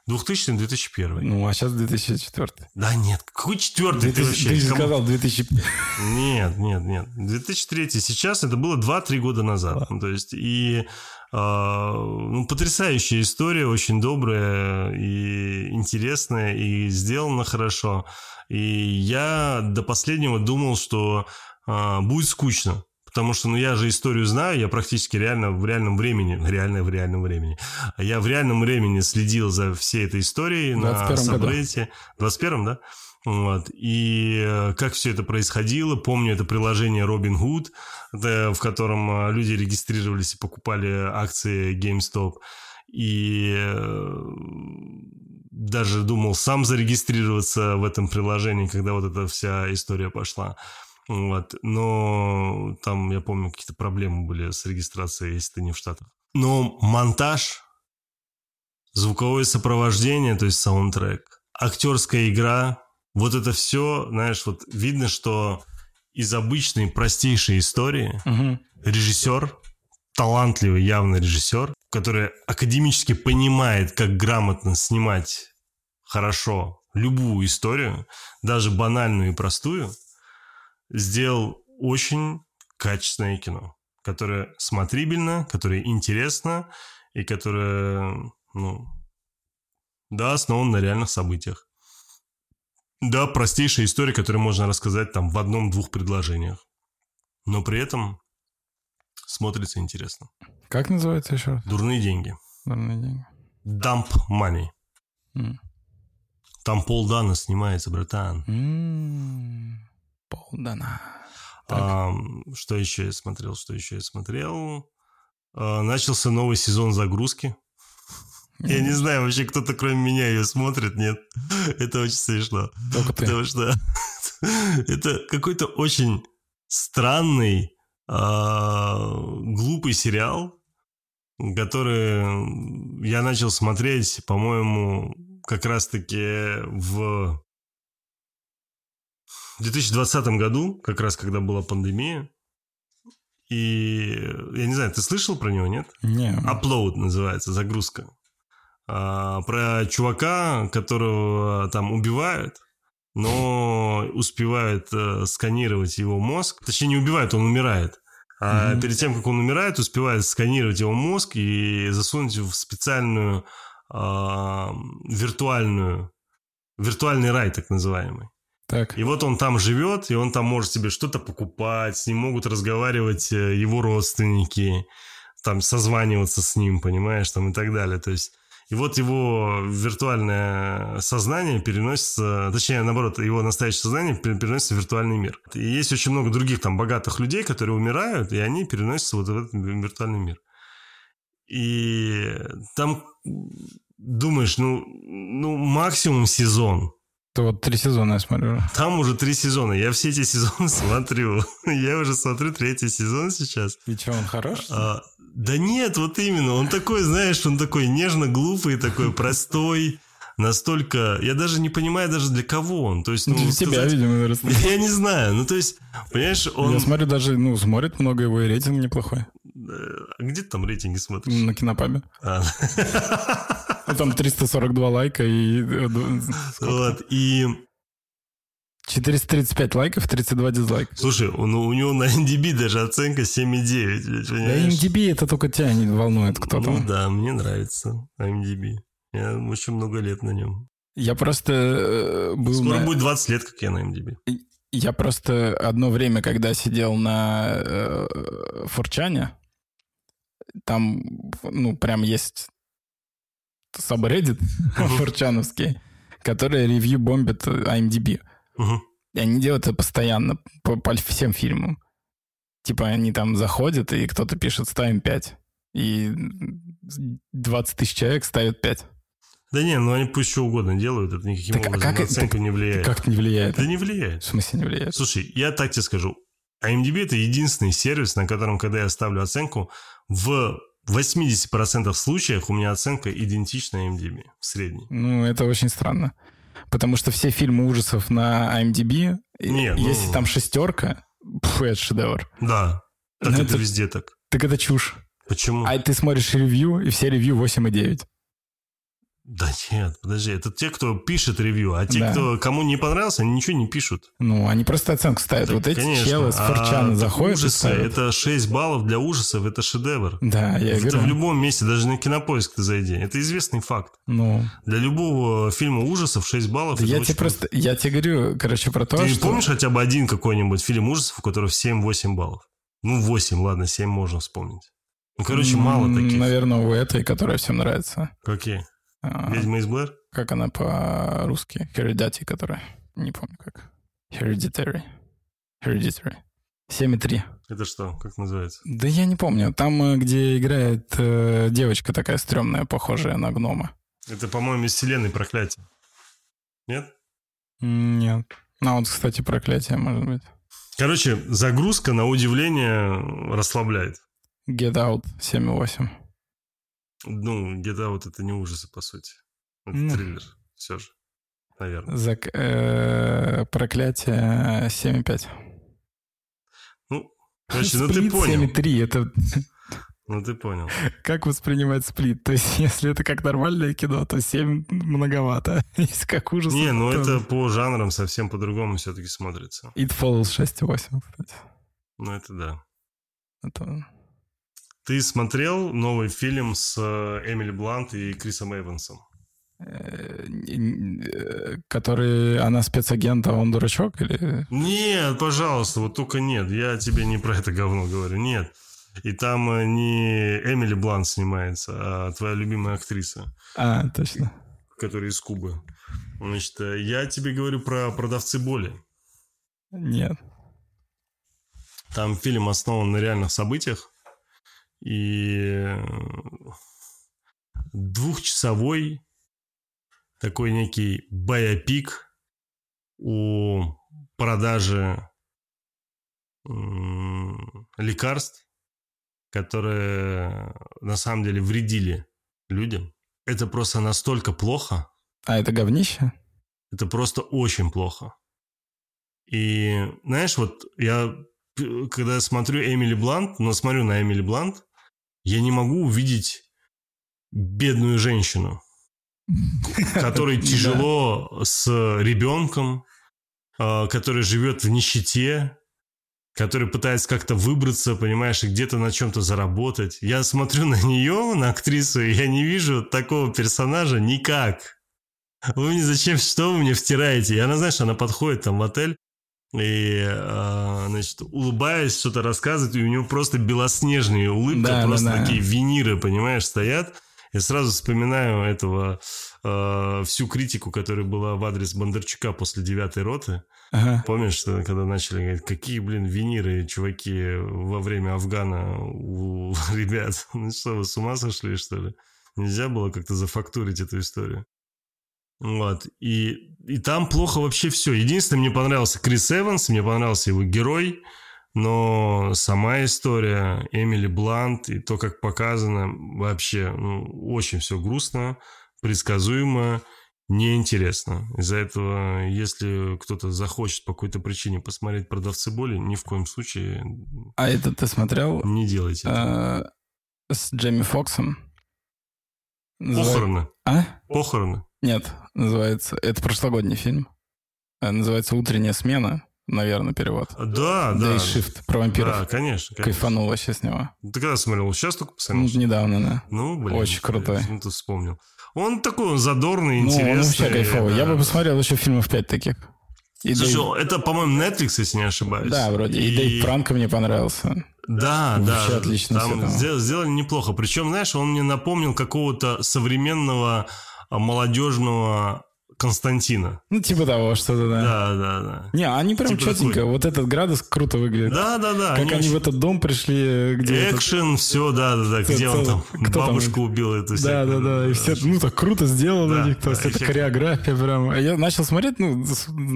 2000-2001. Ну, а сейчас 2004. Да нет, какой четвертый ты 2000, вообще? ты же Кому- сказал 2005. Нет, нет, нет. 2003 сейчас, это было 2-3 года назад. Ну, то есть, и а, ну, потрясающая история, очень добрая и интересная, и сделана хорошо. И я до последнего думал, что а, будет скучно. Потому что, ну, я же историю знаю, я практически реально в реальном времени, [LAUGHS] реально в реальном времени, я в реальном времени следил за всей этой историей на 21 году. Сабреддите. В 21 да? Вот. И э, как все это происходило, помню это приложение Robin Hood, в котором э, люди регистрировались и покупали акции GameStop. И э, даже думал сам зарегистрироваться в этом приложении, когда вот эта вся история пошла. Вот. Но там, я помню, какие-то проблемы были с регистрацией, если ты не в Штатах. Но монтаж, звуковое сопровождение, то есть саундтрек, актерская игра, вот это все, знаешь, вот видно, что из обычной простейшей истории Мгм. режиссер, талантливый явно режиссер, который академически понимает, как грамотно снимать хорошо любую историю, даже банальную и простую, сделал очень качественное кино, которое смотрибельно, которое интересно и которое, ну, да, основано на реальных событиях. Да, простейшая история, которую можно рассказать там в одном-двух предложениях. Но при этом смотрится интересно. Как называется еще раз? Дурные деньги. Дурные деньги. Dump money. М. Там полдана снимается, братан. М. Полдана. Так. А, что еще я смотрел? Что еще я смотрел? А, начался новый сезон загрузки. Я не знаю, вообще кто-то кроме меня ее смотрит, нет. [LAUGHS] Это очень смешно. Только ты. Потому что [LAUGHS] это какой-то очень странный, а, глупый сериал, который я начал смотреть, по-моему, как раз-таки в 2020 году, как раз когда была пандемия. И я не знаю, ты слышал про него, нет? Не. Upload называется, загрузка. А, про чувака, которого там убивают, но успевают э, сканировать его мозг. Точнее, не убивают, он умирает. А Мгм. перед тем, как он умирает, успевают сканировать его мозг и засунуть в специальную а, виртуальную, виртуальный рай, так называемый. Так. И вот он там живет, и он там может себе что-то покупать, с ним могут разговаривать э, его родственники, там созваниваться с ним, понимаешь, там и так далее. То есть, и вот его виртуальное сознание переносится, точнее, наоборот, его настоящее сознание пер- переносится в виртуальный мир. И есть очень много других там богатых людей, которые умирают, и они переносятся вот в этот виртуальный мир. И там думаешь, ну, ну максимум сезон. То вот три сезона я смотрю. Там уже три сезона. Я все эти сезоны [LAUGHS] смотрю. Я уже смотрю третий сезон сейчас. И что, он хорош? А, да нет, вот именно. Он такой, знаешь, он такой нежно-глупый, такой простой. Настолько... Я даже не понимаю даже для кого он. То есть, ну, Для тебя, сказать- видимо, вырос. [LAUGHS] Я не знаю. Ну, то есть, понимаешь, он... Я смотрю, даже, ну, смотрит много его, и рейтинг неплохой. А где ты там рейтинги смотришь? На кинопабе. А. А там 342 лайка и... э, сколько? Вот, и... 435 лайков, 32 дизлайка. Слушай, он- у него на NDB даже оценка 7,9. блядь, Да? MDB это только тебя не волнует, кто Ну там. да, мне нравится IMDb. Я очень много лет на нем. Я просто э, был Скоро на- будет 20 лет, как я на IMDb. Я просто одно время, когда сидел на Форчане, там, ну, прям есть сабреддит [LAUGHS] форчановский, который ревью бомбит IMDb. И они делают это постоянно по, по всем фильмам. Типа они там заходят, и кто-то пишет «ставим 5». И 20 тысяч человек ставят 5. Да не, ну они пусть что угодно делают, это никаким Так, а образом как на оценку не влияет. Как не влияет? Да не влияет. В смысле не влияет? Слушай, я так тебе скажу. IMDb это единственный сервис, на котором, когда я ставлю оценку, в 80% случаях у меня оценка идентична IMDb в средней. Ну, это очень странно. Потому что все фильмы ужасов на IMDb Не, ну- Если там шестерка, пф, это шедевр. Да. Так Ну, это это- везде так. Так это чушь. Почему? А ты смотришь ревью, и все ревью 8,9. Да нет, подожди, это те, кто пишет ревью, а те, Да. кто кому не понравился, они ничего не пишут. Ну, они просто оценку ставят. Так, вот эти конечно. челы с А форчана так заходят и ужасы, ставят. это 6 баллов для ужасов, это шедевр. Да, я это говорю. в любом месте, даже на кинопоиск ты зайди. Это известный факт. Ну, Для любого фильма ужасов 6 баллов. да я тебе просто, я тебе говорю, короче, про то, Ты что... помнишь хотя бы один какой-нибудь фильм ужасов, у которого 7-8 баллов? Ну, 8, ладно, 7 можно вспомнить. Ну, короче, мало таких. Наверное, у этой, которая всем нравится. Какие? А, Ведьма из Блэр? Как она по-русски? Heredity, которая. Не помню как. Hereditary. Hereditary. 7,3. Это что? Как называется? Да я не помню. Там, э, где играет э, девочка такая стрёмная, похожая на гнома. Это, по-моему, из вселенной проклятие. Нет? Нет. А вот, кстати, проклятие, может быть. Короче, загрузка, на удивление, расслабляет. Get Out 7,8. Ну, где-то вот это не ужасы, по сути. Это Ну. триллер. Все же. Наверное. Зак- э, проклятие 7,5. Ну, короче, ну ты Сплит понял. 7,3. Это [LAUGHS] Ну ты понял. как воспринимать сплит? То есть, [LAUGHS] если это как нормальное кино, то 7 многовато. [LAUGHS] Если как ужас. Не, ну то- это по жанрам совсем по-другому все-таки смотрится. It Follows 6,8, кстати. Ну это да. Это... Ты смотрел новый фильм с э, Эмили Блант и Крисом Эвансом? э, э, Который... Она спецагент, а он дурачок? Или... Нет, пожалуйста, вот только нет. Я тебе не про это говно говорю. Нет. И там не Эмили Блант снимается, а твоя любимая актриса, А, точно. которая из Кубы. Значит, я тебе говорю про продавцы боли. Нет. Там фильм основан на реальных событиях. И э, двухчасовой такой некий байопик о продаже лекарств, которые на самом деле вредили людям. Это просто настолько плохо, А это говнище? это просто очень плохо. И знаешь, вот я, п- когда смотрю Эмили Блант, но смотрю на Эмили Блант, я не могу увидеть бедную женщину, [LAUGHS] которой тяжело с ребенком, а, которая живет в нищете, который пытается как-то выбраться, понимаешь, и где-то на чем-то заработать. Я смотрю на нее, на актрису, и я не вижу такого персонажа никак. Вы мне зачем, что вы мне втираете? И она, знаешь, она подходит там в отель, и, а, значит, улыбаясь, что-то рассказывает, и у него просто белоснежные улыбки, Да, да, просто да. такие виниры, понимаешь, стоят. Я сразу вспоминаю этого, а, всю критику, которая была в адрес Бондарчука после девятой роты. Ага. Помнишь, что когда начали говорить, какие, блин, виниры, чуваки, во время Афгана у [LAUGHS] ребят? Ну что, вы с ума сошли, что ли? Нельзя было как-то зафактурить эту историю. Вот. И, и там плохо вообще все. Единственное, мне понравился Крис Эванс, мне понравился его герой, но сама история, Эмили Блант и то, как показано, вообще ну, очень все грустно, предсказуемо, неинтересно. Из-за этого, если кто-то захочет по какой-то причине посмотреть «Продавцы боли», ни в коем случае А это ты смотрел не делайте этого. э, с Джейми Фоксом? Называется- Похороны. А? Похороны. Нет, называется... Это прошлогодний фильм. Э, Называется «Утренняя смена», наверное, перевод. Да, да. Day Shift про вампиров. Да, конечно. конечно. Кайфанул вообще с него. Ты когда смотрел? Сейчас только Ну, посмотрел? недавно, да. Ну, блин. Очень крутой. Ну, ты вспомнил. Он такой, он задорный, Ну, интересный. он вообще кайфовый. Я да. бы посмотрел еще фильмов пять таких. И Слушай, Дэйв- это, по-моему, Netflix, если не ошибаюсь. Да, вроде. И, Дэйв Франко мне понравился. Да, Вообще да. отлично Там всё там. сдел- сделали неплохо. Причем, знаешь, он мне напомнил какого-то современного а, молодежного Константина. Ну, типа того, что-то, да. Да, да, да. Не, они прям Типа четенько. такой. Вот этот градус круто выглядит. Да, да, да. Как они, в очень- этот дом пришли, где... этот- Экшен, все, да, да, да. Где он там кто- кто там? бабушку убил эту Да, да, да. И все, ну, так круто сделано. Да, то да, есть это эффектно. хореография прям. А Я начал смотреть, ну,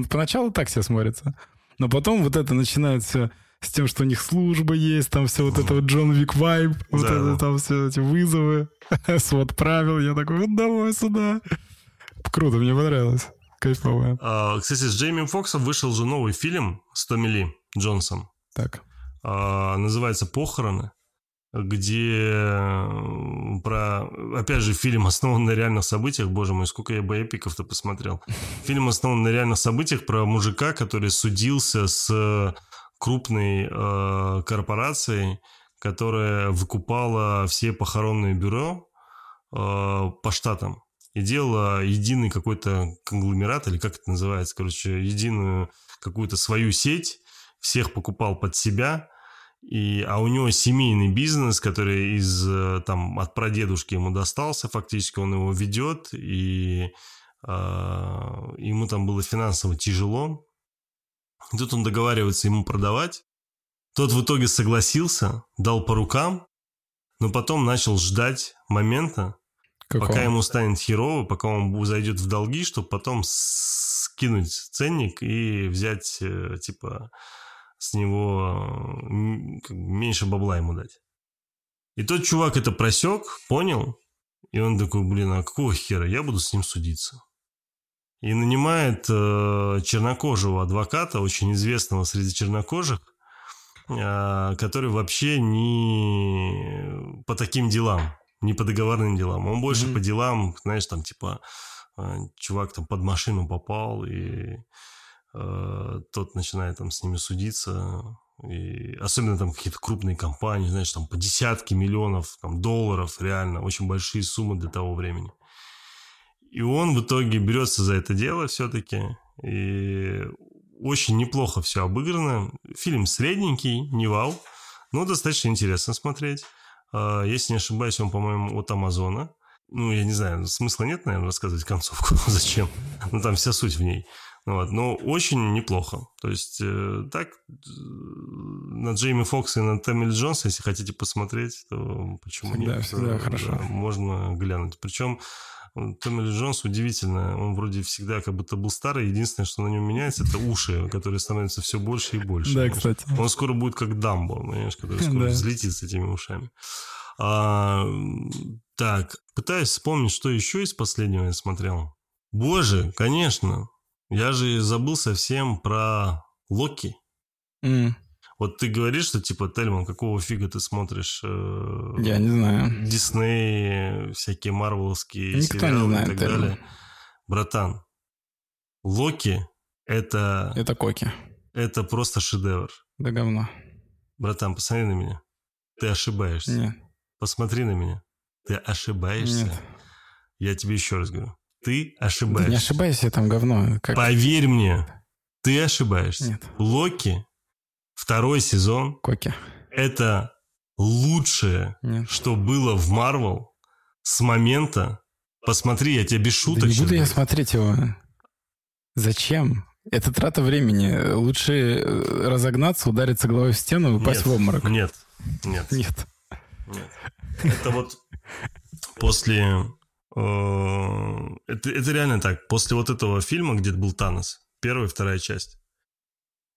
поначалу так все смотрится. Но потом вот это начинает все с тем, что у них служба есть, там все вот это вот Джон Вик вайб, вот Да, это да. там все эти вызовы, [LAUGHS] свод правил. Я такой, вот давай сюда. Круто, мне понравилось. Кайфовая. А, кстати, с Джейми Фоксом вышел же новый фильм с Томми Ли Джонсом. Так. А, называется «Похороны», где э, про... Опять же, фильм [LAUGHS] основан на реальных событиях. Боже мой, сколько я боепиков-то посмотрел. Фильм основан на реальных событиях про мужика, который судился с крупной э, корпорацией, которая выкупала все похоронные бюро э, по штатам и делала единый какой-то конгломерат, или как это называется, короче, единую какую-то свою сеть, всех покупал под себя, и, а у него семейный бизнес, который из, э, там, от прадедушки ему достался, фактически он его ведет, и э, ему там было финансово тяжело. И тут он договаривается ему продавать. Тот в итоге согласился, дал по рукам, но потом начал ждать момента, Какого? пока ему станет херово, пока он зайдет в долги, чтобы потом скинуть ценник и взять, э, типа, с него меньше бабла ему дать. И тот чувак это просек, понял, и он такой, блин, а какого хера, я буду с ним судиться. И нанимает э, чернокожего адвоката, очень известного среди чернокожих, э, который вообще не по таким делам, не по договорным делам. Он больше mm-hmm. по делам, знаешь, там типа э, чувак там под машину попал и Э, тот начинает там с ними судиться. И особенно там какие-то крупные компании, знаешь, там по десятки миллионов там, долларов, реально, очень большие суммы для того времени. И он в итоге берется за это дело все-таки. И очень неплохо все обыграно. Фильм средненький, не вау, но достаточно интересно смотреть. Э, если не ошибаюсь, он, по-моему, от Амазона. Ну, я не знаю, смысла нет, наверное, рассказывать концовку. [LAUGHS] Зачем? Ну, там вся суть в ней. Вот, но очень неплохо. То есть, э, так, на Джейми Фокса и на Тэмми Джонса, если хотите посмотреть, то почему всегда, нет? Всегда, хорошо. Да, можно глянуть. Причем Томми Ли Джонс удивительно, он вроде всегда как будто был старый, единственное, что на нем меняется, это уши, которые становятся все больше и больше. Да, понимаешь? кстати. Он скоро будет как Дамбо, понимаешь, который скоро да. взлетит с этими ушами. А, так, пытаюсь вспомнить, что еще из последнего я смотрел. Боже, конечно, я же забыл совсем про Локи. Mm. Вот ты говоришь, что типа, Тельман, какого фига ты смотришь? Э, Я не знаю. Дисней, всякие марвеловские Никто сериалы не знает, и так Тельман. далее. Братан, Локи это... Это Коки. Это просто шедевр. Да говно. Братан, посмотри на меня. Ты ошибаешься. Нет. Посмотри на меня. Ты ошибаешься. Нет. Я тебе еще раз говорю. Ты ошибаешься. Не ошибайся, там говно. Как... Поверь мне, ты ошибаешься. Нет. Локи, второй сезон. Коки. Это лучшее, Нет. что было в Марвел с момента... Посмотри, я тебе без шуток да не буду говорю. я смотреть его. Зачем? Это трата времени. Лучше э, разогнаться, удариться головой в стену и упасть нет, в обморок. Нет, нет. Нет. Нет. Это вот после Э, это, это реально так. После вот этого фильма, где был Танос, первая и вторая часть.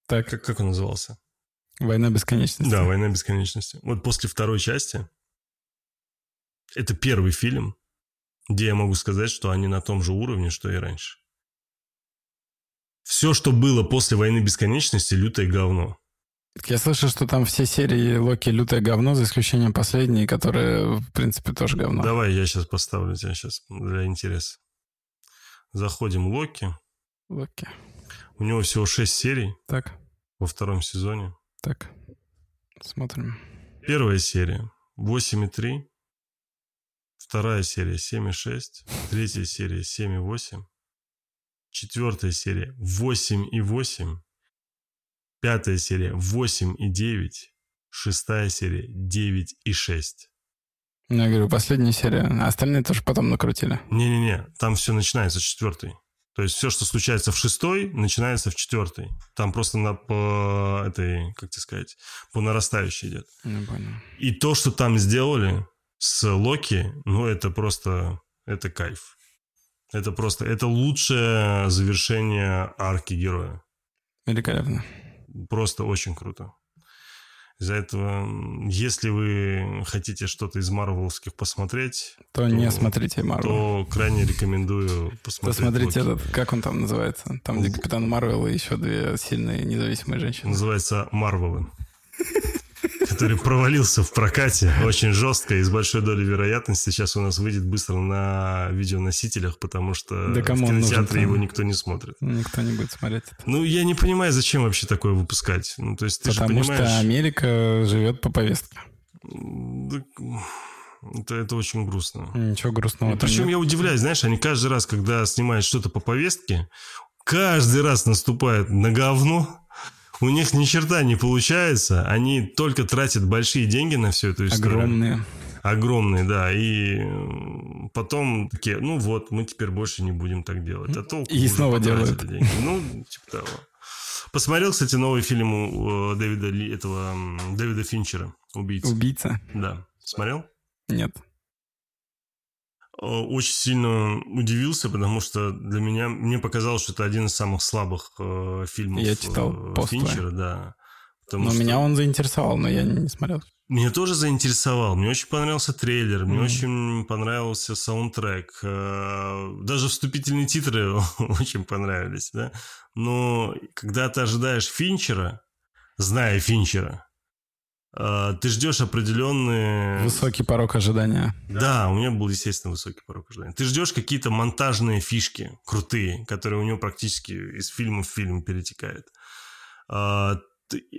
Так. Как, как он назывался? Война бесконечности. Да, Война бесконечности. Вот после второй части это первый фильм, где я могу сказать, что они на том же уровне, что и раньше. Все, что было после Войны бесконечности, лютое говно. Я слышал, что там все серии Локи лютое говно, за исключением последней, которая, в принципе, тоже говно. Давай я сейчас поставлю тебя сейчас для интереса. Заходим Локи. Локи. У него всего 6 серий. Так. Во втором сезоне. Так. Смотрим. Первая серия 8,3. Вторая серия 7,6. Третья серия 7,8. Четвертая серия 8,8. Пятая серия 8 и 9. Шестая серия 9 и 6. Ну, я говорю, последняя серия. А остальные тоже потом накрутили. Не-не-не, там все начинается с четвертой. То есть все, что случается в шестой, начинается в четвертой. Там просто на, по этой, как тебе сказать, по нарастающей идет. Не понял. И то, что там сделали с Локи, ну, это просто, это кайф. Это просто, это лучшее завершение арки героя. Великолепно. Просто очень круто. Из-за этого, если вы хотите что-то из марвеловских посмотреть, то, то не смотрите Марвел. То крайне рекомендую посмотреть. Посмотрите этот, как он там называется? Там, где Капитан Марвел и еще две сильные независимые женщины. Называется Марвелы который провалился в прокате очень жестко и с большой долей вероятности сейчас у нас выйдет быстро на видеоносителях, потому что да в кинотеатре его никто не смотрит. Никто не будет смотреть. Ну, я не понимаю, зачем вообще такое выпускать. Ну, то есть ты потому же понимаешь... что Америка живет по повестке. Это, это очень грустно. Ничего грустного. И причем нет. я удивляюсь, знаешь, они каждый раз, когда снимают что-то по повестке, каждый раз наступают на говно, у них ни черта не получается, они только тратят большие деньги на всю эту историю. Огромные. Огромные, да, и потом такие, ну вот, мы теперь больше не будем так делать. А толку и снова делают. Деньги. Ну, типа того. Посмотрел, кстати, новый фильм у э, Дэвида Ли, этого Дэвида Финчера, «Убийца». «Убийца»? Да. Смотрел? Нет. Э, очень сильно удивился, потому что для меня мне показалось, что это один из самых слабых э, фильмов я читал э, Финчера, да. но что... меня он заинтересовал, но я не смотрел. Меня тоже заинтересовал. Мне очень понравился трейлер, мне mm. очень понравился саундтрек. Э, даже вступительные титры [LAUGHS] очень понравились, да. Но когда ты ожидаешь Финчера, зная Финчера, ты ждешь определенные... Высокий порог ожидания. Да, у меня был, естественно, высокий порог ожидания. Ты ждешь какие-то монтажные фишки крутые, которые у него практически из фильма в фильм перетекают. А,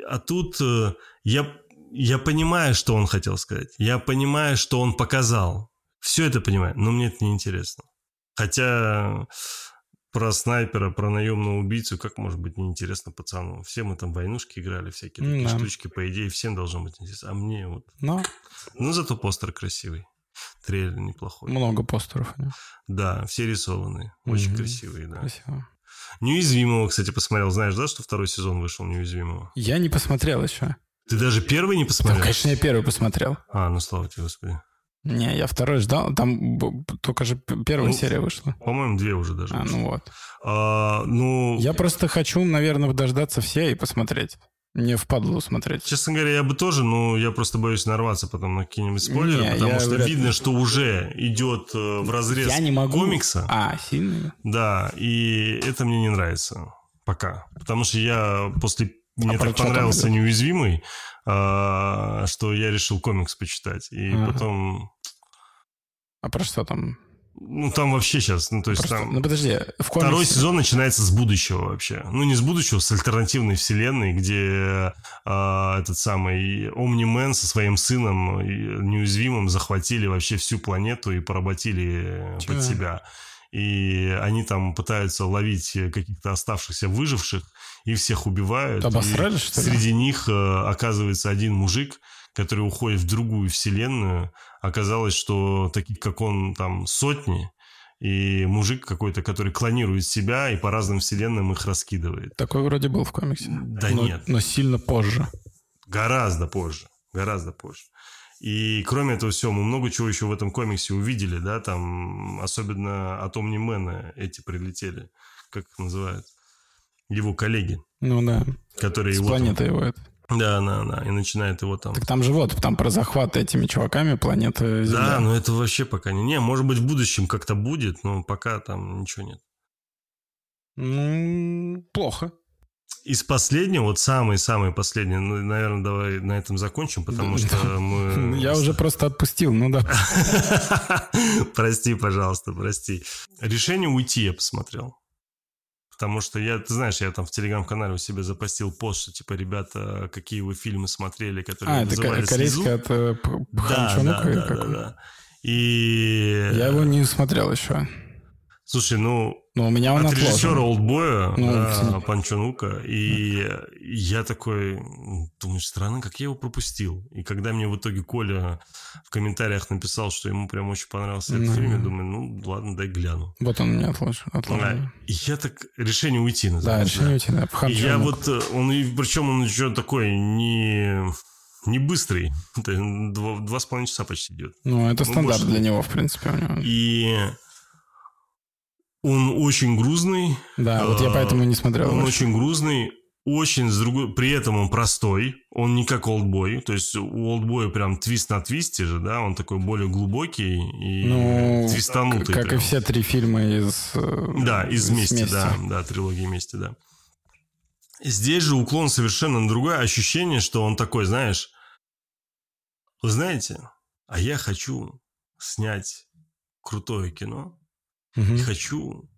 а тут э, я, я понимаю, что он хотел сказать. Я понимаю, что он показал. Все это понимаю, но мне это не интересно. Хотя про снайпера, про наемного убийцу, как может быть неинтересно пацану? Все мы там войнушки играли, всякие такие да. штучки, по идее, всем должно быть интересно. А мне вот... Но... Ну, зато постер красивый. Трейлер неплохой. Много постеров. Да, да все рисованные. Очень угу. красивые, да. Красиво. Неуязвимого, кстати, посмотрел. Знаешь, да, что второй сезон вышел Неуязвимого? Я не посмотрел еще. Ты даже первый не посмотрел? Да, конечно, я первый посмотрел. А, ну слава тебе, Господи. Не, я второй ждал. Там только же первая ну, серия вышла. По-моему, две уже даже. А, ну вот. А, ну... Я просто хочу, наверное, дождаться все и посмотреть. Не впадло смотреть. Честно говоря, я бы тоже, но я просто боюсь нарваться потом на какие-нибудь спойлеры, не, потому что вряд... видно, что уже идет э, в разрез я не могу. комикса. А, сильно? Да, и это мне не нравится пока. Потому что я после... Мне а так понравился «Неуязвимый», что я решил комикс почитать. И ага. потом а про что там? Ну, там вообще сейчас, ну, то есть Просто, там... Ну, подожди, в комиксе... Второй сезон начинается с будущего вообще. Ну, не с будущего, с альтернативной вселенной, где э, этот самый Омнимен со своим сыном неуязвимым захватили вообще всю планету и поработили Чего? под себя. И они там пытаются ловить каких-то оставшихся выживших и всех убивают. Обосрали, что ли? Среди них э, оказывается один мужик, который уходит в другую вселенную, оказалось, что таких, как он, там сотни, и мужик какой-то, который клонирует себя и по разным вселенным их раскидывает. Такой вроде был в комиксе. Да но, нет. Но сильно позже. Гораздо позже. Гораздо позже. И кроме этого всего, мы много чего еще в этом комиксе увидели, да, там, особенно от Омнимена эти прилетели, как их называют, его коллеги. Ну да. Которые С его... планеты его это. Да, да, да, и начинает его там... Так там же вот, там про захват этими чуваками планеты Земля. Да, но это вообще пока не... Не, может быть, в будущем как-то будет, но пока там ничего нет. Ну, плохо. Из последнего, вот самый-самый последний, ну, наверное, давай на этом закончим, потому что мы... [LAUGHS] Я уже просто отпустил, ну да. [LAUGHS] Прости, пожалуйста, прости. Решение уйти я посмотрел. Потому что я, ты знаешь, я там в телеграм-канале у себя запостил пост, что типа, ребята, какие вы фильмы смотрели, которые а, называли это корейская от э, да, да, да, да, да. И... Я его не смотрел еще. Слушай, ну, но у меня он от отложен. режиссера Олдбоя, ну, да, Панчонука, и я такой, думаю, странно, как я его пропустил. И когда мне в итоге Коля в комментариях написал, что ему прям очень понравился этот фильм, я думаю, ну, ладно, дай гляну. Вот он меня отложен. отложен. И я так, решение уйти называется. Да, решение уйти, да. И я вот, э, он, причем он еще такой не не быстрый. [LAUGHS] Два, два с половиной часа почти идет. Ну, это ну, стандарт больше. для него, в принципе. У него. И он очень грузный. Да, вот я поэтому не смотрел. Он очень грузный, очень с другой... При этом он простой, он не как олдбой. То есть у олдбоя прям твист на твисте же, да? Он такой более глубокий и Ну, твистанутый. Как и прям. все три фильма из... э, Да, из вместе, да, да, трилогии вместе, да. Здесь же уклон совершенно другое ощущение, что он такой, знаешь, вы знаете, а я хочу снять крутое кино, Мгм. и хочу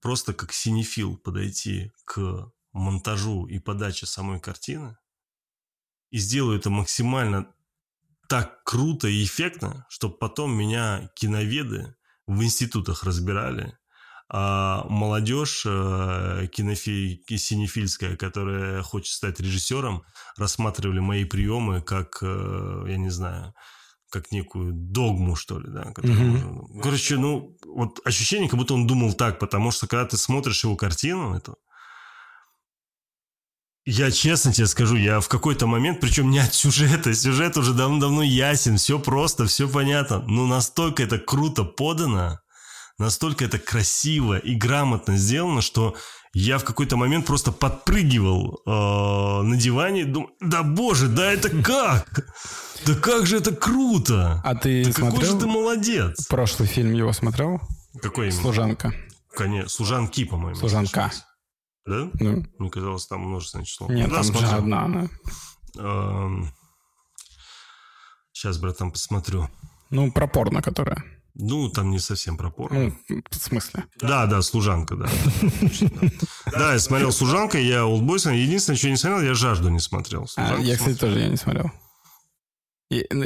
просто как синефил подойти к монтажу и подаче самой картины и сделаю это максимально так круто и эффектно, чтобы потом меня киноведы в институтах разбирали, а молодежь э, кинофи- синефильская, которая хочет стать режиссером, рассматривали мои приемы как, э, я не знаю, как некую догму, что ли, да. можно- Короче, ну, вот ощущение, как будто он думал так, потому что когда ты смотришь его картину, эту, я честно тебе скажу, я в какой-то момент, причем не от сюжета, сюжет уже давно-давно ясен, все просто, все понятно, но настолько это круто подано, настолько это красиво и грамотно сделано, что я в какой-то момент просто подпрыгивал э, на диване, думал, да боже, да это [LAUGHS] как? Да как же это круто! А ты Да какой же смотрел ты молодец! прошлый фильм его смотрел? Какой именно? «Служанка». Конечно, служанки, по-моему. «Служанка». Да? Ну, Мне казалось, там множественное число. нет, да, там же смотрел. одна она. Сейчас, братан, посмотрю. Ну, про порно, которая. Ну, там не совсем про порно. Ну, в смысле? Да, да, служанка, да. да, [LAUGHS] да. Да, я смотрел служанка, я Олдбойс. Единственное, что я не смотрел, я жажду не смотрел. А, я, кстати, смотрел. тоже я не смотрел.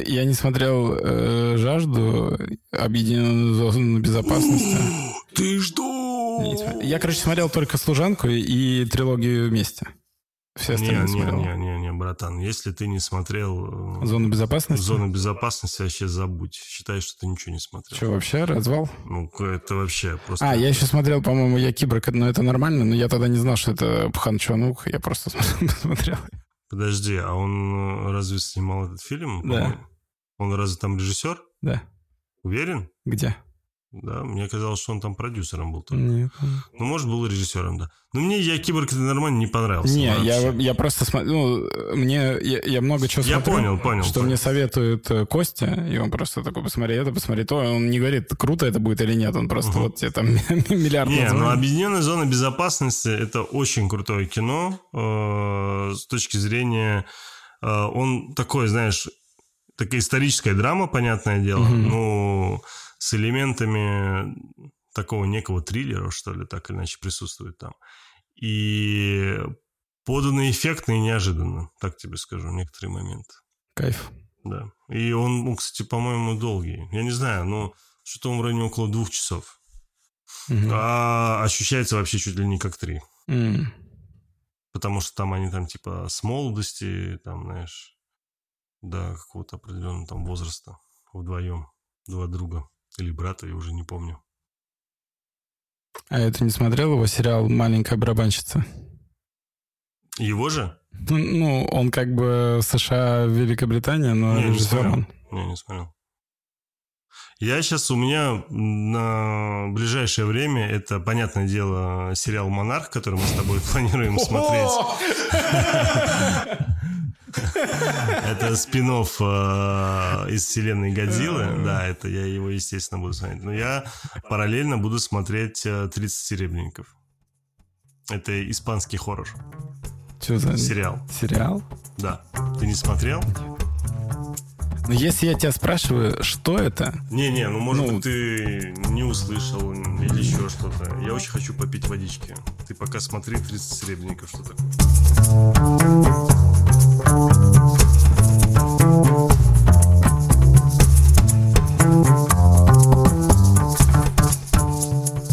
Я не смотрел э, «Жажду», «Объединенную зону безопасности». Ты что? Я, короче, смотрел только «Служанку» и трилогию вместе. Все остальные не, смотрел. не, не, не, братан, если ты не смотрел э, «Зону безопасности»? «Зону безопасности», вообще забудь. Считай, что ты ничего не смотрел. Что, вообще, развал? Ну, это вообще просто... А, я еще смотрел, по-моему, «Я киборг», но это нормально, но я тогда не знал, что это Пхан Чонук, я просто [LAUGHS] смотрел. Подожди, а он э, разве снимал этот фильм? Да. Он разве там режиссер? Да. Уверен? Где? Да, мне казалось, что он там продюсером был. только. Нет. Ну, может, был режиссером, да. Но мне «Я киборг» нормально не понравился. Не, я, я просто смотрю, ну, мне, я, я много чего Я смотрю, понял, понял, что понял. мне советует э, Костя, и он просто такой, посмотри это, посмотри то, он не говорит, круто это будет или нет, он просто Мгм. вот тебе там [LAUGHS] миллиард Не, ну. «Объединенная зона безопасности» — это очень крутое кино э, с точки зрения... э, он такой, знаешь, такая историческая драма, понятное дело, Мгм. но с элементами такого некого триллера, что ли, так или иначе присутствует там. И подано эффектно и неожиданно, так тебе скажу, некоторые моменты. Кайф. Да. И он, ну, кстати, по-моему, долгий. Я не знаю, но что-то он в районе около двух часов. Мгм. А ощущается вообще чуть ли не как три. М. Потому что там они там типа с молодости, там, знаешь, до какого-то определенного там возраста вдвоем, два друга или брата, я уже не помню. А это не смотрел его сериал «Маленькая барабанщица»? Его же? Ну, Ну, он как бы США, Великобритания, но Не, не режиссер смотрел. он. Не, не смотрел. Я сейчас, у меня на ближайшее время, это, понятное дело, сериал «Монарх», который мы с тобой планируем смотреть. [LAUGHS] Это спин из вселенной Годзиллы. Да, это я его, естественно, буду смотреть. Но я параллельно буду смотреть э, «30 серебряников». Это испанский хоррор. Что за Сериал. сериал? Да. Ты не смотрел? Но если я тебя спрашиваю, что это? Не-не, ну может Ну. ты не услышал или еще что-то. Я очень хочу попить водички. Ты пока смотри 30 серебряников, что такое.